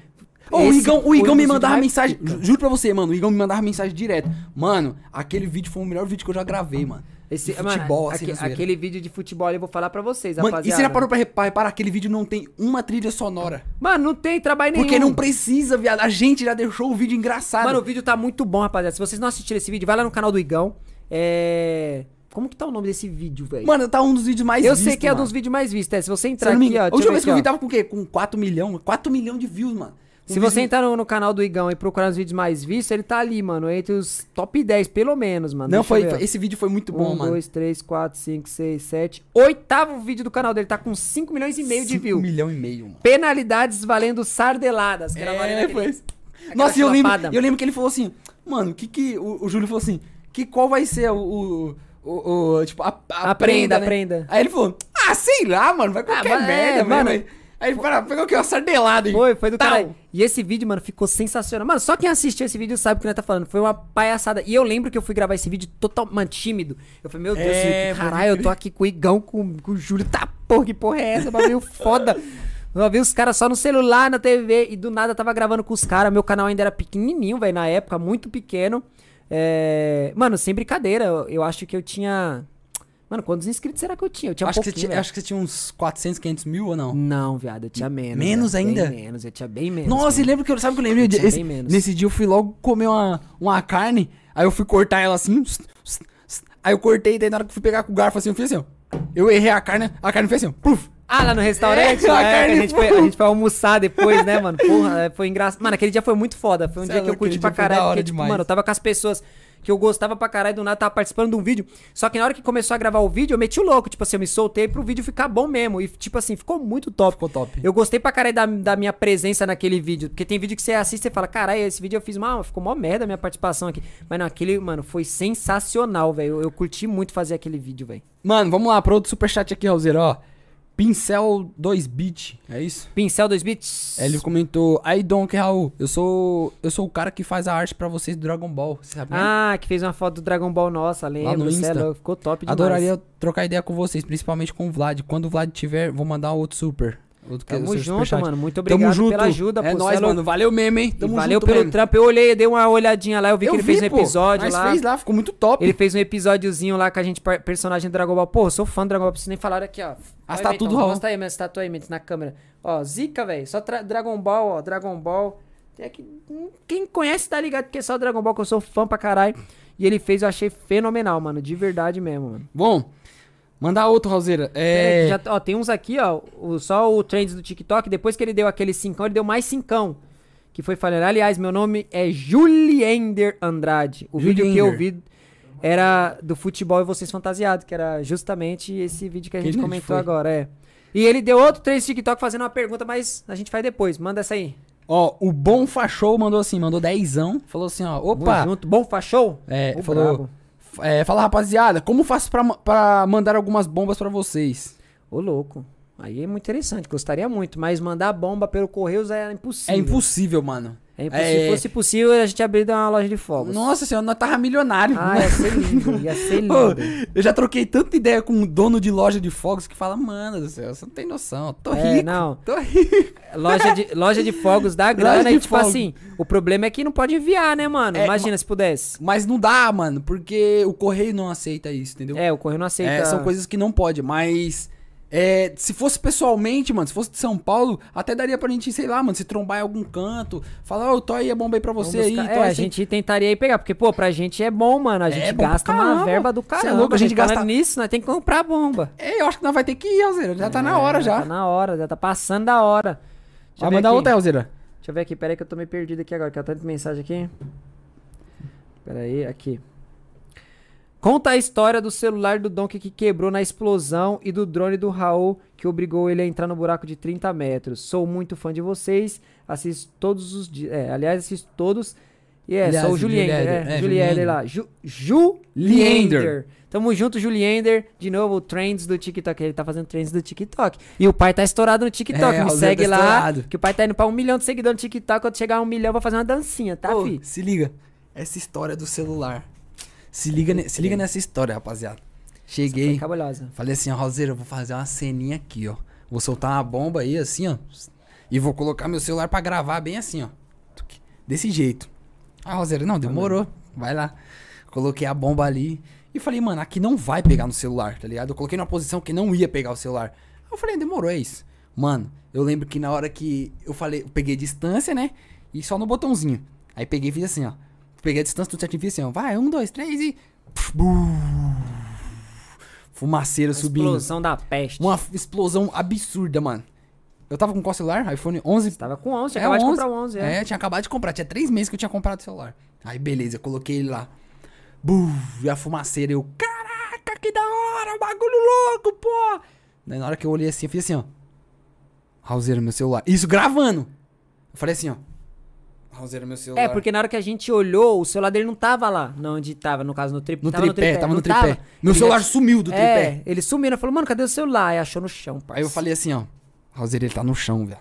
Ô, o Igão, o Igão me mandava mensagem. ju- Juro pra você, mano. O Igão me mandava mensagem direto. Mano, aquele vídeo foi o melhor vídeo que eu já gravei, mano. Esse, De mano, futebol, assim, aque- aquele vídeo de futebol eu vou falar pra vocês, Mano, e rapaziada. você já parou pra repa- reparar? Aquele vídeo não tem uma trilha sonora. Mano, não tem trabalho nenhum. Porque não precisa, viado. A gente já deixou o vídeo engraçado. Mano, o vídeo tá muito bom, rapaziada. Se vocês não assistiram esse vídeo, vai lá no canal do Igão. É... Como que tá o nome desse vídeo, velho? Mano, tá um dos vídeos mais eu vistos, sei que é um dos vídeos mais vistos. É, se você eu entrar me aqui, ó. engano- A última eu vez que eu vi ó. tava com o quê? Com 4 milhões? 4 milhões de views, mano. Se você entrar no, no canal do Igão e procurar os vídeos mais vistos, ele tá ali, mano. Entre os top 10, pelo menos, mano. Não, Deixa foi, foi- esse vídeo foi muito bom, um, mano. dois, três, quatro, cinco, seis, sete. Oitavo vídeo do canal dele. Tá com 5 milhões e meio de 5 views. milhão e meio, mano. Penalidades valendo sardeladas. Que era valendo É, aquele- foi isso. aquela Nossa, e eu lembro, eu lembro que ele falou assim, mano, que que... O, o Júlio falou assim, que qual vai ser o... o, o- o- tipo, a, a, A prenda, prenda, a né? prenda. Aí ele falou, ah, sei lá, mano, vai qualquer mas é, merda, mano. mano. Aí para, pegou aqui, uma sardelada. hein? Foi, foi do Tal. caralho. E esse vídeo, mano, ficou sensacional. Mano, só quem assistiu esse vídeo sabe o que nós tá falando. Foi uma palhaçada. E eu lembro que eu fui gravar esse vídeo total, mano, tímido. Eu falei, meu Deus, É, caralho, eu tô aqui com o Igão, com, com o Júlio. Tá, porra, que porra é essa? Bagulho foda. [LAUGHS] Eu vi os caras só no celular, na TV, e do nada tava gravando com os caras. Meu canal ainda era pequenininho, velho, na época, muito pequeno. É... Mano, sem brincadeira, eu, eu acho que eu tinha... Mano, quantos inscritos será que eu tinha? Eu tinha acho, que tinha, acho que você tinha uns 400, 500 mil ou não? Não, viado, eu tinha menos. Menos velho, ainda? Bem menos, eu tinha bem menos. Nossa, e lembra que eu sabe que eu lembrei? tinha Esse- bem menos. nesse dia eu fui logo comer uma, uma carne, aí eu fui cortar ela assim. Aí eu cortei, daí na hora que eu fui pegar com o garfo assim, eu fiz assim, ó. Eu errei a carne, a carne fez assim, ó. Puf. Ah, lá no restaurante? É, [LAUGHS] a É, carne a, gente foi, a gente foi almoçar depois, né, mano? Porra, foi engraçado. Mano, aquele dia foi muito foda. Foi um Cê dia é que eu curti pra caralho. Porque, tipo, demais. mano, eu tava com as pessoas que eu gostava pra caralho do nada, tava participando de um vídeo. Só que na hora que começou a gravar o vídeo, eu meti o louco. Tipo assim, eu me soltei pro vídeo ficar bom mesmo. E, tipo assim, ficou muito top. Ficou top. Eu gostei pra caralho da, da minha presença naquele vídeo. Porque tem vídeo que você assiste e fala, caralho, esse vídeo eu fiz mal, ficou mó merda a minha participação aqui. Mas não, aquele, mano, foi sensacional, velho. Eu, eu curti muito fazer aquele vídeo, velho. Mano, vamos lá, pro outro superchat aqui, Raulzeiro, ó. Pincel 2-bit, é isso? Pincel 2 bits. Ele comentou, aí Donk Raul, eu sou eu sou o cara que faz a arte pra vocês do Dragon Ball, você sabe? né? Ah, que fez uma foto do Dragon Ball nossa, lembro. no cê é Insta. ficou top demais. Adoraria trocar ideia com vocês, principalmente com o Vlad. Quando o Vlad tiver, vou mandar outro super. Outro que- Tamo junto, superchat. mano. Muito Tamo obrigado junto. pela ajuda, É pô, nóis, é mano. Valeu mesmo, hein? Tamo valeu junto pelo mesmo. trampo. Eu olhei, eu dei uma olhadinha lá, eu vi que ele fez um pô. episódio Nós lá. fez lá, ficou muito top. Ele fez um episódiozinho lá com a gente, personagem do Dragon Ball. Pô, eu sou fã do Dragon Ball, preciso nem falar aqui, ó. As Olha, tatu do Mentão, Raul. Mostra aí minhas tatu aí, Mendes, na câmera. Ó, zica, velho. Só Dragon Ball, ó. Dragon Ball. Tem aqui- hum, Quem conhece tá ligado que é só Dragon Ball, que eu sou fã pra caralho. E ele fez, eu achei fenomenal, mano. De verdade mesmo, mano. Bom, mandar outro, Raulzeira. É... que já- ó, tem uns aqui, ó. o- só o Trends do TikTok. Depois que ele deu aquele cincão, ele deu mais cincão. Que foi falando. Aliás, meu nome é Juliender Andrade. O vídeo que eu vi era do futebol e vocês fantasiados, que era justamente esse vídeo que a Que gente nem comentou foi. agora, é. E ele deu outro Trends do TikTok fazendo uma pergunta, mas a gente faz depois. Manda essa aí. Ó, o Bom Fachou mandou assim, mandou dezão. Falou assim, ó, Tamo opa. junto. Bom, fachou? É, Ô, falou. brabo. É, fala rapaziada, como faço pra, ma- pra mandar algumas bombas pra vocês? Ô, louco. Aí é muito interessante, gostaria muito, mas mandar bomba pelo Correios é impossível. É impossível, mano. É. É. Se fosse possível, a gente abriria uma loja de fogos. Nossa senhora, nós tava milionário. Ah, ia ser lindo, ia ser [LAUGHS] lindo. Ô, eu já troquei tanta ideia com um dono de loja de fogos que fala, mano do céu, você não tem noção, tô É, rico. não. Tô rico. [LAUGHS] Loja de, loja de fogos dá [LAUGHS] grana e, tipo fogos. assim, o problema é que não pode enviar, né, mano? É, Imagina se pudesse. Mas não dá, mano, porque o correio não aceita isso, entendeu? É, o correio não aceita. É, são coisas que não pode, mas é, se fosse pessoalmente, mano, se fosse de São Paulo, até daria pra gente, sei lá, mano, se trombar em algum canto, falar, ô, tô aí a bomba aí pra Vamos você aí, buscar- É, a gente tentaria aí pegar, porque, pô, pra gente é bom, mano. A É gente pra gasta uma caramba. verba do Cê é caramba. louco, a gente falando gasta- nisso, nós tem que comprar bomba. É, eu acho que nós vai ter que ir, Alzeira, já tá na hora É, já. Tá na hora, já tá passando da hora. Deixa Vai mandar aqui. outra, Alzeira. Deixa eu ver aqui, pera aí que eu tô meio perdido aqui agora, que eu tanta mensagem aqui. Pera aí, aqui. Conta a história do celular do Donkey que quebrou na explosão e do drone do Raul que obrigou ele a entrar no buraco de 30 metros. Sou muito fã de vocês, assisto todos os dias. É, aliás, assisto todos. E é, Aliás, sou o Juliender, é, é, Juliender lá. Ju, Juliender. Tamo junto, Juliender. De novo, o Trends do TikTok. Ele tá fazendo Trends do TikTok. E o pai tá estourado no TikTok. É, Me Zé segue tá lá. estourado. Que o pai tá indo pra um milhão de seguidores no TikTok. Quando chegar a um milhão, vai fazer uma dancinha, tá, Ô, fi? se liga, essa história do celular. Se liga, ne- se liga nessa história, rapaziada. Cheguei, cabulosa. falei assim, ó, Roseiro, eu vou fazer uma ceninha aqui, ó. Vou soltar uma bomba aí, assim, ó. E vou colocar meu celular pra gravar bem assim, ó. Desse jeito. Ah, Roseiro, não, demorou. Vai lá. Coloquei a bomba ali. E falei, mano, aqui não vai pegar no celular, tá ligado? Eu coloquei numa posição que não ia pegar o celular. Aí eu falei, demorou, é isso. Mano, eu lembro que na hora que eu falei, eu peguei distância, né? E só no botãozinho. Aí peguei e fiz assim, ó. Peguei a distância, certinho, fiz assim, ó. Vai, um, dois, três e. Fumaceira subindo. Explosão da peste. Uma explosão absurda, mano. Eu tava com qual celular? iPhone 11. Você tava com 11, tinha É, acabado de 11. comprar o 11, é. É, tinha acabado de comprar. Tinha três meses que eu tinha comprado o celular. Aí, beleza, eu coloquei ele lá. Buf, e a fumaceira. Eu, caraca, que da hora, bagulho louco, pô. Daí, na hora que eu olhei assim, eu fiz assim, ó. Raulzeiro, meu celular. Isso, gravando. Eu falei assim, ó. Raulzeiro, meu celular. É, porque na hora que a gente olhou, o celular dele não tava lá. Não, onde tava, no caso, no tripé. No tava tripé, tava no não tripé. tava. Meu Ele celular ach- sumiu do É, tripé. ele sumiu, né? Falou, mano, cadê o celular? Aí achou no chão, parça. Aí eu falei assim, ó. Raulzeiro, ele tá no chão, velho.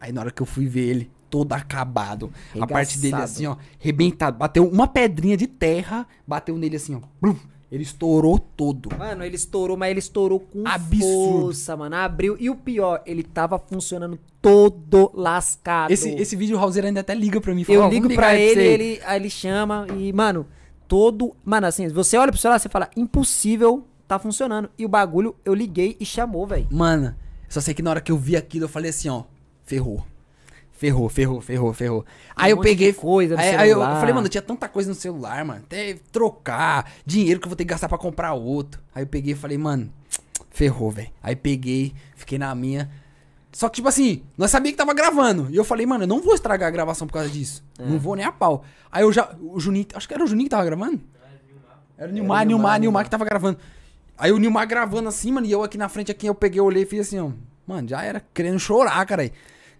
Aí na hora que eu fui ver ele, todo acabado. A parte dele Regaçado. assim, ó, rebentado. Bateu uma pedrinha de terra, bateu nele assim, ó. Blum. Ele estourou todo. Mano, ele estourou, mas ele estourou com Absurdo. força, mano. Abriu. E o pior, ele tava funcionando todo lascado. Esse, esse vídeo o Raulzeiro ainda até liga pra mim. fala, Eu ligo pra ele, você. ele, aí ele chama e, mano, todo. Mano, assim, você olha pro celular e fala, impossível, tá funcionando. E o bagulho, eu liguei e chamou, velho. Mano, só sei que na hora que eu vi aquilo, eu falei assim, ó, ferrou. Ferrou, ferrou, ferrou, ferrou. Aí eu Um de peguei. coisa aí, aí eu, eu falei, mano, tinha tanta coisa no celular, mano. Até trocar, dinheiro que eu vou ter que gastar pra comprar outro. Aí eu peguei e falei, mano, [TSK] ferrou, velho. Aí peguei, fiquei na minha. Só que, tipo assim, nós sabíamos que tava gravando. E eu falei, mano, eu não vou estragar a gravação por causa disso. É. Não vou nem a pau. Aí eu já. O Juninho. Acho que era o Juninho que tava gravando. Era o Nilmar, Nilmar, Nilmar, Nilmar Nilmar. que tava gravando. Aí o Nilmar gravando assim, mano, e eu aqui na frente, aqui, eu peguei, olhei e fiz assim, ó. Mano, já era, querendo chorar, cara.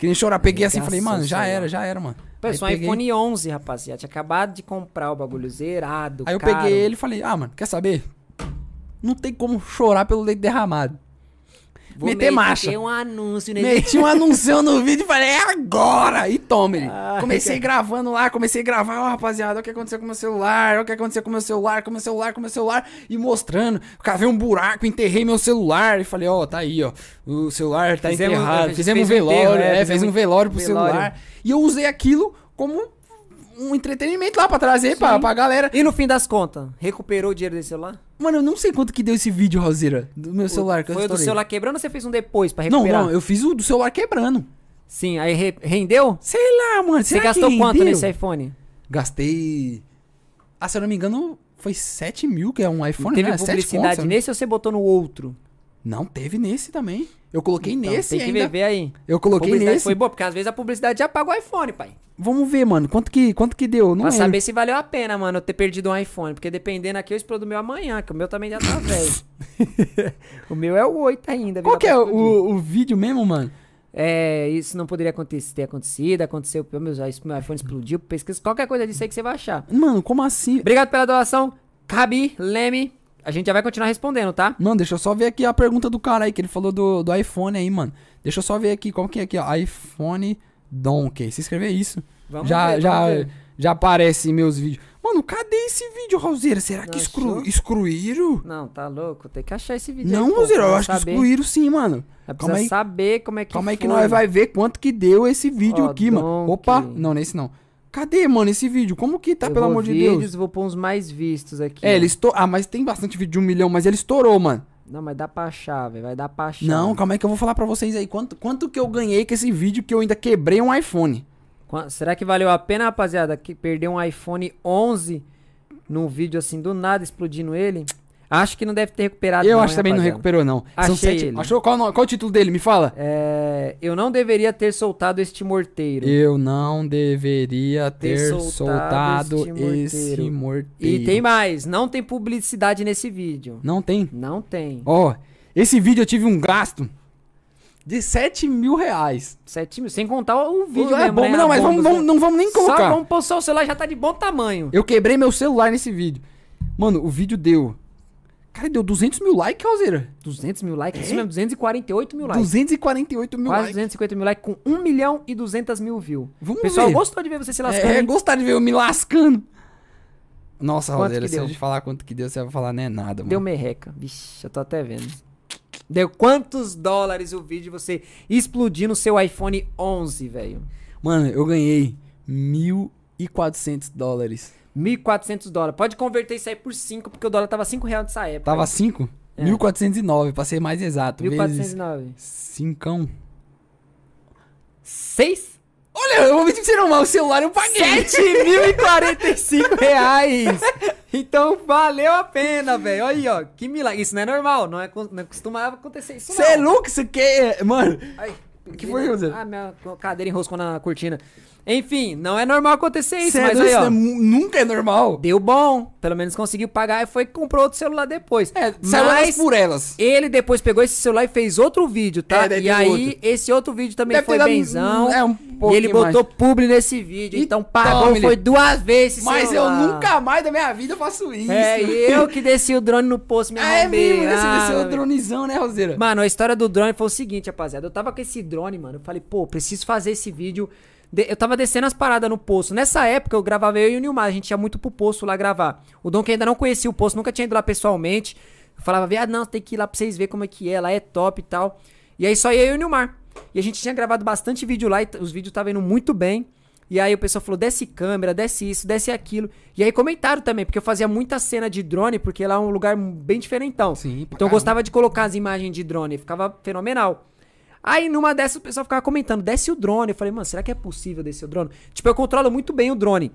Querendo chorar. Peguei assim e falei, mano, já era, já era, mano. É um peguei- iPhone 11, rapaziada. Tinha acabado de comprar o bagulho zerado. Aí eu caro. peguei ele e falei, ah, mano, quer saber? Não tem como chorar pelo leite derramado. Vou meter marcha. meter um anúncio nesse Meti um anúncio no vídeo e falei, é agora! E toma ele. Ai, comecei cara. gravando lá, comecei a gravar, ó, rapaziada, olha o que aconteceu com o meu celular, olha o que aconteceu com o meu celular, com o meu celular, com o meu celular, e mostrando. Cavei um buraco, enterrei meu celular e falei, ó, tá aí, ó. O celular tá Fizemos- enterrado. fez- Fizemos um fez um velório, enterro, é, é, fizemos um velório pro velório. celular. E eu usei aquilo como um entretenimento lá pra trazer pra, pra galera. E no fim das contas, recuperou o dinheiro desse celular? Mano, eu não sei quanto que deu esse vídeo, Roseira, do meu celular que eu Foi o do estourei. celular quebrando ou você fez um depois pra Não, recuperar? não, eu fiz o do celular quebrando. Sim, aí re- rendeu? Sei lá, mano. Você será gastou que quanto rendeu? nesse iPhone? Gastei. Ah, se eu não me engano, foi 7 mil, que é um iPhone, Teve né? 7 publicidade contos, nesse ou você botou no outro? Não, teve nesse também. Eu coloquei Então, nesse tem que ainda. ver, aí. Eu coloquei nesse. foi boa, porque às vezes a publicidade já paga o iPhone, pai. Vamos ver, mano. Quanto que, quanto que deu? Não pra lembro. saber se valeu a pena, mano, eu ter perdido um iPhone. Porque dependendo aqui, eu explodo o meu amanhã, que o meu também já tá [LAUGHS] velho. o meu é o 8 ainda. Qual que é o, o vídeo mesmo, mano? É, isso não poderia acontecer, ter acontecido, aconteceu, meu, meu iPhone explodiu, pesquisa, qualquer coisa disso aí que você vai achar. Mano, como assim? Obrigado pela doação, Cabi, Leme. A gente já vai continuar respondendo, tá? Mano, deixa eu só ver aqui a pergunta do cara aí, que ele falou do, do iPhone aí, mano. Deixa eu só ver aqui, como que é aqui, ó. iPhone Donkey. Se escrever isso. Vamos já, ver, já, ver. já aparece meus vídeos. Mano, cadê esse vídeo, Rauzeira? Será que exclu, excluíram? Não, tá louco, tem que achar esse vídeo Não, pô, Rauzeira, eu acho que saber. excluíram sim, mano. Calma aí. saber como é que Calma aí que foi. nós vai ver quanto que deu esse vídeo aqui, mano. Donkey. Opa, não, nesse não. Cadê, mano, esse vídeo? Como que tá, Eu pelo amor de vídeos, Deus? vou pôr uns mais vistos aqui. É, ele estourou. Ah, mas tem bastante vídeo de um milhão, mas ele estourou, mano. Não, mas dá pra achar, velho, vai dar pra achar. Não, calma aí que eu vou falar pra vocês aí. Quanto, quanto que eu ganhei com esse vídeo que eu ainda quebrei um iPhone? Qua- Será que valeu a pena, rapaziada, que perder um iPhone 11 num vídeo assim do nada explodindo ele? Acho que não deve ter recuperado. eu não, acho que hein, também não recuperou, não. Achei ele. Achou? Qual, qual o título dele? Me fala. É, eu não deveria ter soltado este morteiro. Eu não deveria Ter ter, soltado soltado, este morteiro. esse morteiro. E tem mais, não tem publicidade nesse vídeo. Não tem. Não tem. Ó, esse vídeo eu tive um gasto de 7 mil reais. 7 mil, sem contar o vídeo é mesmo, bom, né? não, mas vamos, vamos- não vamos nem Só colocar. vamos pôr o celular já tá de bom tamanho. Eu quebrei meu celular nesse vídeo. Mano, o vídeo deu... Cara, deu 200 mil likes, Alzeira. 200 mil likes, É? isso mesmo, 248 mil likes. 248 mil Quase likes. 250 mil likes com 1 milhão e 200 mil views. Vamos Pessoal, ver. gostou de ver você se lascando. É, hein? gostar de ver eu me lascando. Nossa, Roseira, se eu te falar quanto que deu, você vai falar, não é nada, mano. Deu merreca. Vixe, eu tô até vendo. Deu quantos dólares o vídeo de você explodir no seu iPhone 11, velho? Mano, eu ganhei 1.400 dólares. 1.400 dólares. Pode converter isso aí por 5, porque o dólar tava 5 reais nessa época. Tava 5? É. 1.409, pra ser mais exato. Vezes 1.409. 5. 6? Olha, eu vou mentir pra você não, mas o celular eu paguei. 7.045 reais! Então valeu a pena, velho. Olha aí, ó. Que milagre. Isso não é normal. Não, é, não costumava acontecer isso, Você é louco? Isso aqui é... Mano, Ai, que foi, José? Ah, minha cadeira enroscou na cortina. Enfim, não é normal acontecer isso, Cê é mas aí, isso ó. é nunca é normal. Deu bom. Pelo menos conseguiu pagar e foi comprou outro celular depois. É, mas por elas. ele depois pegou esse celular e fez outro vídeo, tá? É, e aí, outro. esse outro vídeo também Deve foi dado- benzão. é, um e ele botou mais. publi nesse vídeo. E então pagou, tome-lhe. foi duas vezes esse Mas celular. eu nunca mais da minha vida faço isso. É, eu que desci o drone no poço, me É arrombei. mesmo, né? Você Ah, desceu o dronezão, né, Roseira? Mano, a história do drone foi o seguinte, rapaziada. Eu tava com esse drone, mano. Eu falei, pô, preciso fazer esse vídeo. De- Eu tava descendo as paradas no poço. Nessa época eu gravava eu e o Nilmar. A gente ia muito pro poço lá gravar. O Dom que ainda não conhecia o poço, nunca tinha ido lá pessoalmente. Eu falava, viado, não, tem que ir lá pra vocês verem como é que é. Lá é top e tal. E aí só ia eu e o Nilmar. E a gente tinha gravado bastante vídeo lá e os vídeos estavam indo muito bem. E aí o pessoal falou, desce câmera, desce isso, desce aquilo. E aí comentaram também, porque eu fazia muita cena de drone, porque lá é um lugar bem diferentão. Sim, então eu gostava de colocar as imagens de drone, ficava fenomenal. Aí numa dessas o pessoal ficava comentando, desce o drone. Eu falei, mano, será que é possível descer o drone? Tipo, eu controlo muito bem o drone.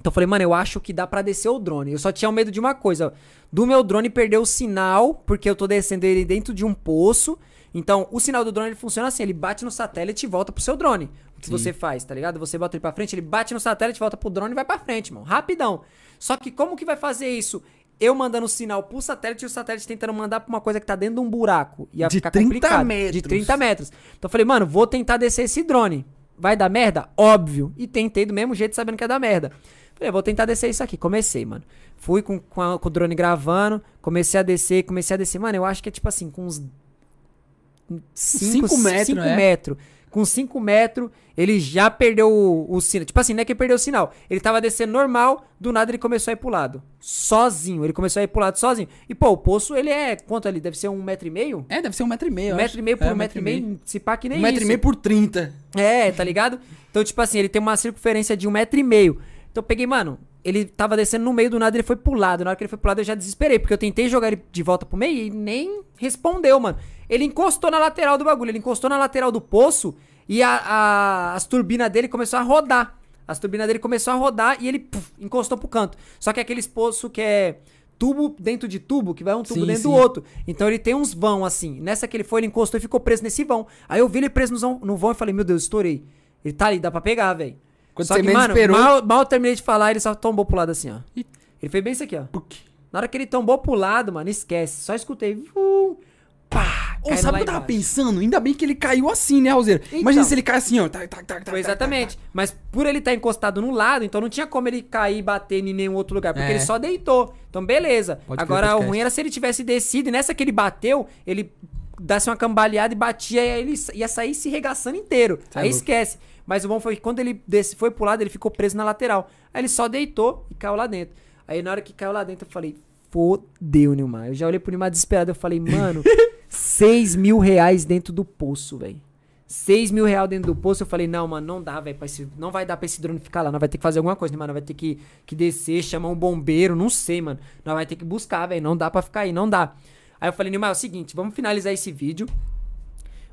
Então eu falei, mano, eu acho que dá pra descer o drone. Eu só tinha medo de uma coisa, do meu drone perder o sinal, porque eu tô descendo ele dentro de um poço. Então, o sinal do drone ele funciona assim, ele bate no satélite e volta pro seu drone. O que Sim. você faz, tá ligado? Você bota ele pra frente, ele bate no satélite, volta pro drone e vai pra frente, mano. Rapidão. Só que como que vai fazer isso? Eu mandando sinal pro satélite e o satélite tentando mandar pra uma coisa que tá dentro de um buraco. Ia De ficar 30 complicado. De metros. 30 metros. Então eu falei, mano, vou tentar descer esse drone. Vai dar merda? Óbvio. E tentei do mesmo jeito, sabendo que ia dar merda. Falei, vou tentar descer isso aqui. Comecei, mano. Fui com, com, a- com o drone gravando, comecei a descer, comecei a descer. Mano, eu acho que é tipo assim, com uns. Cinco metros, cinco né? metros. Com 5 metros, ele já perdeu o, o sinal. Tipo assim, não é que ele perdeu o sinal. Ele tava descendo normal, do nada ele começou a ir pro lado. Sozinho. Ele começou a ir pro lado sozinho. E, pô, o poço, ele é. Quanto ali? Deve ser um metro e meio? É, deve ser um metro e meio. Um metro e meio por É, um metro e meio, se pá que nem Um metro isso. e meio por 30. É, tá ligado? Então, tipo assim, ele tem uma circunferência de um metro e meio. Então eu peguei, mano, ele tava descendo no meio do nada, ele foi pro lado. Na hora que ele foi pro lado, eu já desesperei, porque eu tentei jogar ele de volta pro meio e nem respondeu, mano. Ele encostou na lateral do bagulho, ele encostou na lateral do poço e a, a- as turbinas dele começou a rodar. As turbinas dele começou a rodar e ele puf, encostou pro canto. Só que aqueles poços que é tubo dentro de tubo, que vai um tubo Sim, dentro sim. do outro. Então ele tem uns vão assim. Nessa que ele foi, ele encostou e ficou preso nesse vão. Aí eu vi ele preso no vão, no vão e falei, meu Deus, estourei. Ele tá ali, dá pra pegar, velho. Quando Só você que, menos mano, esperou- mal, mal terminei de falar, ele só tombou pro lado assim, ó. Ele fez bem isso aqui, ó. Na hora que ele tombou pro lado, mano, esquece. Só escutei. Vum, pá, Ô, sabe o que eu tava pensando? Ainda bem que ele caiu assim, né? Imagina Então. se ele cai assim, ó. Tac, tac, tac, tac, Foi tac, exatamente. Mas por ele estar encostado no lado, então não tinha como ele cair e bater em nenhum outro lugar. Porque É. ele só deitou. Então, beleza. Pode Agora, o ruim era se ele tivesse descido e nessa que ele bateu, ele desse uma cambaleada e batia e aí ele ia sair se regaçando inteiro. É aí louco. esquece. Mas o bom foi que quando ele desce, foi pro lado, ele ficou preso na lateral. Aí ele só deitou e caiu lá dentro. Aí na hora que caiu lá dentro, eu falei, fodeu, Nilmar. Eu já olhei pro Nilmar desesperado, eu falei, mano, [LAUGHS] 6 mil reais dentro do poço, velho. 6 mil reais dentro do poço, eu falei, não, mano, não dá, velho. Não vai dar pra esse drone ficar lá. Nós vai ter que fazer alguma coisa, né, mano? Nós vai ter que, que descer, chamar um bombeiro, não sei, mano. Nós vai ter que buscar, velho. Não dá pra ficar aí, não dá. Aí eu falei, Nilmar, é o seguinte, vamos finalizar esse vídeo.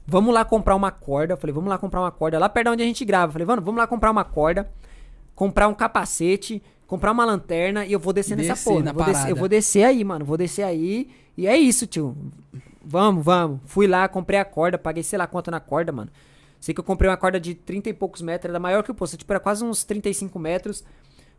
Vamos lá comprar uma corda. Eu falei, vamos lá comprar uma corda. Lá perto de onde a gente grava. Eu falei, mano, vamos lá comprar uma corda. Comprar um capacete. Comprar uma lanterna. E eu vou descer nessa Descer porra. na Vou descer- parada. eu vou descer aí, mano. Vou descer aí. E é isso, tio. Vamos, vamos. Fui lá, comprei a corda. Paguei sei lá quanto na corda, mano. Sei que eu comprei uma corda de 30 e poucos metros. Era maior que o poço. Tipo, era quase uns 35 metros.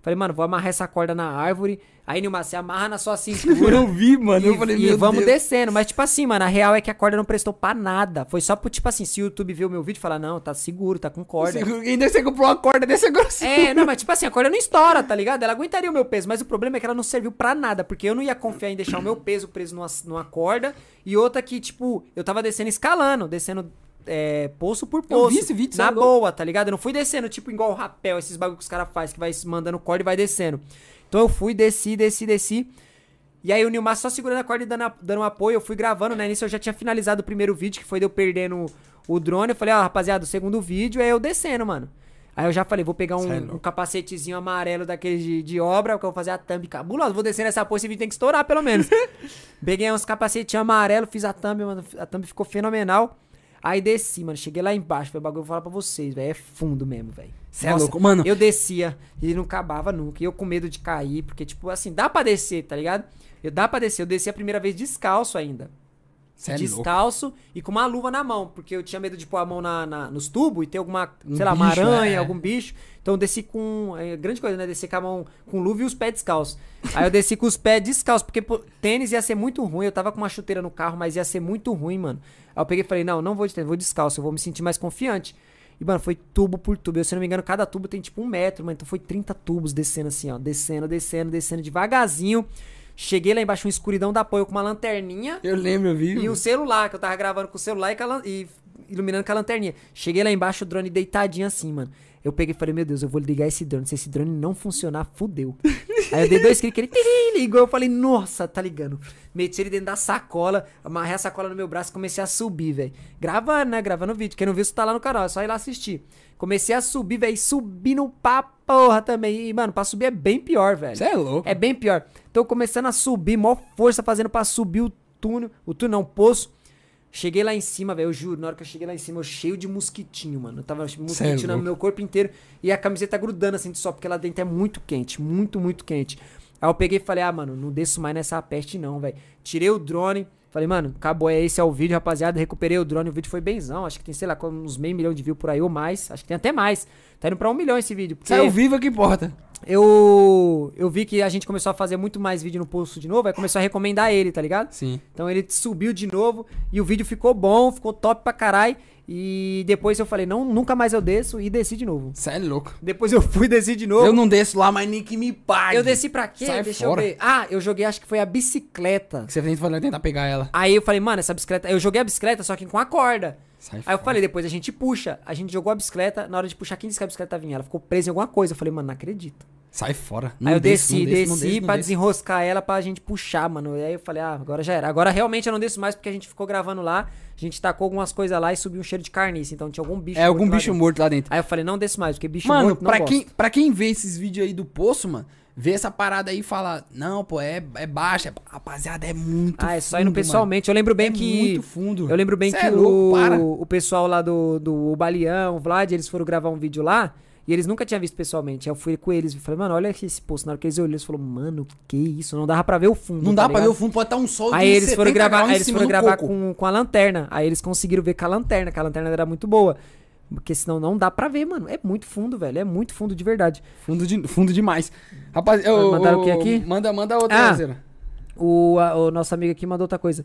Falei, mano, vou amarrar essa corda na árvore. Aí, Nilmar, você amarra na sua cintura. [LAUGHS] Eu vi, mano. E, eu falei, e meu vamos Deus. descendo. Mas, tipo assim, mano, a real é que a corda não prestou pra nada. Foi só pro, tipo assim, se o YouTube ver o meu vídeo e falar, não, tá seguro, tá com corda. Você- Ainda você comprou uma corda desse grosso. É, não, mas [LAUGHS] tipo assim, a corda não estoura, tá ligado? Ela aguentaria o meu peso, mas o problema é que ela não serviu pra nada, porque eu não ia confiar em deixar o meu peso preso numa, numa corda, e outra que, tipo, eu tava descendo escalando, descendo é, poço por Eu poço. vi esse vídeo, Na é boa, tá ligado? Eu não fui descendo, tipo, igual o rapel, esses bagulho que os caras fazem, que vai mandando corda e vai descendo. Então eu fui, desci, desci, desci. E aí o Nilmar só segurando a corda e dando, a- dando um apoio, eu fui gravando, né? Nisso eu já tinha finalizado o primeiro vídeo, que foi de eu perdendo o drone. Eu falei, ó, rapaziada, o segundo vídeo é eu descendo, mano. Aí eu já falei, vou pegar Cê é um, um capacetezinho amarelo daquele de, de obra, que eu vou fazer a thumb cabulosa. Vou descer nessa porra, esse vídeo tem que estourar, pelo menos. [LAUGHS] Peguei uns capacetinhos amarelos, fiz a thumb, mano. A thumb ficou fenomenal. Aí desci, mano. Cheguei lá embaixo, foi o bagulho que eu vou falar pra vocês, velho. É fundo mesmo, velho. Cê é louco, mano. Eu descia e não acabava nunca. E eu com medo de cair, porque, tipo, assim, dá pra descer, tá ligado? Eu dá pra descer. Eu desci a primeira vez descalço ainda. Cê é descalço e com uma luva na mão, porque eu tinha medo de pôr a mão na, na- nos tubos e ter alguma, Um sei lá, uma bicho, aranha, é. algum bicho. Então eu desci com. É grande coisa, né? Descer com a mão com luva e os pés descalços. Aí eu desci com os pés descalços, porque pô, tênis ia ser muito ruim. Eu tava com uma chuteira no carro, mas ia ser muito ruim, mano. Aí eu peguei e falei: não, não vou de tênis, vou descalço, eu vou me sentir mais confiante. E, mano, foi tubo por tubo. Eu, se não me engano, cada tubo tem tipo um metro, mano. Então foi 30 tubos descendo assim, ó. Descendo, descendo, descendo devagarzinho. Cheguei lá embaixo, uma escuridão da apoio com uma lanterninha. Eu lembro, eu vi. E o celular, que eu tava gravando com o celular e, e iluminando com a lanterninha. Cheguei lá embaixo, o drone deitadinho assim, mano. Eu peguei e falei, meu Deus, eu vou ligar esse drone. Se esse drone não funcionar, fudeu. Aí eu dei dois cliques, ele tiri, ligou. Eu falei, nossa, tá ligando. Meti ele dentro da sacola, amarrei a sacola no meu braço e comecei a subir, velho. Gravando, né? Gravando o vídeo. Quem não viu, isso tá lá no canal, é só ir lá assistir. Comecei a subir, velho, subindo pra porra também. E, mano, pra subir é bem pior, velho. Você é louco. É bem pior. Tô começando a subir, maior força fazendo pra subir o túnel. O túnel não, o poço. Cheguei lá em cima, velho. Eu juro, na hora que eu cheguei lá em cima, eu cheio de mosquitinho, mano. Eu tava mosquitinho no meu corpo inteiro. E a camiseta grudando assim de sol, porque lá dentro é muito quente. Muito, muito quente. Aí eu peguei e falei, ah, mano, não desço mais nessa peste, não, velho. Tirei o drone. Falei, mano, acabou. É esse é o vídeo, rapaziada. Recuperei o drone. O vídeo foi benzão. Acho que tem, sei lá, uns meio milhão de views por aí ou mais. Acho que tem até mais. Tá indo pra um milhão esse vídeo. Porque Saiu vivo que importa. Eu, eu vi que a gente começou a fazer muito mais vídeo no posto de novo, aí começou a recomendar ele, tá ligado? Sim. Então ele subiu de novo e o vídeo ficou bom, ficou top pra caralho. E depois eu falei, não, nunca mais eu desço e desci de novo. Você é louco. Depois eu fui desci de novo. Eu não desço lá, mas nem que me pague. Eu desci pra quê? Sai Deixa fora. eu ver. Ah, eu joguei, acho que foi a bicicleta. Que Você que tentar pegar ela. Aí eu falei, mano, essa bicicleta. Eu joguei a bicicleta, só que com a corda. Sai Aí eu fora. falei, depois a gente puxa. A gente jogou a bicicleta, na hora de puxar, quem disse que a bicicleta vinha? Ela ficou presa em alguma coisa. Eu falei, mano, não acredito. Sai fora. Aí eu desço, desci, não desço, não desci não pra desço. desenroscar ela pra gente puxar, mano. E aí eu falei, ah, agora já era. Agora realmente eu não desço mais porque a gente ficou gravando lá. A gente tacou algumas coisas lá e subiu um cheiro de carniça. Então tinha algum bicho É algum lá bicho dentro. morto lá dentro. Aí eu falei, não desço mais, porque bicho Mano, morto não pra gosto. quem, pra quem vê esses vídeos aí do poço, mano, vê essa parada aí e fala, não, pô, é, é baixa. é- Rapaziada, é muito Ah, é só indo pessoalmente. Eu lembro mano. bem É que... muito fundo. Eu lembro bem Cê que é louco, o, o pessoal lá do, do Baleão, o Vlad, eles foram gravar um vídeo lá e eles nunca tinham visto pessoalmente. Aí eu fui com eles e falei, mano, olha esse poço. Na hora que eles olharam, eles falaram, mano, que isso? Não dava pra ver o fundo. Não tá dá pra ver ligado? o fundo, pode estar um sol Aí de eles foram 70 gravar, aí eles foram gravar coco. com, com a lanterna. Aí eles conseguiram ver com a lanterna, que a lanterna era muito boa. Porque senão não dá pra ver, mano. É muito fundo, velho. É muito fundo de verdade. Fundo, de, fundo demais. Rapaz, eu, Mandaram o que aqui? Manda, manda outra, Ah. O, a- o nosso amigo aqui mandou outra coisa.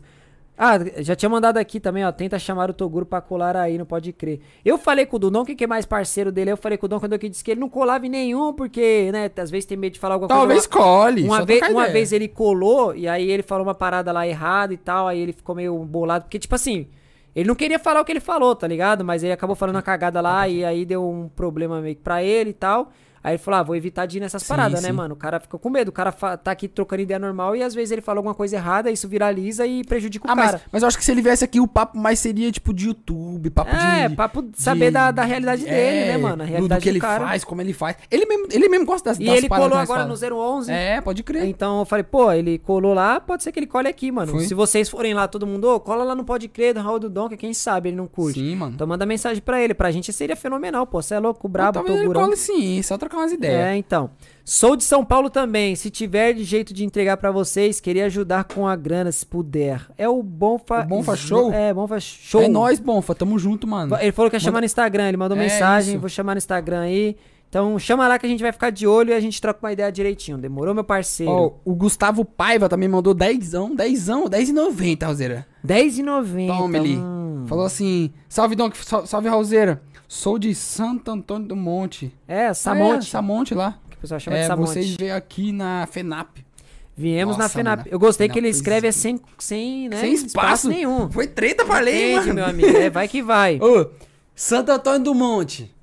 Ah, já tinha mandado aqui também, ó. Tenta chamar o Toguro pra colar aí, não pode crer. Eu falei com o Dudon, que que é mais parceiro dele, eu falei com o Dudon quando ele disse que ele não colava em nenhum, porque, né, às vezes tem medo de falar alguma Talvez coisa. colhe. Uma, só vez, uma vez ele colou e aí ele falou uma parada lá errada e tal, aí ele ficou meio bolado, porque, tipo assim, ele não queria falar o que ele falou, tá ligado? Mas ele acabou falando uma cagada lá e aí deu um problema meio que pra ele e tal. Aí ele falou, ah, vou evitar de ir nessas Sim, paradas, né, sim. mano? O cara ficou com medo, o cara tá aqui trocando ideia normal e às vezes ele fala alguma coisa errada, isso viraliza e prejudica o Ah, mas, cara. mas eu acho que se ele viesse aqui, o papo mais seria tipo de YouTube, papo É, de. papo de saber da, da realidade dele, né, mano? A realidade do que ele cara. faz, como ele faz. Ele mesmo, ele mesmo gosta das, E das ele colou agora fala. no 011. É, pode crer. Então eu falei, pô, ele colou lá, pode ser que ele cole aqui, mano. Foi. Se vocês forem lá, todo mundo, ô, cola lá no Pode Crer do Raul do que quem sabe ele não curte. Sim, mano. Então manda mensagem pra ele. Pra gente seria fenomenal, pô. Você é louco, brabo, Talvez ele Togurão. cole sim, só trocar umas ideias. É, então. Sou de São Paulo também. Se tiver de jeito de entregar pra vocês, queria ajudar com a grana, se puder. É o Bonfa... O Bonfa Show? É, Bonfa Show. É nóis, Bonfa, tamo junto, mano. Ele falou que ia chamar no Instagram, ele mandou É mensagem, isso. vou chamar no Instagram aí. Então chama lá que a gente vai ficar de olho e a gente troca uma ideia direitinho. Demorou, meu parceiro? Ó, o Gustavo Paiva também mandou 10, 10, 10,90, Raulzeira. R$10,90. Toma, ele. Falou assim: Salve, Don, salve, salve Raulzeira. Sou de Santo Antônio do Monte. É, Samonte. É, Samonte lá. que o pessoal chama de É, Samonte. vocês veio aqui na FENAP. Viemos na Nossa, FENAP. mano, Eu gostei que FENAP ele foi escreve é isso. sem, sem, né, Sem espaço. nenhum. Foi treta pra ler, Entende, mano. meu amigo. É, vai que vai. [LAUGHS] Ô, Santo Antônio do Monte.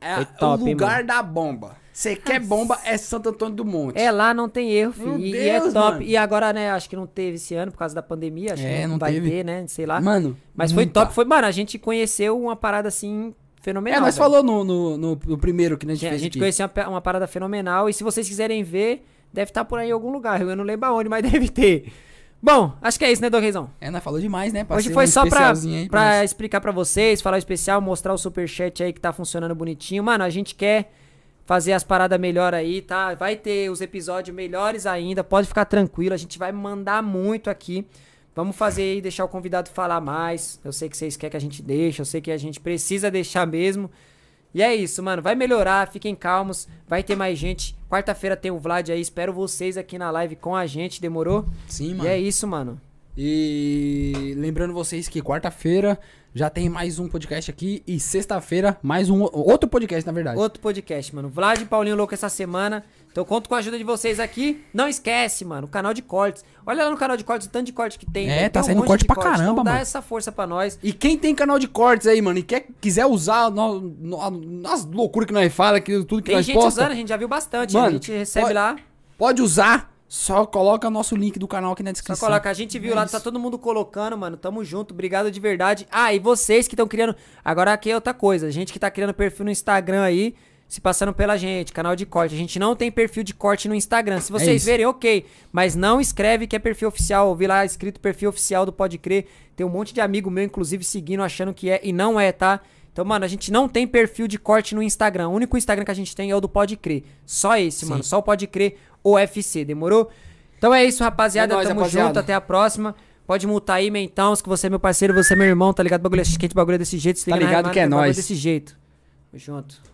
É Foi top, o lugar mano? da bomba. Você quer bomba, é Santo Antônio do Monte. É, lá não tem erro, filho. E, e é top. mano. E agora, né, acho que não teve esse ano por causa da pandemia. Acho É, que não vai teve. ter, né? Sei lá. Mano. Mas foi muita. top. Foi, mano, a gente conheceu uma parada assim fenomenal. É, nós velho. falou no, no, no- no primeiro que a gente A fez gente aqui. conheceu uma, uma parada fenomenal. E se vocês quiserem ver, deve estar por aí em algum lugar. Eu não lembro aonde, mas [LAUGHS] deve ter. Bom, acho que é isso, né, Doguezão? É, nós falou demais, né? Hoje ser foi um só pra, aí pra explicar pra vocês, falar o especial, mostrar o superchat aí que tá funcionando bonitinho. Mano, a gente quer fazer as paradas melhor aí, tá? Vai ter os episódios melhores ainda, pode ficar tranquilo, a gente vai mandar muito aqui. Vamos fazer aí, deixar o convidado falar mais. Eu sei que vocês querem que a gente deixe, eu sei que a gente precisa deixar mesmo. E é isso, mano. Vai melhorar, fiquem calmos. Vai ter mais gente. Quarta-feira tem o Vlad aí. Espero vocês aqui na live com a gente. Demorou? Sim, E é isso, mano. E lembrando vocês que quarta-feira já tem mais um podcast aqui e sexta-feira mais um outro podcast, na verdade. Outro podcast, mano. Vlad e Paulinho Louco essa semana. Então conto com a ajuda de vocês aqui. Não esquece, mano, o canal de cortes. Olha lá no canal de cortes o tanto de corte que tem. É, tá Tem um saindo corte pra caramba, então Dá mano. essa força pra nós. E quem tem canal de cortes aí, mano, e quer, quiser usar no, no, nas loucuras que nós fala, que, tudo que Tem nós gente posta, usando, a gente já viu bastante. Mano, a gente recebe pode- lá. pode usar, só coloca nosso link do canal aqui na Só descrição. coloca, a gente viu É lá, isso. tá todo mundo colocando, mano. Tamo junto, obrigado de verdade. Ah, e vocês que estão criando. Agora aqui é outra coisa. A gente que tá criando perfil no Instagram aí, se passando pela gente, canal de corte. A gente não tem perfil de corte no Instagram. Se vocês É verem, ok. Mas não escreve que é perfil oficial. Eu vi lá escrito perfil oficial do Pode Crer. Tem um monte de amigo meu, inclusive, seguindo, achando que é e não é, tá? Então, mano, a gente não tem perfil de corte no Instagram. O único Instagram que a gente tem é o do Pode Crer. Só esse, mano. Só o Pode Crer UFC, demorou? Então é isso, rapaziada. É nóis, Tamo rapaziada. junto, até a próxima. Pode multar aí, mentão, que você é meu parceiro, você é meu irmão, tá ligado? Bagulho é quente, bagulho é desse jeito. se Tá ligado que é bagulho nóis. desse jeito. Tamo junto.